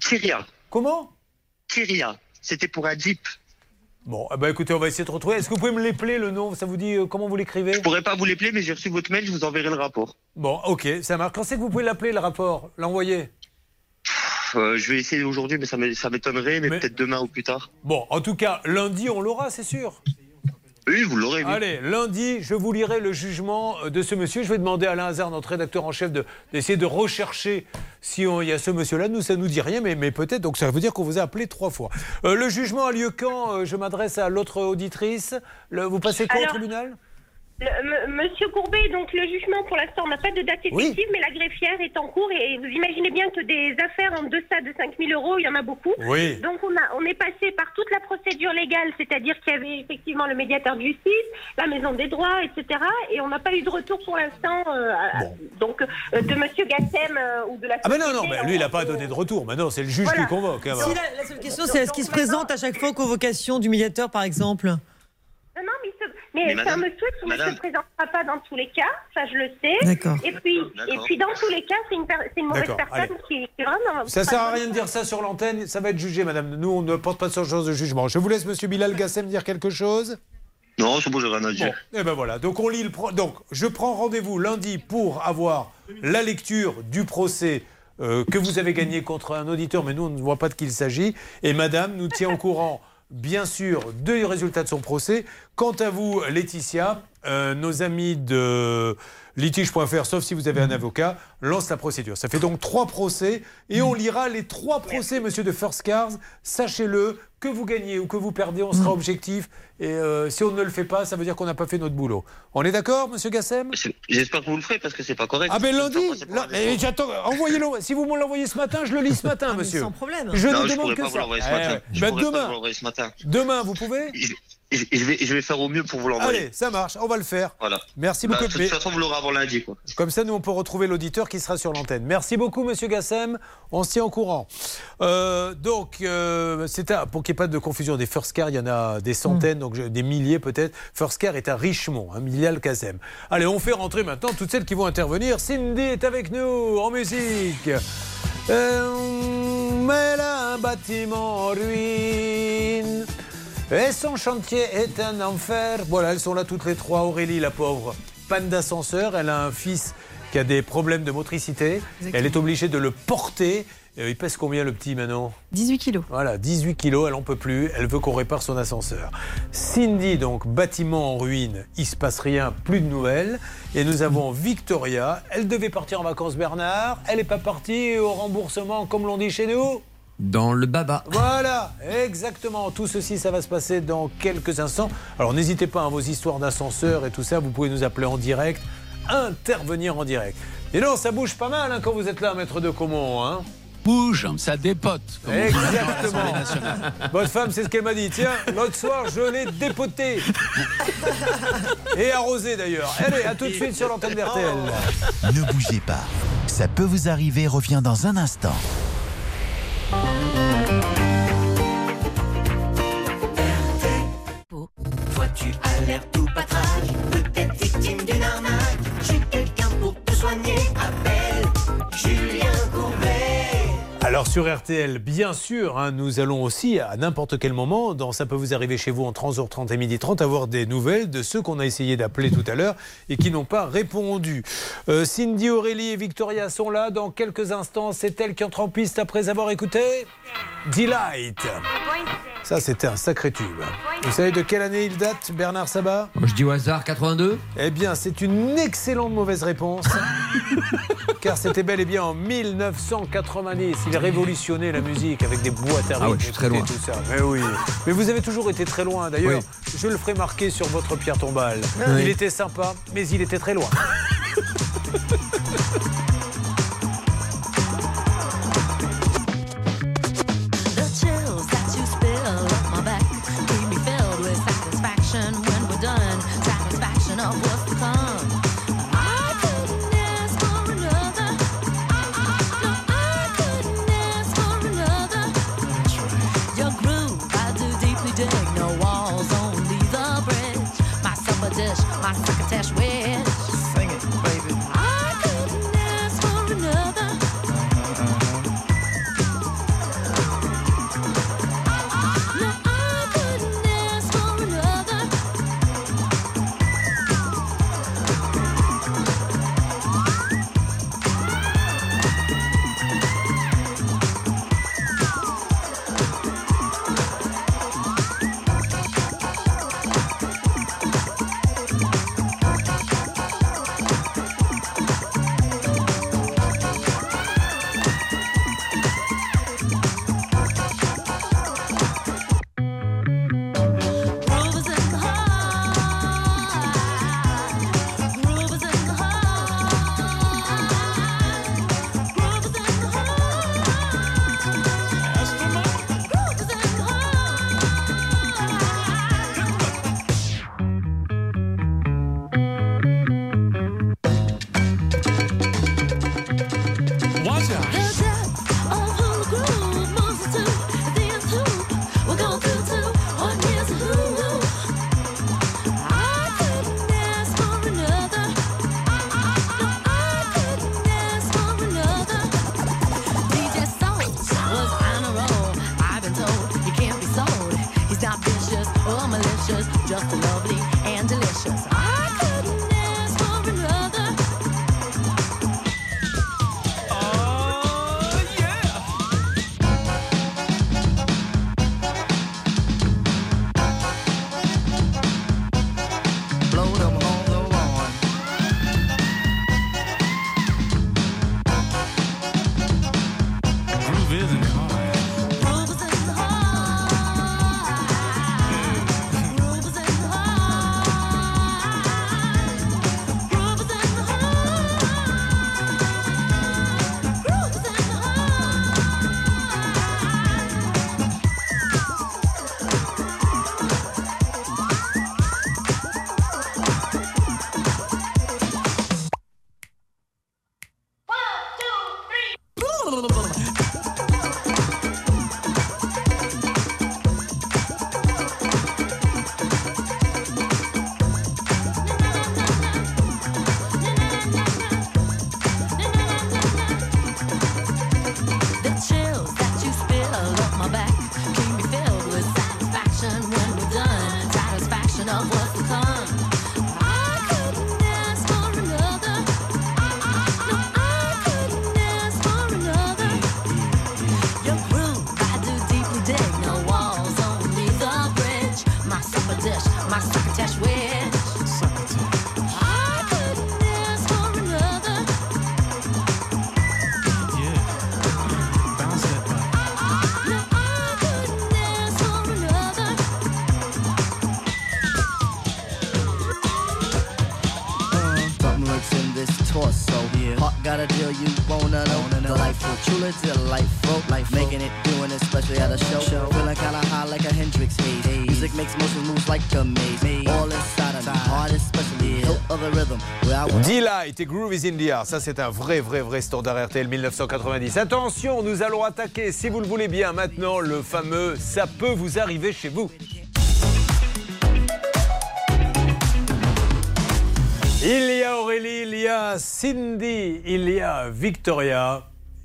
Kyria. Comment? Kyria. C'était pour un Jeep. Bon, eh ben, écoutez, on va essayer de retrouver. Est-ce que vous pouvez me l'épeler le nom? Ça vous dit euh, comment vous l'écrivez? Je pourrais pas vous l'épeler, mais j'ai reçu votre mail, je vous enverrai le rapport. Bon, ok, ça marche. Quand c'est que vous pouvez l'appeler le rapport? L'envoyer? Euh, je vais essayer aujourd'hui, mais ça m'étonnerait, mais, peut-être demain ou plus tard. Bon, en tout cas, lundi, on l'aura, c'est sûr. Oui, vous l'aurez. oui. Allez, lundi, je vous lirai le jugement euh, de ce monsieur. Je vais demander à Alain Hazard, notre rédacteur en chef, de- d'essayer de, rechercher si on- il y a ce monsieur-là. Nous, ça nous dit rien, mais, mais peut-être. Donc, ça veut dire qu'on vous a appelé trois fois. Euh, le jugement a lieu quand Euh, Je m'adresse à l'autre auditrice. Le- vous passez quand Alors- au tribunal Le- m- Monsieur Courbet, donc le jugement pour l'instant, on n'a pas de date effective, mais la greffière est en cours et vous imaginez bien que des affaires en deçà de 5 000 euros, il y en a beaucoup. Oui. Donc on, a, on est passé par toute la procédure légale, c'est-à-dire qu'il y avait effectivement le médiateur de justice, la maison des droits, etc. Et on n'a pas eu de retour pour l'instant euh, donc euh, de Monsieur Gassem euh, ou de la Ah, mais non, non, mais lui, il n'a pas donné de retour. Maintenant, c'est le juge Voilà. qui convoque. hein, Si, la, la seule question, c'est est-ce qu'il se présente à chaque fois aux convocations du médiateur, par exemple? Non, non, mais, mais Mais c'est madame- un monsieur qui ne se présentera pas dans tous les cas, ça je le sais. D'accord. Et puis, D'accord. et puis dans tous les cas, c'est une, per- c'est une mauvaise D'accord, personne qui, qui est vraiment. Ça sert à rien de dire ça sur l'antenne, ça va être jugé, madame. Nous, on ne porte pas ce genre de jugement. Je vous laisse, monsieur Bilal Gassem, dire quelque chose. Non, c'est bon, j'ai rien à dire. Et ben voilà, donc on lit le pro- donc je prends rendez-vous lundi pour avoir la lecture du procès euh, que vous avez gagné contre un auditeur, mais nous on ne voit pas de qui il s'agit. Et Madame nous tient au courant, bien sûr, du résultat de son procès. Quant à vous, Laetitia, euh, nos amis de litige.fr, sauf si vous avez un avocat, lancent la procédure. Ça fait donc trois procès et on lira les trois procès, Monsieur de First Cars. Sachez-le, que vous gagnez ou que vous perdez, on sera objectif. Et euh, si on ne le fait pas, ça veut dire qu'on n'a pas fait notre boulot. On est d'accord, Monsieur Gassem? J'espère que vous le ferez parce que c'est pas correct. Ah ben lundi, j'attends. Envoyez-le. Si vous me l'envoyez ce matin, je le lis ce matin, monsieur. sans problème. Je non, ne je demande que pas vous ça. l'envoyer ce Eh matin. ouais. Je Ben, pas demain, vous l'envoyer ce matin. demain, vous pouvez? Je, je vais, je vais faire au mieux pour vous l'envoyer. Allez, ça marche. On va le faire. Voilà. Merci Bah, beaucoup. de toute façon, vous l'aurez avant lundi, quoi. Comme ça, nous, on peut retrouver l'auditeur qui sera sur l'antenne. Merci beaucoup, Monsieur Gassem. On se tient au courant. Euh, donc, euh, c'est un- pour qu'il n'y ait pas de confusion, des First Car, il y en a des centaines, donc des milliers peut-être. First Car est à Richemont, un millial Gassem. Allez, on fait rentrer maintenant toutes celles qui vont intervenir. Cindy est avec nous en musique. Euh, mais elle a un bâtiment en ruine. Et son chantier est un enfer. Voilà, elles sont là toutes les trois. Aurélie, la pauvre, panne d'ascenseur. Elle a un fils qui a des problèmes de motricité. Elle est obligée de le porter. Euh, Il pèse combien le petit maintenant 18 kilos. Voilà, 18 kilos, elle en peut plus. Elle veut qu'on répare son ascenseur. Cindy, donc, bâtiment en ruine, il se passe rien, plus de nouvelles. Et nous avons Victoria. Elle devait partir en vacances, Bernard. Elle n'est pas partie au remboursement, comme l'on dit chez nous. Dans le baba. Voilà, exactement. Tout ceci, ça va se passer dans quelques instants. Alors n'hésitez pas à vos histoires d'ascenseur et tout ça, vous pouvez nous appeler en direct, intervenir en direct. Et non, ça bouge pas mal hein, quand vous êtes là, maître de Comont. Hein Bouge, ça dépote. comme Exactement. Votre femme, c'est ce qu'elle m'a dit. Tiens, l'autre soir, je l'ai dépoté. Et arrosé d'ailleurs. Allez, à tout de suite sur l'antenne d'RTL. Ne bougez pas. Ça peut vous arriver, revient dans un instant. Vois-tu à l'air tout patraque, peut-être victime d'une arnaque? J'ai quelqu'un pour te soigner, Courbet. Alors sur RTL, bien sûr, hein, nous allons aussi, à n'importe quel moment, dans Ça peut vous arriver chez vous en 30h30 et 12h30, avoir des nouvelles de ceux qu'on a essayé d'appeler tout à l'heure et qui n'ont pas répondu. Euh, Cindy, Aurélie et Victoria sont là. Dans quelques instants, c'est elle qui entre en piste après avoir écouté Delight. Ça, c'était un sacré tube. Vous savez de quelle année il date, Bernard Sabat? Je dis au hasard 82 Eh bien, c'est une excellente mauvaise réponse. car c'était bel et bien en 1990. Il a révolutionné la musique avec des boîtes à Ah ouais, rythme je suis très et loin. tout ça. Mais oui. Mais vous avez toujours été très loin. D'ailleurs, je le ferai marquer sur votre pierre tombale. Oui. Il était sympa, mais il était très loin. in the Air. Ça, c'est un vrai, vrai, vrai standard RTL 1990. Attention, nous allons attaquer, si vous le voulez bien, maintenant le fameux Ça peut vous arriver chez vous. Il y a Aurélie, il y a Cindy, il y a Victoria.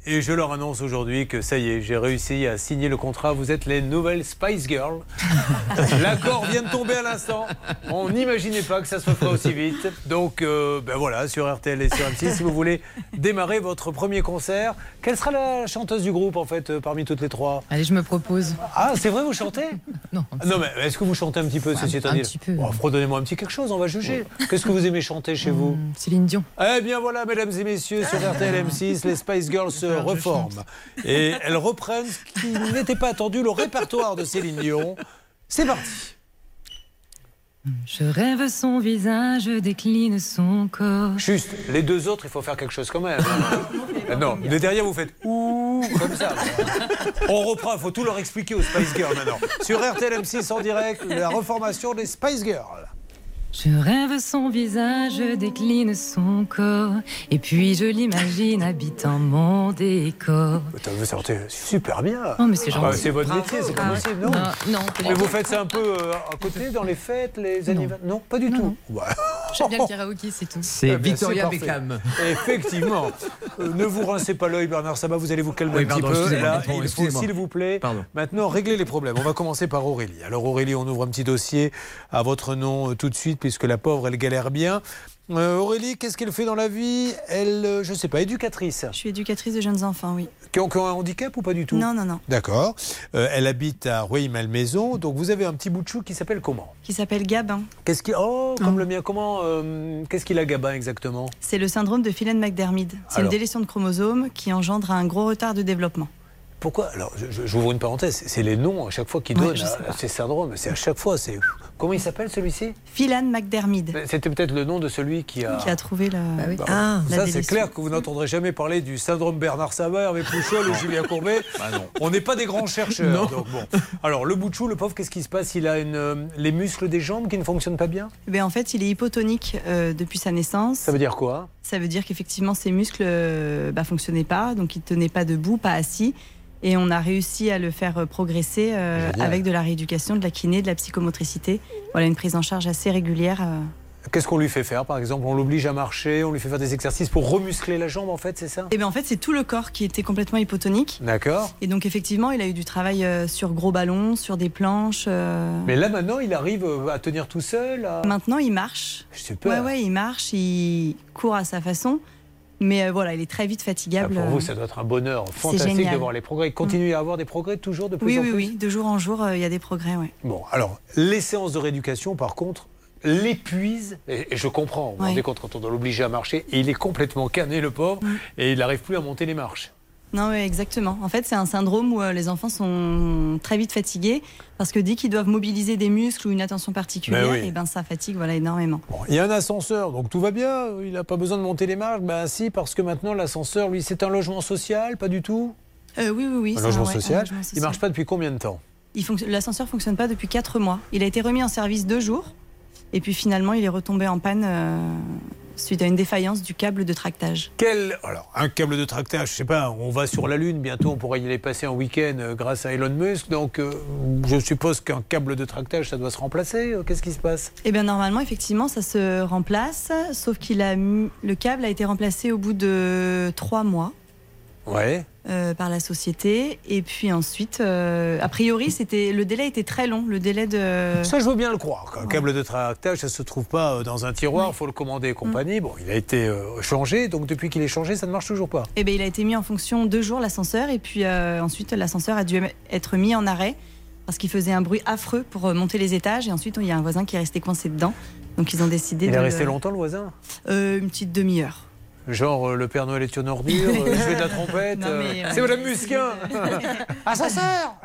Et je leur annonce aujourd'hui que ça y est, j'ai réussi à signer le contrat. Vous êtes les nouvelles Spice Girls. L'accord vient de tomber à l'instant. On n'imaginait pas que ça se ferait aussi vite. Donc, euh, ben voilà, sur RTL et sur M6, si vous voulez démarrer votre premier concert, quelle sera la chanteuse du groupe en fait euh, parmi toutes les trois? Allez, je me propose. Ah, c'est vrai, vous chantez? Non. Non, mais est-ce que vous chantez un petit peu, ceci un étant dit? petit peu. Bon, Redonnez-moi un petit quelque chose, on va juger. Qu'est-ce que vous aimez chanter chez vous? Céline Dion. Eh bien voilà, mesdames et messieurs, sur RTL M6, les Spice Girls se reforment. Et elles reprennent ce qui n'était pas attendu, le répertoire de Céline Dion. C'est parti. Je rêve son visage, décline son corps. Juste, les deux autres, il faut faire quelque chose quand même. Ah non, de derrière, vous faites ouh, comme ça. On reprend, il faut tout leur expliquer aux Spice Girls maintenant. Sur RTL M6 en direct, la reformation des Spice Girls. Je rêve son visage, je décline son corps, et puis je l'imagine habitant mon décor. Vous sortez super bien. Oh, mais c'est Ah, votre Bravo. métier, c'est pas Ah possible, non Non, non, Mais vous faites ça un peu euh, à côté, dans les fêtes, les anniversaires Non, pas du tout. Bah. J'aime bien le karaoké, c'est tout. C'est Ah bien, Victoria. Beckham. Effectivement. Euh, ne vous rincez pas l'œil, Bernard Sabat, vous allez vous calmer Oui, un pardon, petit peu. Là, il faut, s'il vous plaît, Pardon. maintenant régler les problèmes. On va commencer par Aurélie. Alors Aurélie, on ouvre un petit dossier à votre nom euh, tout de suite, puisque la pauvre, elle galère bien. Euh, Aurélie, qu'est-ce qu'elle fait dans la vie? Elle, euh, je sais pas, éducatrice. Je suis éducatrice de jeunes enfants, oui. Qui ont, qui ont un handicap ou pas du tout? Non, non, non. D'accord. Euh, elle habite à Rueil-Malmaison. Donc vous avez un petit bout de chou qui s'appelle comment? Qui s'appelle Gabin. Qu'est-ce qui Oh, comme le mien. Comment Qu'est-ce qu'il a Gabin exactement? C'est le syndrome de Phelan-McDermid. C'est une délétion de chromosomes qui engendre un gros retard de développement. Pourquoi? Alors, je- je- j'ouvre une parenthèse. C'est les noms à chaque fois qu'ils donnent à, à ces syndromes. C'est à chaque fois. C'est comment il s'appelle celui-ci? Phelan-McDermid. C'était peut-être le nom de celui qui a. Qui a trouvé la. Bah, la ça, c'est clair que vous n'entendrez jamais parler du syndrome Bernard Sabat avec Pouchol ou Julien Courbet. On n'est pas des grands chercheurs. donc bon. Alors, le bout de chou, le pauvre, qu'est-ce qui se passe? Il a une, euh, les muscles des jambes qui ne fonctionnent pas bien? Bien, en fait, il est hypotonique euh, depuis sa naissance. Ça veut dire quoi? Ça veut dire qu'effectivement, ses muscles ne bah, fonctionnaient pas, donc il ne tenait pas debout, pas assis. Et on a réussi à le faire euh, progresser euh, avec de la rééducation, de la kiné, de la psychomotricité. Voilà, une prise en charge assez régulière. euh. Qu'est-ce qu'on lui fait faire, par exemple? On l'oblige à marcher, on lui fait faire des exercices pour remuscler la jambe, en fait, c'est ça? Et bien, en fait, c'est tout le corps qui était complètement hypotonique. D'accord. Et donc, effectivement, il a eu du travail euh, sur gros ballons, sur des planches. euh. Mais là, maintenant, il arrive à tenir tout seul à- Maintenant, il marche. Super. Ouais, ouais, il marche, il court à sa façon. Mais euh, voilà, il est très vite Ah, fatigable. Pour euh. vous, ça doit être un bonheur fantastique de voir les progrès. Il continue à avoir des progrès toujours de plus Oui, en oui, plus oui. De jour en jour, euh, il y a des progrès, ouais. Bon, alors, les séances de rééducation, par contre, l'épuisent. Et, je comprends, vous vous rendez compte, quand on doit l'obliger à marcher, et il est complètement cané, le pauvre, et il n'arrive plus à monter les marches. Non, oui, exactement. En fait, c'est un syndrome où euh, les enfants sont très vite fatigués parce que dès qu'ils doivent mobiliser des muscles ou une attention particulière, Ben oui. et ben ça fatigue voilà énormément. Il y a un ascenseur, donc tout va bien, il n'a pas besoin de monter les marches. Ben si, parce que maintenant, l'ascenseur, lui, c'est un logement social, pas du tout? Euh, oui, oui, oui. Un logement ouais, un social. logement Il social. marche pas depuis combien de temps? Il L'ascenseur fonctionne pas depuis 4 mois. Il a été remis en service deux jours et puis finalement il est retombé en panne euh, suite à une défaillance du câble de tractage. Quel alors un câble de tractage, je sais pas, on va sur la lune bientôt, on pourra y aller passer un week-end euh, grâce à Elon Musk, donc euh, je suppose qu'un câble de tractage, ça doit se remplacer. euh, Qu'est-ce qui se passe? Eh bien normalement effectivement ça se remplace, sauf qu'il a mis- le câble a été remplacé au bout de 3 mois. Ouais. Euh, par la société. Et puis ensuite euh, a priori c'était le délai était très long. Le délai de Ça, je veux bien le croire. Un câble de tractage, ça se trouve pas euh, dans un tiroir, il faut le commander et compagnie. Bon, il a été euh, changé, donc depuis qu'il est changé, ça ne marche toujours pas. Eh ben, il a été mis en fonction deux jours l'ascenseur. Et puis ensuite l'ascenseur a dû être mis en arrêt parce qu'il faisait un bruit affreux pour monter les étages. Et ensuite il y a un voisin qui est resté coincé dedans. Donc ils ont décidé Il de est le- resté longtemps, le voisin? Une petite demi-heure. Genre, euh, le Père Noël est une ordure, euh, je fais de la trompette. Euh, c'est Madame Musquin Ascenseur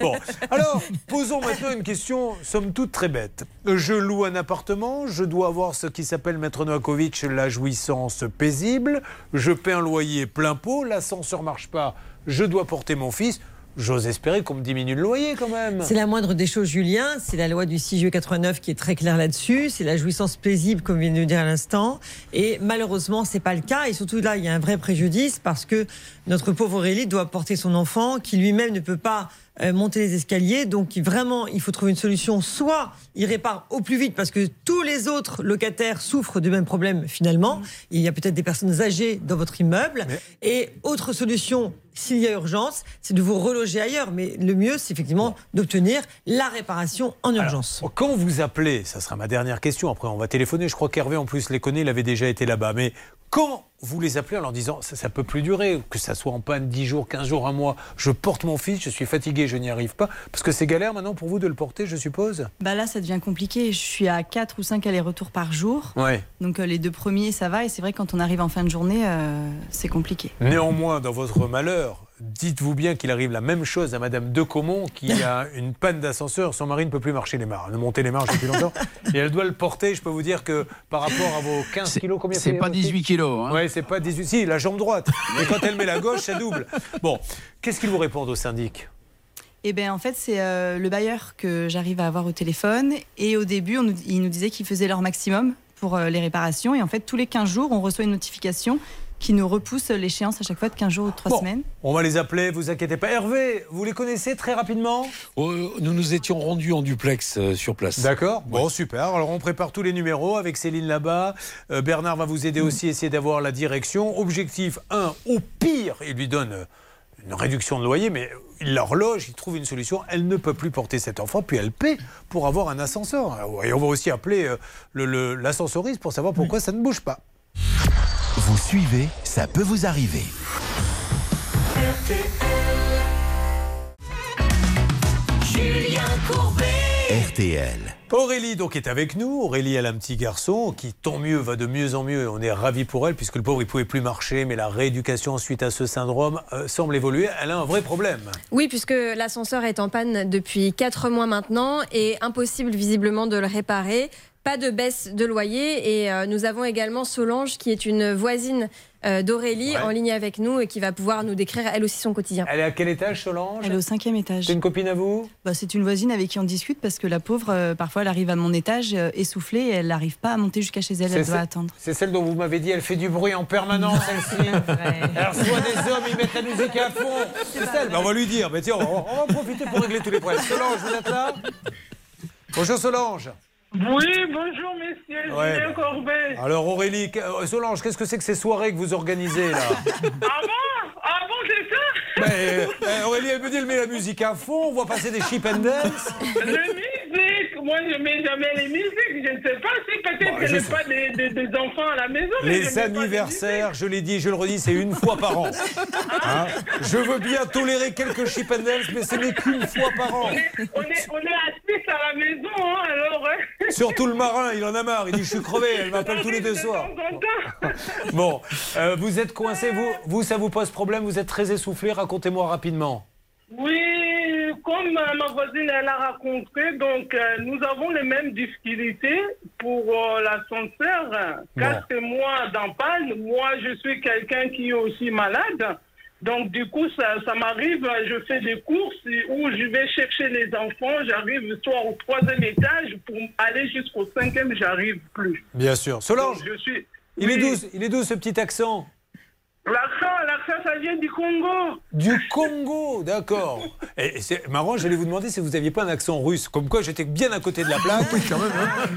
Bon, alors, posons maintenant une question, somme toute très bête. Je loue un appartement, je dois avoir ce qui s'appelle, Maître Novakovic, la jouissance paisible, je paie un loyer plein pot, l'ascenseur marche pas, je dois porter mon fils. J'ose espérer qu'on me diminue le loyer quand même. C'est la moindre des choses, Julien. C'est la loi du 6 juillet 89 qui est très claire là-dessus. C'est la jouissance paisible, comme vient de le dire à l'instant. Et malheureusement, c'est pas le cas. Et surtout là, il y a un vrai préjudice parce que notre pauvre Aurélie doit porter son enfant qui lui-même ne peut pas monter les escaliers. Donc vraiment, il faut trouver une solution. Soit il répare au plus vite parce que tous les autres locataires souffrent du même problème finalement. Il y a peut-être des personnes âgées dans votre immeuble. Et autre solution, s'il y a urgence, c'est de vous reloger ailleurs. Mais le mieux, c'est effectivement d'obtenir la réparation en urgence. Alors, quand vous appelez, ça sera ma dernière question, après on va téléphoner, je crois qu'Hervé en plus les connaît, il avait déjà été là-bas, mais quand vous les appelez en leur disant ça, ça peut plus durer, que ça soit en panne 10 jours, 15 jours, un mois, je porte mon fils, je suis fatigué, je n'y arrive pas, parce que c'est galère maintenant pour vous de le porter, je suppose? Bah là, ça devient compliqué. Je suis à 4 ou 5 allers-retours par jour. Ouais. Donc euh, les deux premiers, ça va. Et c'est vrai, quand on arrive en fin de journée, euh, c'est compliqué. Néanmoins, dans votre malheur, dites-vous bien qu'il arrive la même chose à Madame de Caumont qui a une panne d'ascenseur. Son mari ne peut plus marcher les marches, ne monter les marches depuis longtemps. Et elle doit le porter. Je peux vous dire que par rapport à vos 15 kilos, combien c'est pas 18 kilos. Hein. Ouais, c'est pas 18. Si, la jambe droite. Et quand elle met la gauche, ça double. Bon, qu'est-ce qu'ils vous répondent au syndic? Eh bien, en fait, c'est euh, le bailleur que j'arrive à avoir au téléphone. Et au début, on nous, ils nous disaient qu'ils faisaient leur maximum pour euh, les réparations. Et en fait, tous les 15 jours, on reçoit une notification qui nous repousse l'échéance à chaque fois de 15 jours ou de 3 Bon, semaines. On va les appeler, vous inquiétez pas. Hervé, vous les connaissez très rapidement? Euh, nous nous étions rendus en duplex euh, sur place. D'accord. Bon, super. Alors, on prépare tous les numéros avec Céline là-bas. Euh, Bernard va vous aider aussi, essayer d'avoir la direction. Objectif 1, au pire, il lui donne euh, une réduction de loyer, mais il l'horloge, il trouve une solution. Elle ne peut plus porter cet enfant, puis elle paie pour avoir un ascenseur. Et on va aussi appeler le- le- l'ascensoriste pour savoir pourquoi ça ne bouge pas. Vous suivez, ça peut vous arriver. Julien Courbet. RTL. Aurélie donc est avec nous. Aurélie elle a un petit garçon qui tant mieux va de mieux en mieux. On est ravis pour elle puisque le pauvre il pouvait plus marcher, mais la rééducation suite à ce syndrome euh, semble évoluer. Elle a un vrai problème. Oui, puisque l'ascenseur est en panne depuis 4 mois maintenant et impossible visiblement de le réparer. Pas de baisse de loyer et euh, nous avons également Solange qui est une voisine euh, d'Aurélie en ligne avec nous et qui va pouvoir nous décrire elle aussi son quotidien. Elle est à quel étage Solange? Elle est au cinquième étage. C'est une copine à vous? Bah, C'est une voisine avec qui on discute parce que la pauvre, euh, parfois, elle arrive à mon étage euh, essoufflée et elle n'arrive pas à monter jusqu'à chez elle. Elle C'est doit attendre. C'est celle dont vous m'avez dit, elle fait du bruit en permanence, celle-ci. Elle reçoit des hommes, ils mettent la musique à fond. C'est celle. Ben, on va lui dire. Mais tiens, on, on va profiter pour régler tous les problèmes. Solange, vous êtes là? Bonjour Solange. Oui, bonjour messieurs, Ouais, Julien bah. Courbet. Alors Aurélie, que- euh, Solange, qu'est-ce que c'est que ces soirées que vous organisez là Ah bon Ah bon, c'est ça euh, Aurélie, elle me dit, elle met la musique à fond, on voit passer des chip and dance. La musique Moi, je mets jamais les musiques. Je ne sais pas si peut-être Bon, qu'elle je pas des, des- des enfants à la maison. Les anniversaires, je l'ai dit, je le redis, c'est une fois par an. Hein je veux bien tolérer quelques chip and dance, mais ce n'est qu'une fois par an. On est, on est assis à la maison, hein, alors. hein. Surtout le marin, il en a marre, il dit je suis crevé, elle m'appelle tous les deux soirs. Bon, euh, vous êtes coincé, vous, vous, ça vous pose problème, vous êtes très essoufflé, racontez-moi rapidement. Oui, comme euh, ma voisine elle a raconté, donc euh, nous avons les mêmes difficultés pour euh, l'ascenseur. Mois d'en panne. Moi, je suis quelqu'un qui est aussi malade. Donc, du coup, ça, ça m'arrive, je fais des courses où je vais chercher les enfants. J'arrive soit au troisième étage pour aller jusqu'au cinquième, j'arrive plus. Bien sûr. Solange, Donc, je suis. il est doux, il est doux ce petit accent? L'accent, l'accent, ça vient du Congo. Du Congo, d'accord. Et c'est marrant, j'allais vous demander si vous n'aviez pas un accent russe. Comme quoi, j'étais bien à côté de la plaque. hein.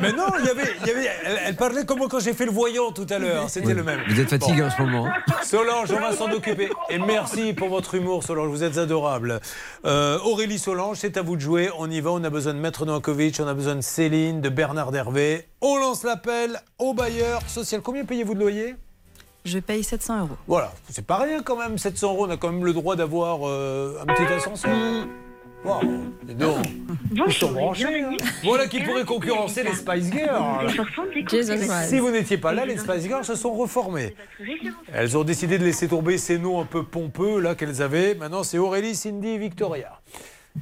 Mais non, il y avait, il y avait, elle, elle parlait comme quand j'ai fait le voyant tout à l'heure. C'était le même. Vous êtes fatigué Bon. en ce moment. hein. Solange, on va s'en occuper. Et merci pour votre humour, Solange. Vous êtes adorable. Euh, Aurélie Solange, c'est à vous de jouer. On y va. On a besoin de Maître Novakovic, on a besoin de Céline, de Bernard Dervé. On lance l'appel au bailleur social. Combien payez-vous de loyer? Je paye 700 euros. Voilà, c'est pas rien quand même. 700 euros, on a quand même le droit d'avoir euh, un petit ascenseur. Wow, dis donc. Ils sont branchés. hein. Voilà qui pourrait concurrencer les Spice Girls. Si vous n'étiez pas là, les Spice Girls se sont reformées. Elles ont décidé de laisser tomber ces noms un peu pompeux là qu'elles avaient. Maintenant, c'est Aurélie, Cindy et Victoria.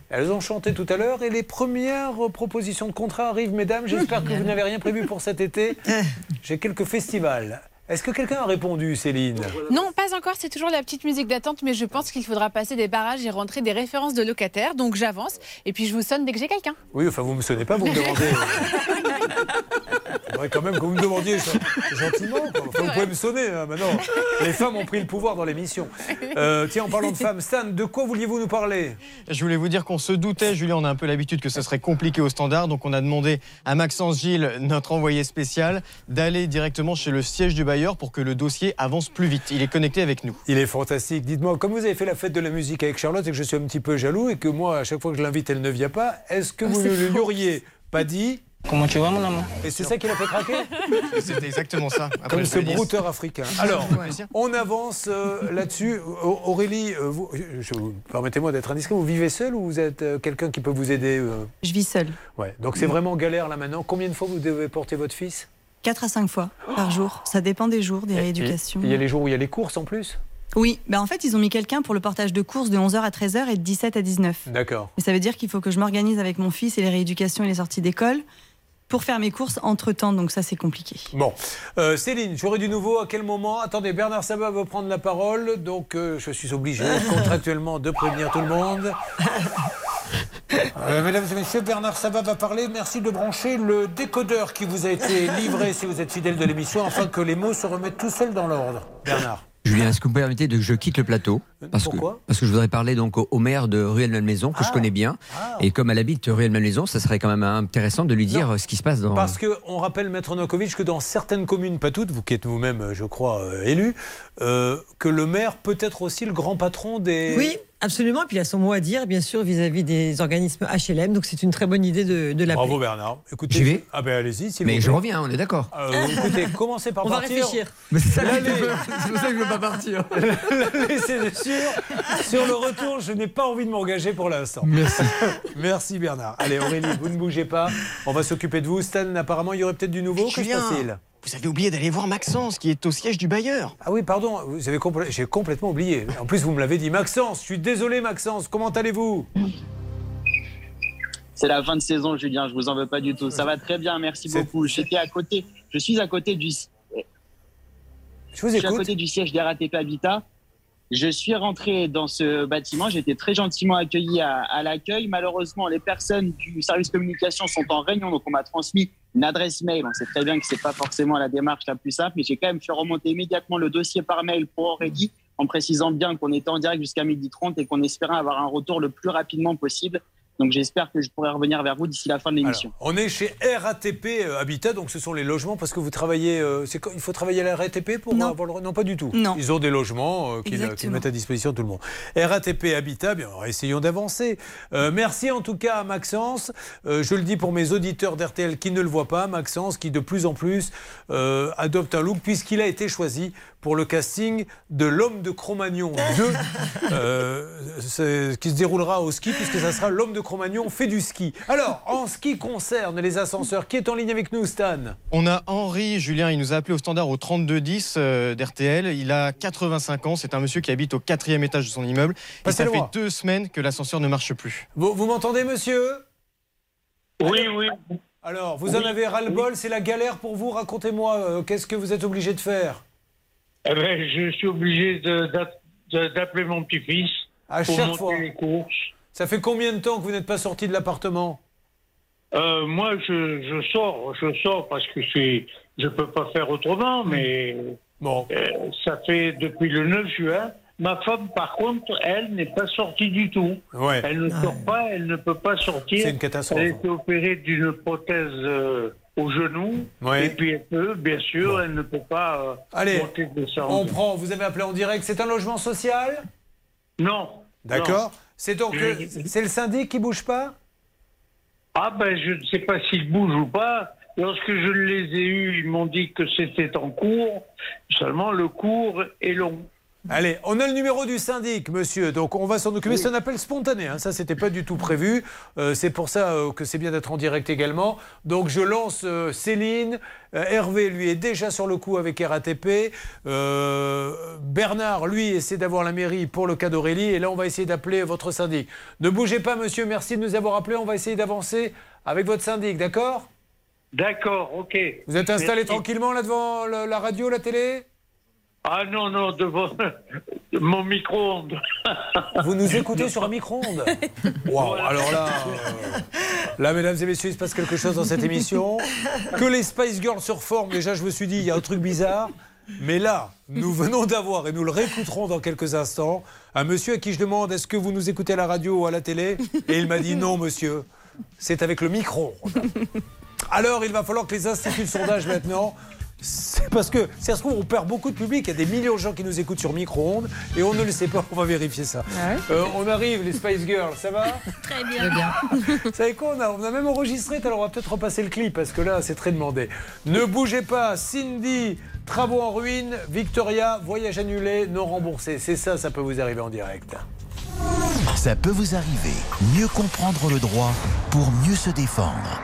Elles ont chanté tout à l'heure et les premières propositions de contrat arrivent, mesdames. J'espère que vous n'avez rien prévu pour cet été. J'ai quelques festivals. Est-ce que quelqu'un a répondu, Céline? Non, pas encore, c'est toujours la petite musique d'attente, mais je pense qu'il faudra passer des barrages et rentrer des références de locataires. Donc j'avance et puis je vous sonne dès que j'ai quelqu'un. Oui, enfin, vous me sonnez pas, vous me demandez. Il faudrait quand même que vous me demandiez gen- gentiment. quoi. Enfin, vous pouvez me sonner hein, maintenant. Les femmes ont pris le pouvoir dans l'émission. Euh, tiens, en parlant de femmes, Stan, de quoi vouliez-vous nous parler? Je voulais vous dire qu'on se doutait, Julien, on a un peu l'habitude que ce serait compliqué au standard, donc on a demandé à Maxence Gilles, notre envoyé spécial, d'aller directement chez le siège du bailleur pour que le dossier avance plus vite. Il est connecté avec nous. Il est fantastique. Dites-moi, comme vous avez fait la fête de la musique avec Charlotte et que je suis un petit peu jaloux et que moi, à chaque fois que je l'invite, elle ne vient pas, est-ce que Ah, vous ne lui auriez pas dit Comment tu vas, mon amour Et c'est ça qui l'a fait craquer C'était exactement ça. Après Comme ce tennis. brouteur africain. Alors, on avance euh, là-dessus. Au- Aurélie, euh, vous, permettez-moi d'être indiscret, vous vivez seul ou vous êtes euh, quelqu'un qui peut vous aider euh Je vis seule. Ouais, donc c'est vraiment galère là maintenant. Combien de fois vous devez porter votre fils 4 à 5 fois par jour. Ça dépend des jours, des rééducations. Il y a les jours où il y a les courses en plus Oui, bah en fait, ils ont mis quelqu'un pour le portage de courses de 11h à 13h et de 17 à 19. D'accord. Mais ça veut dire qu'il faut que je m'organise avec mon fils et les rééducations et les sorties d'école pour faire mes courses entre temps. Donc ça, c'est compliqué. Bon, Euh, Céline, j'aurai du nouveau à quel moment? Attendez, Bernard Sabat veut prendre la parole, donc euh, je suis obligé contractuellement de prévenir tout le monde. Euh, mesdames et messieurs, Bernard Sabat va parler. Merci de brancher le décodeur qui vous a été livré si vous êtes fidèle de l'émission, afin que les mots se remettent tout seuls dans l'ordre. Bernard. Julien, est-ce que vous permettez que je quitte le plateau parce Pourquoi que, Parce que je voudrais parler donc au, au maire de Ruelle-Malmaison, que je connais bien. Et comme elle habite Ruelle-Malmaison, ça serait quand même intéressant de lui dire euh, ce qui se passe dans. Parce qu'on rappelle, Maître Nokovic, que dans certaines communes, pas toutes, vous qui êtes vous-même, euh, je crois, euh, élu, euh, que le maire peut être aussi le grand patron des. Oui, absolument. Puis il a son mot à dire, bien sûr, vis-à-vis des organismes HLM. Donc c'est une très bonne idée de, de l'appeler. Bravo Bernard. Écoutez, J'y vais Ah ben allez-y. s'il Mais vous je reviens, on est d'accord. Euh, écoutez, commencez par On va partir. réfléchir. Mais c'est ça, L'allée- c'est pour ça que je veux pas partir. c'est sûr. Sur le retour, je n'ai pas envie de m'engager pour l'instant. Merci. Merci Bernard. Allez Aurélie, vous ne bougez pas. On va s'occuper de vous. Stan, apparemment, il y aurait peut-être du nouveau. Que se passe-t-il? Vous avez oublié d'aller voir Maxence, qui est au siège du bailleur. Ah oui, pardon, vous avez compl- j'ai complètement oublié. En plus, vous me l'avez dit. Maxence, je suis désolé, Maxence. Comment allez-vous? C'est la fin de saison, Julien, je vous en veux pas du tout. Ça va très bien, merci beaucoup. J'étais à côté, je suis à côté du, je vous suis à côté du siège des RATP Habitat. Je suis rentré dans ce bâtiment, j'ai été très gentiment accueilli à, l'accueil. Malheureusement, les personnes du service communication sont en réunion, donc on m'a transmis une adresse mail. On sait très bien que c'est pas forcément la démarche la plus simple, mais j'ai quand même fait remonter immédiatement le dossier par mail pour Aurélie, en précisant bien qu'on était en direct jusqu'à midi 30 et qu'on espérait avoir un retour le plus rapidement possible. Donc j'espère que je pourrai revenir vers vous d'ici la fin de l'émission. On est chez RATP euh, Habitat, donc ce sont les logements parce que vous travaillez. euh, c'est il faut travailler à la RATP pour Non. avoir le. Non, pas du tout. Non. Ils ont des logements euh, qu'ils mettent à disposition de tout le monde. RATP Habitat, bien, essayons d'avancer. Euh, merci en tout cas à Maxence. Euh, je le dis pour mes auditeurs d'RTL qui ne le voient pas, Maxence qui de plus en plus euh, adopte un look puisqu'il a été choisi pour le casting de l'homme de Cro-Magnon 2, euh, qui se déroulera au ski puisque ça sera l'homme de Cro-Magnon fait du ski. Alors, en ce qui concerne les ascenseurs, qui est en ligne avec nous, Stan? On a Henri, Julien, il nous a appelé au standard au 3210 euh, d'RTL. Il a 85 ans, c'est un monsieur qui habite au quatrième étage de son immeuble. Et ça fait deux semaines que l'ascenseur ne marche plus. Vous, vous m'entendez, monsieur? Oui, oui. Alors, vous en avez ras-le-bol, c'est la galère pour vous. Racontez-moi, euh, qu'est-ce que vous êtes obligé de faire? Eh ben, je suis obligé d'appeler mon petit-fils À pour chaque monter fois. les courses. Ça fait combien de temps que vous n'êtes pas sorti de l'appartement? Euh, moi, je, je sors, je sors parce que je peux pas faire autrement, mais bon, ça fait depuis le 9 juin. Ma femme, par contre, elle n'est pas sortie du tout. Ouais. Elle ne sort pas, elle ne peut pas sortir. C'est une catastrophe. Elle a été opérée d'une prothèse euh, au genou. Et puis elle peut, bien sûr, elle ne peut pas euh, Allez, monter descendre. On prend, vous avez appelé en direct, c'est un logement social? Non. D'accord. C'est donc euh, c'est le syndic qui bouge pas? Ah ben je ne sais pas s'ils bougent ou pas. Lorsque je les ai eus, ils m'ont dit que c'était en cours. Seulement le cours est long. Allez, on a le numéro du syndic, monsieur. Donc on va s'en occuper. C'est un appel spontané. Hein. Ça, c'était pas du tout prévu. Euh, c'est pour ça euh, que c'est bien d'être en direct également. Donc je lance euh, Céline. Euh, Hervé, lui, est déjà sur le coup avec RATP. Euh, Bernard, lui, essaie d'avoir la mairie pour le cas d'Aurélie. Et là, on va essayer d'appeler votre syndic. Ne bougez pas, monsieur. Merci de nous avoir appelés. On va essayer d'avancer avec votre syndic, d'accord? D'accord, ok. Vous êtes installé Merci. tranquillement là devant la radio, la télé? Ah non, non, devant mon micro-ondes. Vous nous écoutez sur un micro-ondes Waouh, alors là, euh, là, mesdames et messieurs, il se passe quelque chose dans cette émission. Que les Spice Girls se reforment, déjà, je me suis dit, il y a un truc bizarre. Mais là, nous venons d'avoir, et nous le réécouterons dans quelques instants, un monsieur à qui je demande est-ce que vous nous écoutez à la radio ou à la télé? Et il m'a dit non, monsieur, c'est avec le micro. Alors, il va falloir que les instituts de sondage maintenant. C'est parce que, si ça se trouve, on perd beaucoup de public. Il y a des millions de gens qui nous écoutent sur micro-ondes et on ne le sait pas. On va vérifier ça. Euh, on arrive, les Spice Girls, ça va? Très bien. Vous savez quoi? On a, on a même enregistré, alors on va peut-être repasser le clip parce que là, c'est très demandé. Ne bougez pas, Cindy, travaux en ruine, Victoria, voyage annulé, non remboursé. C'est ça, ça peut vous arriver en direct. Ça peut vous arriver. Mieux comprendre le droit pour mieux se défendre.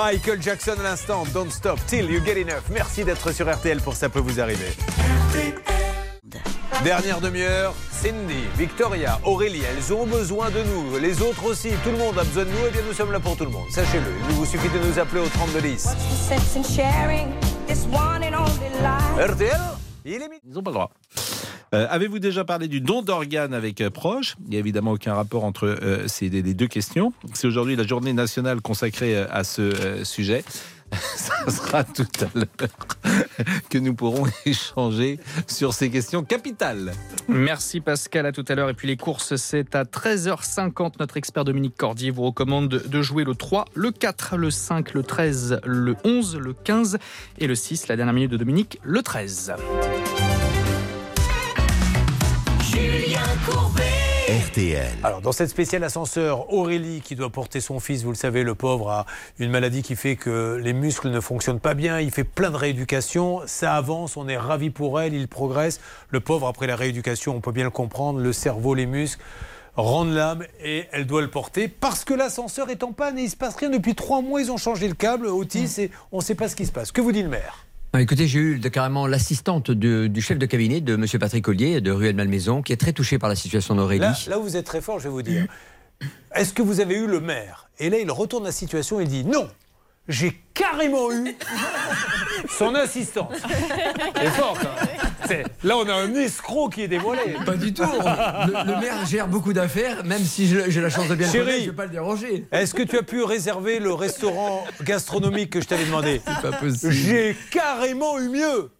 Michael Jackson à l'instant, Don't Stop Till You Get Enough. Merci d'être sur RTL pour Ça peut vous arriver. Dernière demi-heure, Cindy, Victoria, Aurélie, elles ont besoin de nous. Les autres aussi, tout le monde a besoin de nous. Et bien nous sommes là pour tout le monde. Sachez-le, il vous suffit de nous appeler au 3210. RTL, il est midi. Ils n'ont pas le droit. Euh, Avez-vous déjà parlé du don d'organes avec euh, proche? Il n'y a évidemment aucun rapport entre euh, ces deux questions. C'est aujourd'hui la journée nationale consacrée à ce sujet. Ça sera tout à l'heure que nous pourrons échanger sur ces questions capitales. Merci Pascal, à tout à l'heure. Et puis les courses, c'est à 13h50. Notre expert Dominique Cordier vous recommande de jouer le 3, le 4, le 5, le 13, le 11, le 15 et le 6. La dernière minute de Dominique, le 13. RTL. Alors, dans cette spéciale ascenseur, Aurélie, qui doit porter son fils, vous le savez, le pauvre a une maladie qui fait que les muscles ne fonctionnent pas bien. Il fait plein de rééducation. Ça avance, on est ravis pour elle, il progresse. Le pauvre, après la rééducation, on peut bien le comprendre, le cerveau, les muscles rendent l'âme et elle doit le porter parce que l'ascenseur est en panne et il se passe rien depuis trois mois. Ils ont changé le câble, Otis, et on ne sait pas ce qui se passe. Que vous dit le maire? Ah, Écoutez, j'ai eu de- carrément l'assistante du chef de cabinet de M. Patrick Collier de Ruelle Malmaison, qui est très touchée par la situation d'Aurélie. Là, vous êtes très fort, je vais vous dire. Est-ce que vous avez eu le maire? Et là, il retourne la situation et dit non, j'ai carrément eu son assistante. C'est fort, quand même. Là, on a un escroc qui est dévoilé. Pas du tout. Le, le maire gère beaucoup d'affaires, même si je- j'ai la chance de bien le Chérie, connaître, je ne vais pas le déranger. Est-ce que tu as pu réserver le restaurant gastronomique que je t'avais demandé C'est pas possible. J'ai carrément eu mieux.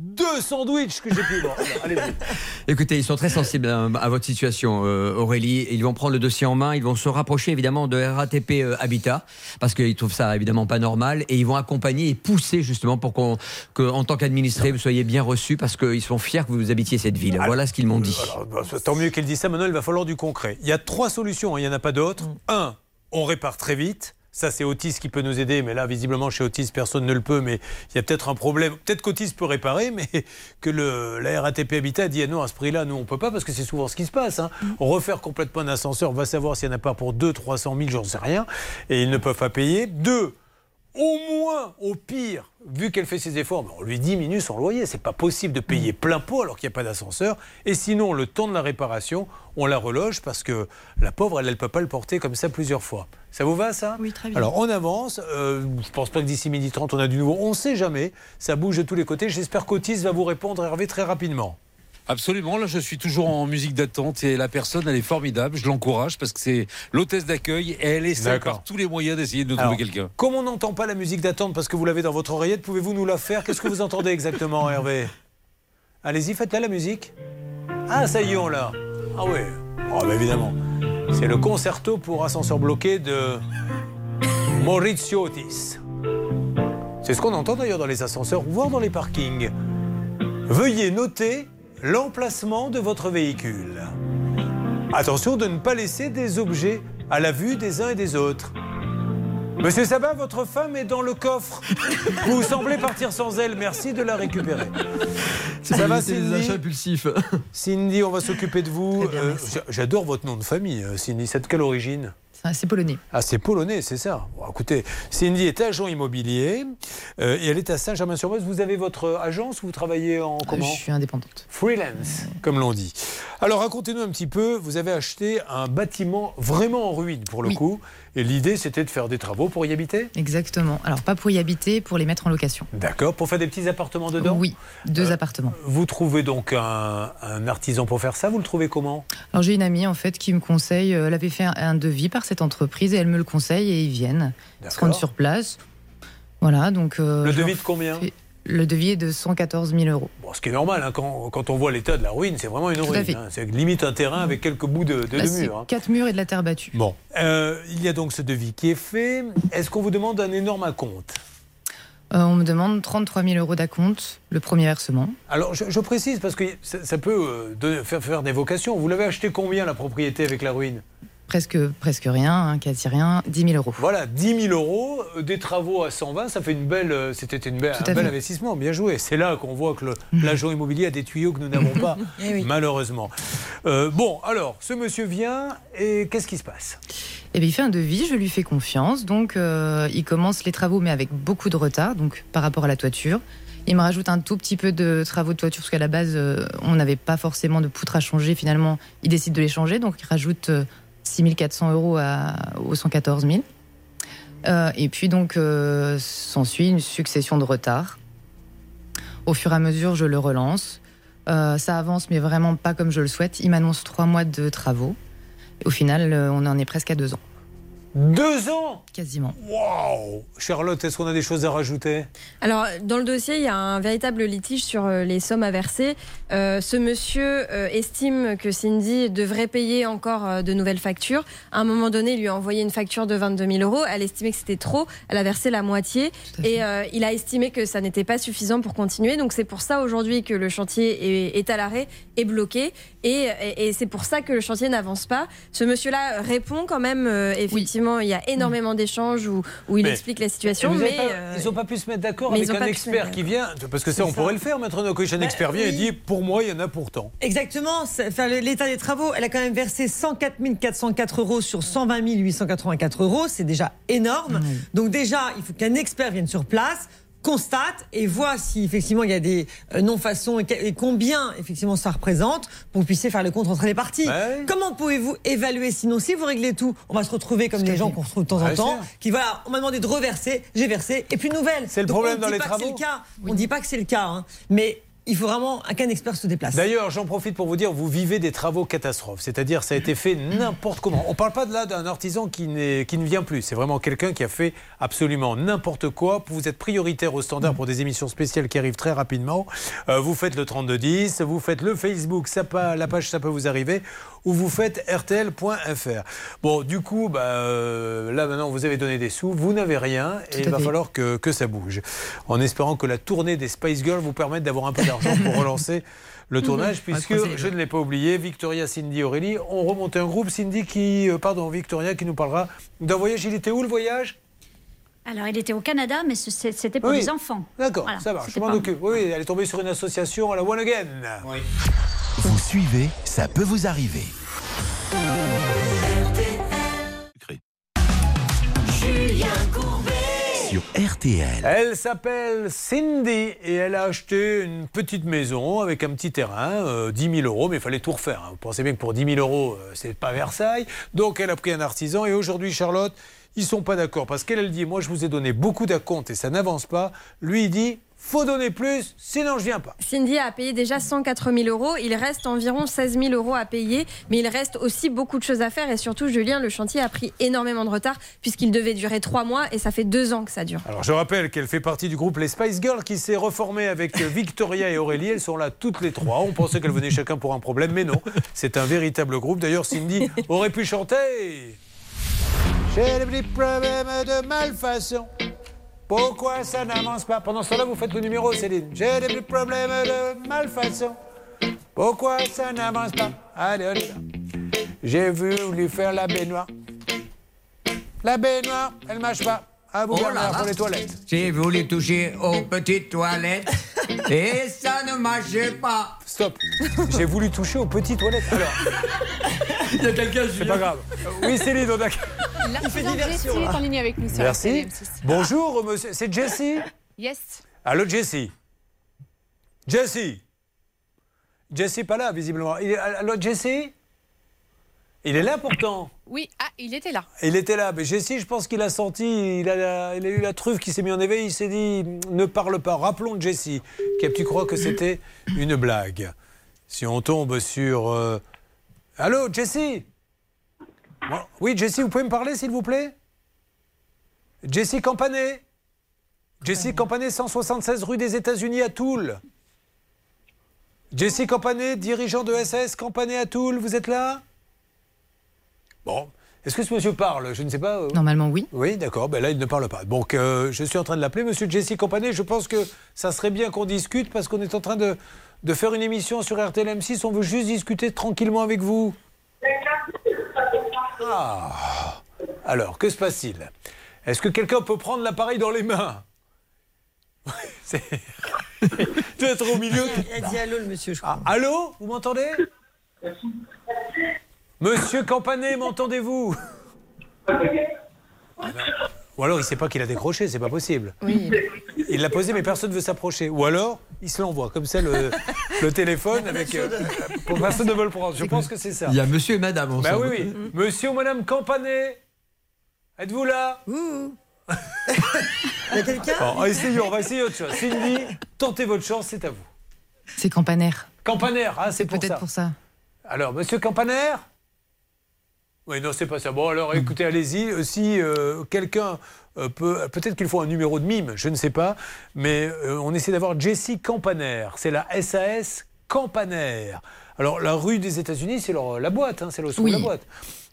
Deux sandwichs que j'ai pu. Allez-y. Écoutez, ils sont très sensibles à, à votre situation, euh, Aurélie. Ils vont prendre le dossier en main. Ils vont se rapprocher évidemment de RATP euh, Habitat parce qu'ils trouvent ça évidemment pas normal et ils vont accompagner et pousser justement pour qu'on, que, en tant qu'administré, vous soyez bien reçus parce qu'ils sont fiers que vous habitiez cette ville. Voilà ce qu'ils m'ont dit. Alors, bah, tant mieux qu'elle dise ça. Maintenant, il va falloir du concret. Il y a trois solutions. hein, Il n'y en a pas d'autres. Un, on répare très vite. Ça, c'est Otis qui peut nous aider, mais là, visiblement, chez Otis, personne ne le peut. Mais il y a peut-être un problème. Peut-être qu'Otis peut réparer, mais que le, la RATP Habitat dit ah non, à ce prix-là, nous, on peut pas, parce que c'est souvent ce qui se passe. hein. Refaire complètement un ascenseur, va savoir s'il n'y en a pas pour 2 300 000, j'en sais rien. Et ils ne peuvent pas payer. Deux, au moins, au pire, vu qu'elle fait ses efforts, ben, on lui diminue son loyer. C'est pas possible de payer plein pot alors qu'il n'y a pas d'ascenseur. Et sinon, le temps de la réparation, on la reloge parce que la pauvre, elle ne peut pas le porter comme ça plusieurs fois. Ça vous va, ça? Oui, très bien. Alors, on avance. Euh, je pense pas que d'ici midi 30, on a du nouveau. On ne sait jamais. Ça bouge de tous les côtés. J'espère qu'Otis va vous répondre, Hervé, très rapidement. Absolument, là je suis toujours en musique d'attente et la personne elle est formidable, je l'encourage parce que c'est l'hôtesse d'accueil et elle essaie par tous les moyens d'essayer de Alors, trouver quelqu'un. Comme on n'entend pas la musique d'attente parce que vous l'avez dans votre oreillette, pouvez-vous nous la faire? Qu'est-ce que vous entendez exactement, Hervé? Allez-y, faites-la la musique. Ah, ça y est, on l'a. Ah oui. Oh, bah, évidemment. C'est le concerto pour ascenseur bloqué de Maurizio Otis. C'est ce qu'on entend d'ailleurs dans les ascenseurs, voire dans les parkings. Veuillez noter l'emplacement de votre véhicule. Attention de ne pas laisser des objets à la vue des uns et des autres. Monsieur Sabat, votre femme est dans le coffre. Vous semblez partir sans elle. Merci de la récupérer. Ça va, C'est des Cindy achats impulsifs. Cindy, on va s'occuper de vous. Euh, j'a- J'adore votre nom de famille, euh, Cindy. C'est de quelle origine? C'est polonais. Ah, c'est polonais, c'est ça. Bon, écoutez, Cindy est agent immobilier euh, et elle est à Saint-Germain-sur-Meuse. Vous avez votre agence ou vous travaillez en comment Je suis indépendante. Freelance, comme l'on dit. Alors racontez-nous un petit peu, vous avez acheté un bâtiment vraiment en ruine pour le coup, et l'idée c'était de faire des travaux pour y habiter Exactement. Alors, pas pour y habiter, pour les mettre en location. D'accord, pour faire des petits appartements dedans Oui, deux Euh, appartements. Vous trouvez donc un, un artisan pour faire ça, vous le trouvez comment? Alors, j'ai une amie, en fait, qui me conseille, euh, elle avait fait un, un devis par cette entreprise et elle me le conseille et ils viennent se rendre sur place. Voilà, donc. euh, Le devis de combien? fais- Le devis est de 114 000 euros. Bon, ce qui est normal, hein, quand, quand on voit l'état de la ruine, c'est vraiment une Tout ruine. hein. C'est limite un terrain avec quelques bouts de, de- Là, de c'est mur. hein. quatre murs et de la terre battue. Bon, Euh, il y a donc ce devis qui est fait. Est-ce qu'on vous demande un énorme acompte Euh, on me demande 33 000 euros d'acompte, le premier versement. Alors, je, je précise parce que ça, ça peut euh, faire, faire des vocations. Vous l'avez acheté combien la propriété avec la ruine? Presque, presque rien, hein, quasi rien, 10 000 euros. Voilà, 10 000 euros, euh, des travaux à 120, ça fait une belle, euh, c'était une belle, un bel investissement. Bien joué. C'est là qu'on voit que l'agent immobilier a des tuyaux que nous n'avons pas, Eh oui. malheureusement. Euh, bon, alors, ce monsieur vient et qu'est-ce qui se passe? Et bien, il fait un devis, je lui fais confiance. Donc, euh, il commence les travaux, mais avec beaucoup de retard, donc par rapport à la toiture. Il me rajoute un tout petit peu de travaux de toiture, parce qu'à la base, euh, on n'avait pas forcément de poutres à changer. Finalement, il décide de les changer, donc il rajoute 6400 euros à, aux 114 000. Euh, et puis, donc, euh, s'ensuit une succession de retards. Au fur et à mesure, je le relance. Euh, ça avance, mais vraiment pas comme je le souhaite. Il m'annonce trois mois de travaux. Au final, euh, on en est presque à deux ans. Deux ans Quasiment. Waouh Charlotte, est-ce qu'on a des choses à rajouter? Alors, dans le dossier, il y a un véritable litige sur euh, les sommes à verser. Euh, ce monsieur euh, estime que Cindy devrait payer encore euh, de nouvelles factures. À un moment donné, il lui a envoyé une facture de 22 000 euros. Elle estimait que c'était trop. Elle a versé la moitié. Et euh, il a estimé que ça n'était pas suffisant pour continuer. Donc, c'est pour ça aujourd'hui que le chantier est, est à l'arrêt, est bloqué. Et, et- et c'est pour ça que le chantier n'avance pas. Ce monsieur-là répond quand même. euh, effectivement, il y a énormément d'échanges où, où il Mais- explique la situation. Et Mais, pas- euh, ils n'ont pas pu se mettre d'accord mais avec un pas pu se expert qui vient. Parce que ça, on ça. pourrait le faire, Maître Nokovic. Un Bah, expert vient et oui. dit Pour moi, il y en a pourtant. Exactement. c'est- enfin, L'état des travaux, elle a quand même versé 104 404 euros sur 120 884 euros. C'est déjà énorme. Donc déjà, il faut qu'un expert vienne sur place constate et voit si effectivement il y a des euh, non-façons et, combien effectivement ça représente pour que vous puissiez faire le compte entre les parties. Ouais. Comment pouvez-vous évaluer sinon si vous réglez tout, on va se retrouver comme les gens qu'on retrouve de temps en temps, qui voilà, on m'a demandé de reverser, j'ai versé et puis nouvelle. C'est le Donc, problème on dans dit les pas que travaux. c'est le cas. On dit pas que c'est le cas, hein. mais il faut vraiment qu'un expert se déplace. D'ailleurs, j'en profite pour vous dire, vous vivez des travaux catastrophes. C'est-à-dire, ça a été fait n'importe comment. On ne parle pas de là d'un artisan qui, ne vient plus. C'est vraiment quelqu'un qui a fait absolument n'importe quoi. Vous êtes prioritaire au standard pour des émissions spéciales qui arrivent très rapidement. Euh, vous faites le 3210, vous faites le Facebook, la page ça peut vous arriver, ou vous faites rtl.fr. Bon, du coup, bah, euh, là maintenant, vous avez donné des sous, vous n'avez rien, et il va falloir que, que ça bouge. En espérant que la tournée des Spice Girls vous permette d'avoir un peu d'argent pour relancer le tournage, va puisque les je ne l'ai pas oublié, Victoria, Cindy, Aurélie ont remonté un groupe. Cindy qui, euh, pardon, Victoria qui nous parlera d'un voyage. Il était où le voyage? Alors, il était au Canada, mais c'était pour Oui. des enfants. D'accord, Voilà, ça va, je m'en occupe. Oui, oui, elle est tombée sur une association à la One Again. Vous suivez, ça peut vous arriver. Julien Courbet. Sur RTL. Elle s'appelle Cindy et elle a acheté une petite maison avec un petit terrain, euh, 10 000 euros, mais il fallait tout refaire. hein. Vous pensez bien que pour 10 000 euros, euh, c'est pas Versailles. Donc elle a pris un artisan et aujourd'hui, Charlotte, ils sont pas d'accord parce qu'elle elle dit Moi, je vous ai donné beaucoup d'acomptes et ça n'avance pas. Lui, il dit Faut donner plus, sinon je viens pas. Cindy a payé déjà 104 000 euros. Il reste environ 16 000 euros à payer, mais il reste aussi beaucoup de choses à faire. Et surtout, Julien, le chantier a pris énormément de retard puisqu'il devait durer trois mois et ça fait deux ans que ça dure. Alors je rappelle qu'elle fait partie du groupe Les Spice Girls qui s'est reformé avec Victoria et Aurélie. Elles sont là toutes les trois. On pensait qu'elles venaient chacun pour un problème, mais non. C'est un véritable groupe. D'ailleurs, Cindy aurait pu chanter. J'ai des petits problèmes de malfaçon. Pourquoi ça n'avance pas Pendant ce temps-là, vous faites le numéro, Céline. J'ai des problèmes de malfaçon. Pourquoi ça n'avance pas Allez, on y va. J'ai voulu faire la baignoire. La baignoire, elle marche pas. À vous, Oh là là. pour les toilettes. J'ai voulu toucher aux petites toilettes et ça ne marchait pas. Stop. J'ai voulu toucher aux petites toilettes. Alors, Il y a quelqu'un, c'est pas grave. Oui, Céline, on a... Jessie est en ligne avec nous sur Merci. RTL M6. Bonjour, monsieur. C'est Jessie Yes. Allô, Jessie Jessie Jessie, pas là, visiblement. Il Allô, Jessie Il est là pourtant. Oui, ah, il était là. Il était là. Mais Jessie, je pense qu'il a senti, il a, la- il a eu la truffe qui s'est mis en éveil. Il s'est dit, ne parle pas. Rappelons Jessie, qui a pu croire que c'était une blague? Si on tombe sur... euh, Allô, Jessie? Bon, Oui, Jessie, vous pouvez me parler, s'il vous plaît? Jessie Campanet Jessie Campanet, 176 rue des États-Unis à Toul. Jessie Campanet, dirigeant de SS Campanet à Toul, vous êtes là? Bon. Est-ce que ce monsieur parle? Je ne sais pas. euh. Normalement, oui. Oui, d'accord. Ben là, il ne parle pas. Donc, euh, je suis en train de l'appeler. Monsieur Jesse Campanet, je pense que ça serait bien qu'on discute parce qu'on est en train de, de faire une émission sur RTL M6. On veut juste discuter tranquillement avec vous. Ah. Alors, que se passe-t-il? Est-ce que quelqu'un peut prendre l'appareil dans les mains? C'est... Peut-être au milieu. Il a dit allô, le monsieur, je crois. Ah, allô? Vous m'entendez? Monsieur Campanet, m'entendez-vous? Ou alors il sait pas qu'il a décroché, c'est pas possible. Oui. Il l'a posé, mais personne ne veut s'approcher. Ou alors, il se l'envoie, comme ça, le, le téléphone, avec. euh, pour personne ne veut le prendre. Je pense que c'est ça. Il y a monsieur et madame Bah ensemble. oui, oui. Monsieur ou madame Campanet, êtes-vous là? Il y a quelqu'un? Bon, essayons, on va essayer autre chose. Cindy, tentez votre chance, c'est à vous. C'est Campaner. Campaner, ah, c'est pour Peut-être ça. pour ça. Alors, monsieur Campaner Oui, non, c'est pas ça. Bon, alors écoutez, allez-y. Euh, Si euh, quelqu'un euh, peut. Peut-être qu'il faut un numéro de mime, je ne sais pas. Mais euh, on essaie d'avoir Jessie Campaner. C'est la SAS Campaner. Alors, la rue des États-Unis, c'est la boîte, hein, c'est le son de la boîte.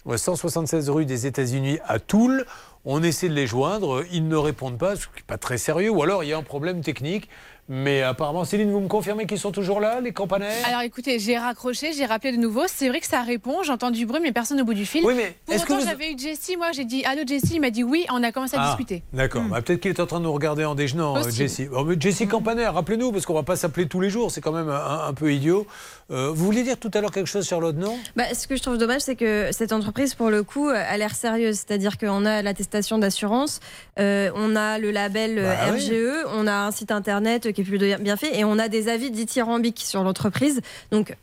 Ouais, 176 rue des États-Unis à Toul. On essaie de les joindre. Ils ne répondent pas, ce qui n'est pas très sérieux. Ou alors, il y a un problème technique. Mais apparemment, Céline, vous me confirmez qu'ils sont toujours là, les campanaires? Alors écoutez, j'ai raccroché, j'ai rappelé de nouveau. C'est vrai que ça répond, j'entends du bruit, mais personne au bout du fil. Oui, mais Pour autant, vous- j'avais eu Jessie, moi j'ai dit Allô Jessie, il m'a dit oui, on a commencé à Ah, discuter. D'accord. Bah, Peut-être qu'il est en train de nous regarder en déjeunant. Jessie. Mais Jessie Campaner, rappelez-nous, parce qu'on va pas s'appeler tous les jours, c'est quand même un, un peu idiot. Euh, vous vouliez dire tout à l'heure quelque chose, Charlotte, non? Bah, ce que je trouve dommage, c'est que cette entreprise, pour le coup, a l'air sérieuse. C'est-à-dire qu'on a l'attestation d'assurance, euh, on a le label euh, Bah oui. RGE, on a un site internet qui est plus bien fait, et on a des avis dithyrambiques sur l'entreprise. Donc,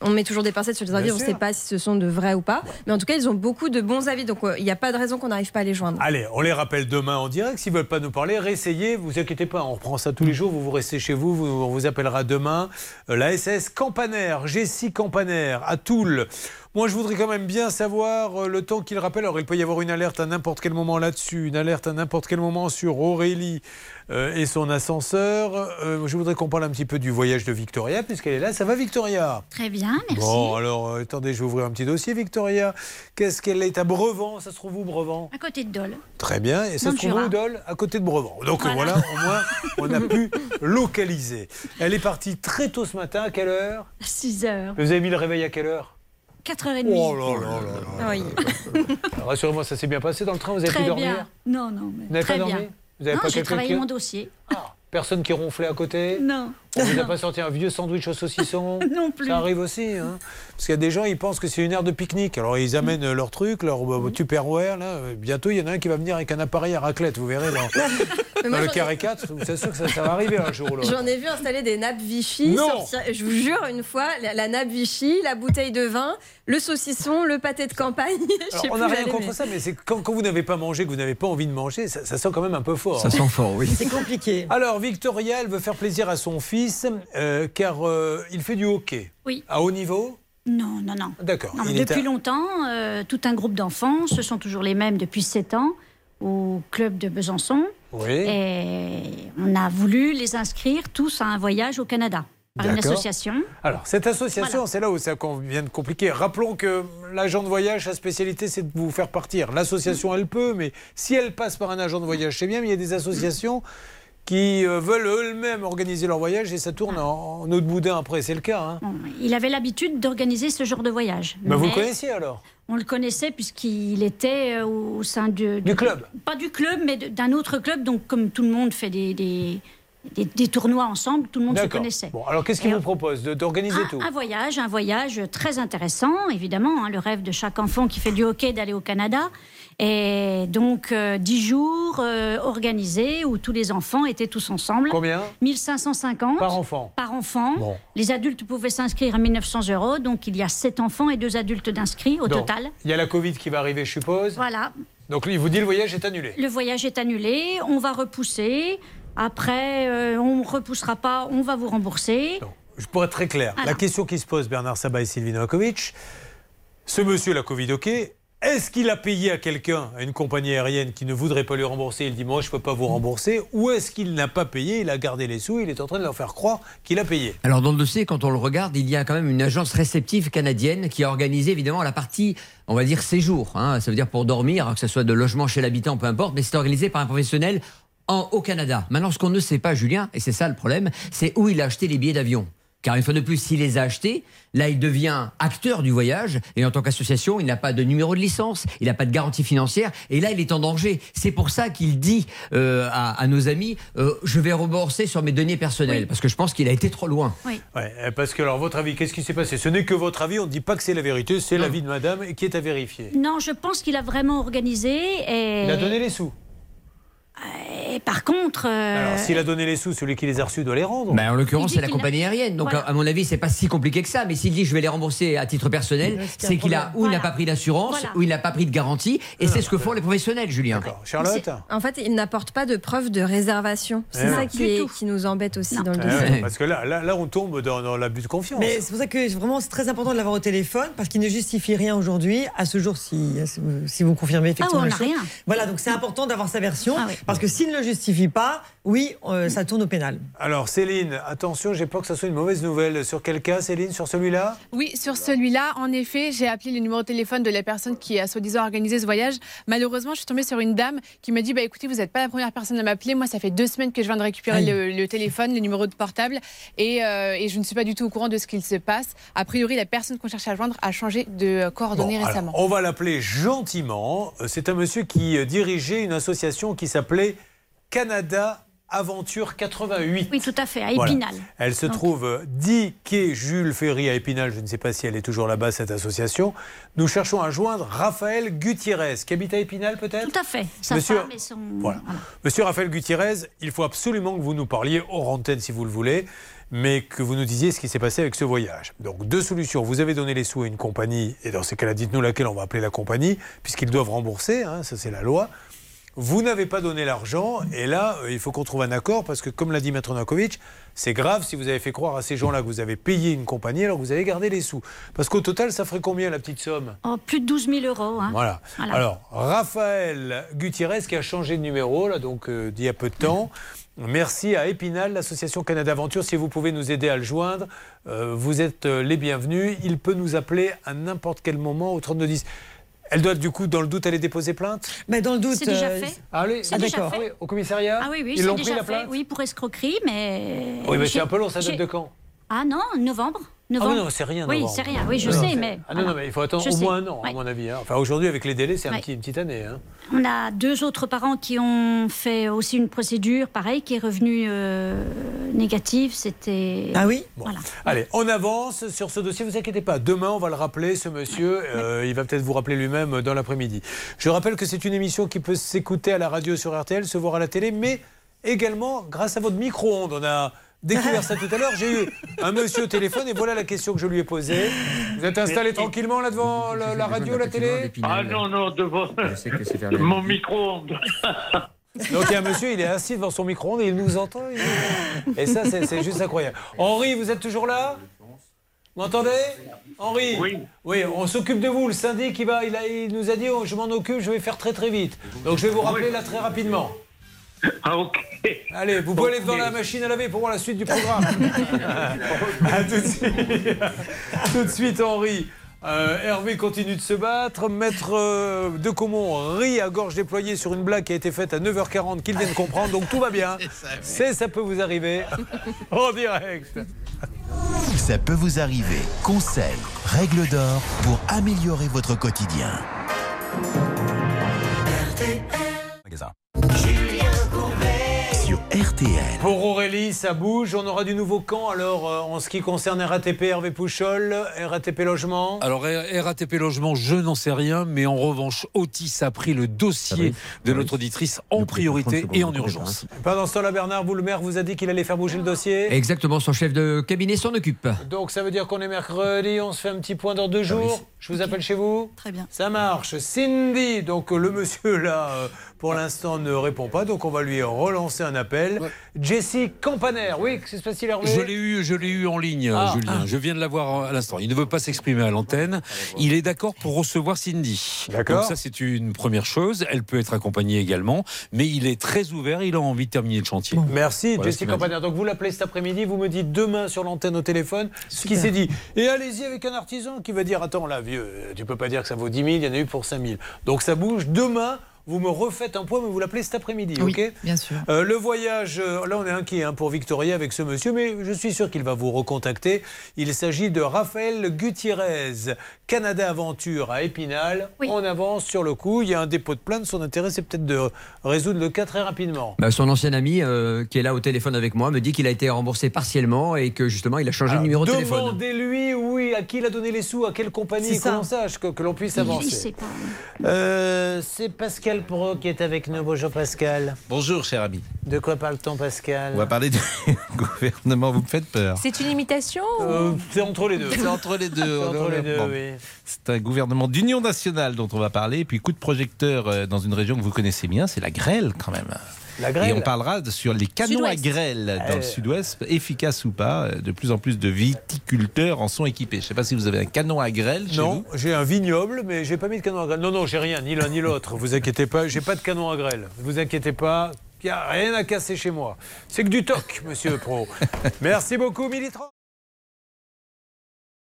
on met toujours des pincettes sur les Bien avis, on ne sait pas si ce sont de vrais ou pas. Mais en tout cas, ils ont beaucoup de bons avis. Donc, euh, il n'y a pas de raison qu'on n'arrive pas à les joindre. Allez, on les rappelle demain en direct. S'ils veulent pas nous parler, réessayez. Vous inquiétez pas, on reprend ça tous les jours. Vous vous restez chez vous. vous on vous appellera demain. Euh, la SS Campaner, Jessie Campaner, à Toul. Moi, je voudrais quand même bien savoir euh, le temps qu'il rappelle. Alors, il peut y avoir une alerte à n'importe quel moment là-dessus, une alerte à n'importe quel moment sur Aurélie euh, et son ascenseur. Euh, je voudrais qu'on parle un petit peu du voyage de Victoria, puisqu'elle est là. Ça va, Victoria? Très bien, merci. Bon, alors, euh, attendez, je vais ouvrir un petit dossier, Victoria. Qu'est-ce qu'elle est à Brevant Ça se trouve où, Brevant À côté de Dole. Très bien. Et ça Dans se trouve où. Dole? À côté de Brevant. Donc Voilà. voilà. au moins, on a pu localiser. Elle est partie très tôt ce matin. À quelle heure? 6 heures. Vous avez mis le réveil à quelle heure? 4h30. Oh là là là là. Oui. Rassurez-moi, ça s'est bien passé dans le train Vous avez pu Très dormir bien. Non, non, mais Vous n'avez très pas bien. dormi Vous avez non, pas j'ai travaillé qui- mon dossier. Personne qui ronflait à côté Non. On vous a pas sorti un vieux sandwich au saucisson Non plus. Ça arrive aussi. Hein Parce qu'il y a des gens, ils pensent que c'est une aire de pique-nique. Alors ils amènent euh, leur truc, leur euh, Tupperware. Là. Euh, Bientôt, il y en a un qui va venir avec un appareil à raclette. Vous verrez dans, le carré 4. C'est sûr que ça, ça va arriver un jour ou l'autre. J'en ai vu installer des nappes Vichy. Non. sortir- je vous jure, une fois, la, la nappe Vichy, la bouteille de vin, le saucisson, le pâté de campagne. Alors, on n'a rien contre mais- ça, mais c'est quand, quand vous n'avez pas mangé, que vous n'avez pas envie de manger, ça, ça sent quand même un peu fort. Ça sent fort, oui. C'est compliqué. Alors, Victoria, elle veut faire plaisir à son fils, euh, car euh, il fait du hockey. Oui. À haut niveau Non, non, non. D'accord. Depuis à- longtemps, euh, tout un groupe d'enfants, ce sont toujours les mêmes depuis 7 ans, au club de Besançon. Oui. Et on a voulu les inscrire tous à un voyage au Canada par une association. Alors, cette association, c'est là où ça vient de compliquer. Rappelons que l'agent de voyage, sa spécialité, c'est de vous faire partir. L'association, elle peut, mais si elle passe par un agent de voyage, c'est bien, mais il y a des associations qui euh, veulent eux-mêmes organiser leur voyage et ça tourne en, eau de boudin après, c'est le cas. hein. Il avait l'habitude d'organiser ce genre de voyage. Bah, vous le Mais connaissiez alors? On le connaissait puisqu'il était euh, au sein du, Du club Pas du club, mais de- d'un autre club. Donc, comme tout le monde fait des, des, des- des tournois ensemble, tout le monde se connaissait. Bon, alors qu'est-ce qu'il vous propose de- D'organiser tout? un voyage, un voyage très intéressant, évidemment. hein, le rêve de chaque enfant qui fait du hockey d'aller au Canada. Et donc, euh, dix jours euh, organisés où tous les enfants étaient tous ensemble. Combien 1550. Par enfant. Par enfant. Bon. Les adultes pouvaient s'inscrire à 1900 euros. Donc, il y a sept enfants et deux adultes d'inscrits au Donc, total. Il y a la Covid qui va arriver, je suppose. Voilà. Donc, il vous dit le voyage est annulé. Le voyage est annulé. On va repousser. Après, euh, on ne repoussera pas. On va vous rembourser. Je pourrais être très clair. La question qui se pose, Bernard Sabat et Sylvie Novakovic, ce monsieur, la Covid, ok, est-ce qu'il a payé à quelqu'un, à une compagnie aérienne qui ne voudrait pas lui rembourser Il dit Moi, je ne peux pas vous rembourser. Ou est-ce qu'il n'a pas payé Il a gardé les sous, il est en train de leur faire croire qu'il a payé? Alors dans le dossier, quand on le regarde, il y a quand même une agence réceptive canadienne qui a organisé évidemment la partie, on va dire séjour. hein. ça veut dire pour dormir, que ce soit de logement chez l'habitant, peu importe, mais c'est organisé par un professionnel en, au Canada. Maintenant, ce qu'on ne sait pas, Julien, et c'est ça le problème, c'est où il a acheté les billets d'avion. Car une fois de plus, s'il les a achetés, là, il devient acteur du voyage. Et en tant qu'association, il n'a pas de numéro de licence, il n'a pas de garantie financière. Et là, il est en danger. C'est pour ça qu'il dit euh, à, à nos amis euh, Je vais rembourser sur mes données personnelles. Parce que je pense qu'il a été trop loin. Oui. Ouais, euh, parce que alors votre avis, qu'est-ce qui s'est passé? Ce n'est que votre avis, on ne dit pas que c'est la vérité, c'est l'avis de madame qui est à vérifier. Non, je pense qu'il a vraiment organisé. Et, Il a donné les sous. Et par contre. euh, Alors s'il a donné les sous, celui qui les a reçus doit les rendre. Ben, en l'occurrence, c'est la a- compagnie aérienne. Donc, Voilà. à mon avis, c'est pas si compliqué que ça. Mais s'il dit je vais les rembourser à titre personnel, c'est qu'il a ou il n'a pas pris d'assurance, Voilà. ou il n'a pas pris de garantie. Et c'est ce que font les professionnels, Julien. Charlotte En fait, il n'apporte pas de preuve de réservation. C'est Eh ça non. qui, est- nous embête aussi dans le Eh dossier. Parce que là, là, là, on tombe dans, dans l'abus de confiance. Mais c'est pour ça que vraiment c'est très important de l'avoir au téléphone parce qu'il ne justifie rien aujourd'hui à ce jour si, si vous confirmez effectivement. Ah on chose. rien. Voilà donc c'est important d'avoir sa version Ah oui. Parce que s'il ne le justifie pas, oui euh, ça tourne au pénal. Alors Céline, attention, j'ai peur que ça soit une mauvaise nouvelle. Sur quel cas, Céline? Sur celui-là? Oui, sur celui-là, en effet, j'ai appelé le numéro de téléphone de la personne qui a soi-disant organisé ce voyage. Malheureusement, je suis tombée sur une dame qui m'a dit bah, écoutez, vous n'êtes pas la première personne à m'appeler. Moi, ça fait deux semaines que je viens de récupérer le, le téléphone, le numéro de portable, et, euh, et je ne suis pas du tout au courant de ce qu'il se passe. A priori, la personne qu'on cherche à joindre a changé de coordonnées Bon, alors, récemment. on va l'appeler gentiment. Euh, C'est un monsieur qui dirigeait une association qui s'appelait Canada Aventure 88. Oui, tout à fait, à Voilà. Épinal. Elle se Donc- trouve euh, 10 quai Jules Ferry à Épinal. Je ne sais pas si elle est toujours là-bas, cette association. Nous cherchons à joindre Raphaël Gutiérrez, qui habite à Épinal peut-être Tout à fait. Sa Monsieur- femme et son. Voilà. Monsieur Raphaël Gutiérrez, il faut absolument que vous nous parliez hors antenne si vous le voulez, mais que vous nous disiez ce qui s'est passé avec ce voyage. Donc deux solutions. Vous avez donné les sous à une compagnie, et dans ces cas-là, dites-nous laquelle on va appeler la compagnie, puisqu'ils doivent rembourser, hein, ça c'est la loi. Vous n'avez pas donné l'argent, et là, euh, il faut qu'on trouve un accord, parce que comme l'a dit Maître Nakovic, c'est grave si vous avez fait croire à ces gens-là que vous avez payé une compagnie alors que vous avez gardé les sous. Parce qu'au total, ça ferait combien la petite somme? Oh, plus de 12 000 euros. hein. voilà. Voilà. Alors, Raphaël Gutiérrez qui a changé de numéro, là, donc euh, d'il y a peu de temps. Merci à Épinal, l'association Canada Aventure. Si vous pouvez nous aider à le joindre, euh, vous êtes les bienvenus. Il peut nous appeler à n'importe quel moment au 3210. Elle doit du coup, dans le doute, aller déposer plainte Mais dans le doute. C'est déjà euh, fait. Ah, allez, C'est déjà d'accord. fait. Oui, au commissariat Ah oui, oui, Ils c'est l'ont pris déjà la fait. Oui, pour escroquerie, mais. Oui, mais c'est J'ai- un peu long, ça date de quand? Ah non, novembre. Ah novembre. oui, non, c'est rien. Oui, c'est rien. Oui, je Non, sais, mais. Ah non, non, mais il faut attendre Je au sais. moins un an, à mon avis. hein. Enfin, aujourd'hui, avec les délais, c'est un Ouais. petit- une petite année. hein. On a deux autres parents qui ont fait aussi une procédure, pareil, qui est revenue euh, négative. C'était. Ah oui? Voilà. Allez, on avance sur ce dossier, vous inquiétez pas. Demain, on va le rappeler, ce monsieur. euh, il va peut-être vous rappeler lui-même dans l'après-midi. Je rappelle que c'est une émission qui peut s'écouter à la radio sur RTL, se voir à la télé, mais également grâce à votre micro-ondes. On a découvert ça tout à l'heure. J'ai eu un monsieur au téléphone et voilà la question que je lui ai posée. Vous êtes installé tranquillement là devant la, la radio, la télé Ah non, non, devant mon micro-ondes. Donc il y a un monsieur, il est assis devant son micro-ondes et il nous entend. il- Et ça, c'est c'est juste incroyable. Henri, vous êtes toujours là? Vous m'entendez? Henri? Oui. Oui, on s'occupe de vous. Le syndic, il, va, il, a- il nous a dit oh, je m'en occupe, je vais faire très très vite. Donc je vais vous rappeler là très rapidement. Ah, ok. Allez, vous pouvez aller devant la machine à laver pour voir la suite du programme. à tout de suite. tout de suite, Henri. Euh, Hervé continue de se battre. Maître euh, de Comont rit à gorge déployée sur une blague qui a été faite à 9h40 qu'il vient de comprendre. Donc tout va bien. C'est ça peut vous arriver. En direct. Ça peut vous arriver. Conseils, règles d'or pour améliorer votre quotidien. RTL. Pour Aurélie, ça bouge. On aura du nouveau camp. Alors, euh, en ce qui concerne RATP, Hervé Pouchol, RATP Logement. Alors, RATP Logement, je n'en sais rien, mais en revanche, Otis a pris le dossier de notre auditrice en priorité et en urgence. Pendant ce temps-là, Bernard, vous, le maire, vous a dit qu'il allait faire bouger le dossier. Exactement, son chef de cabinet s'en occupe. Donc ça veut dire qu'on est mercredi, on se fait un petit point dans deux jours. Je vous appelle chez vous Très bien. Ça marche. Cindy, donc euh, le monsieur là, euh, pour l'instant ne répond pas, donc on va lui relancer un appel. Jessie Campaner, oui, qui se passe, Hervé Je l'ai eu, je l'ai eu en ligne, Ah. Julien. Ah. Je viens de l'avoir à l'instant. Il ne veut pas s'exprimer à l'antenne. Il est d'accord pour recevoir Cindy. D'accord. Donc ça, c'est une première chose. Elle peut être accompagnée également, mais il est très ouvert. Il a envie de terminer le chantier. Merci, Voilà Jessie. Campaner. Donc vous l'appelez cet après-midi, vous me dites demain sur l'antenne au téléphone ce qui s'est dit. Et allez-y avec un artisan qui va dire Attends, là, vieux, tu peux pas dire que ça vaut 10 000, il y en a eu pour 5 000. Donc ça bouge. Demain, vous me refaites un point, mais vous l'appelez cet après-midi, Oui, ok bien sûr. Euh, le voyage, euh, là on est inquiet hein, pour Victoria avec ce monsieur, mais je suis sûr qu'il va vous recontacter. Il s'agit de Raphaël Gutiérrez, Canada Aventure à Épinal. On avance sur le coup, il y a un dépôt de plainte, son intérêt c'est peut-être de résoudre le cas très rapidement. Bah, son ancien ami euh, qui est là au téléphone avec moi me dit qu'il a été remboursé partiellement et que justement il a changé de numéro de téléphone. Demandez-lui, oui, à qui il a donné les sous, à quelle compagnie, qu'on sache, que, que l'on puisse avancer. Euh, c'est Pascal Pro qui est avec nous. Bonjour Pascal. Bonjour, cher ami. De quoi parle-t-on, Pascal? On va parler du gouvernement. Vous me faites peur. C'est une imitation ou- Euh, C'est entre les deux. C'est entre les deux. C'est entre les deux, Bon. oui. C'est un gouvernement d'union nationale dont on va parler. Et puis coup de projecteur euh, dans une région que vous connaissez bien, c'est la grêle quand même. La grêle Et on parlera de- sur les canons à grêle dans Euh. le sud-ouest, efficaces ou pas. Euh, De plus en plus de viticulteurs en sont équipés. Je ne sais pas si vous avez un canon à grêle chez Non, j'ai un vignoble, mais j'ai pas mis de canon à grêle. Non, non, j'ai rien, ni l'un ni l'autre. Vous inquiétez pas, j'ai pas de canon à grêle. Vous inquiétez pas, il n'y a rien à casser chez moi. C'est que du toc, monsieur Pro. Merci beaucoup, Militron.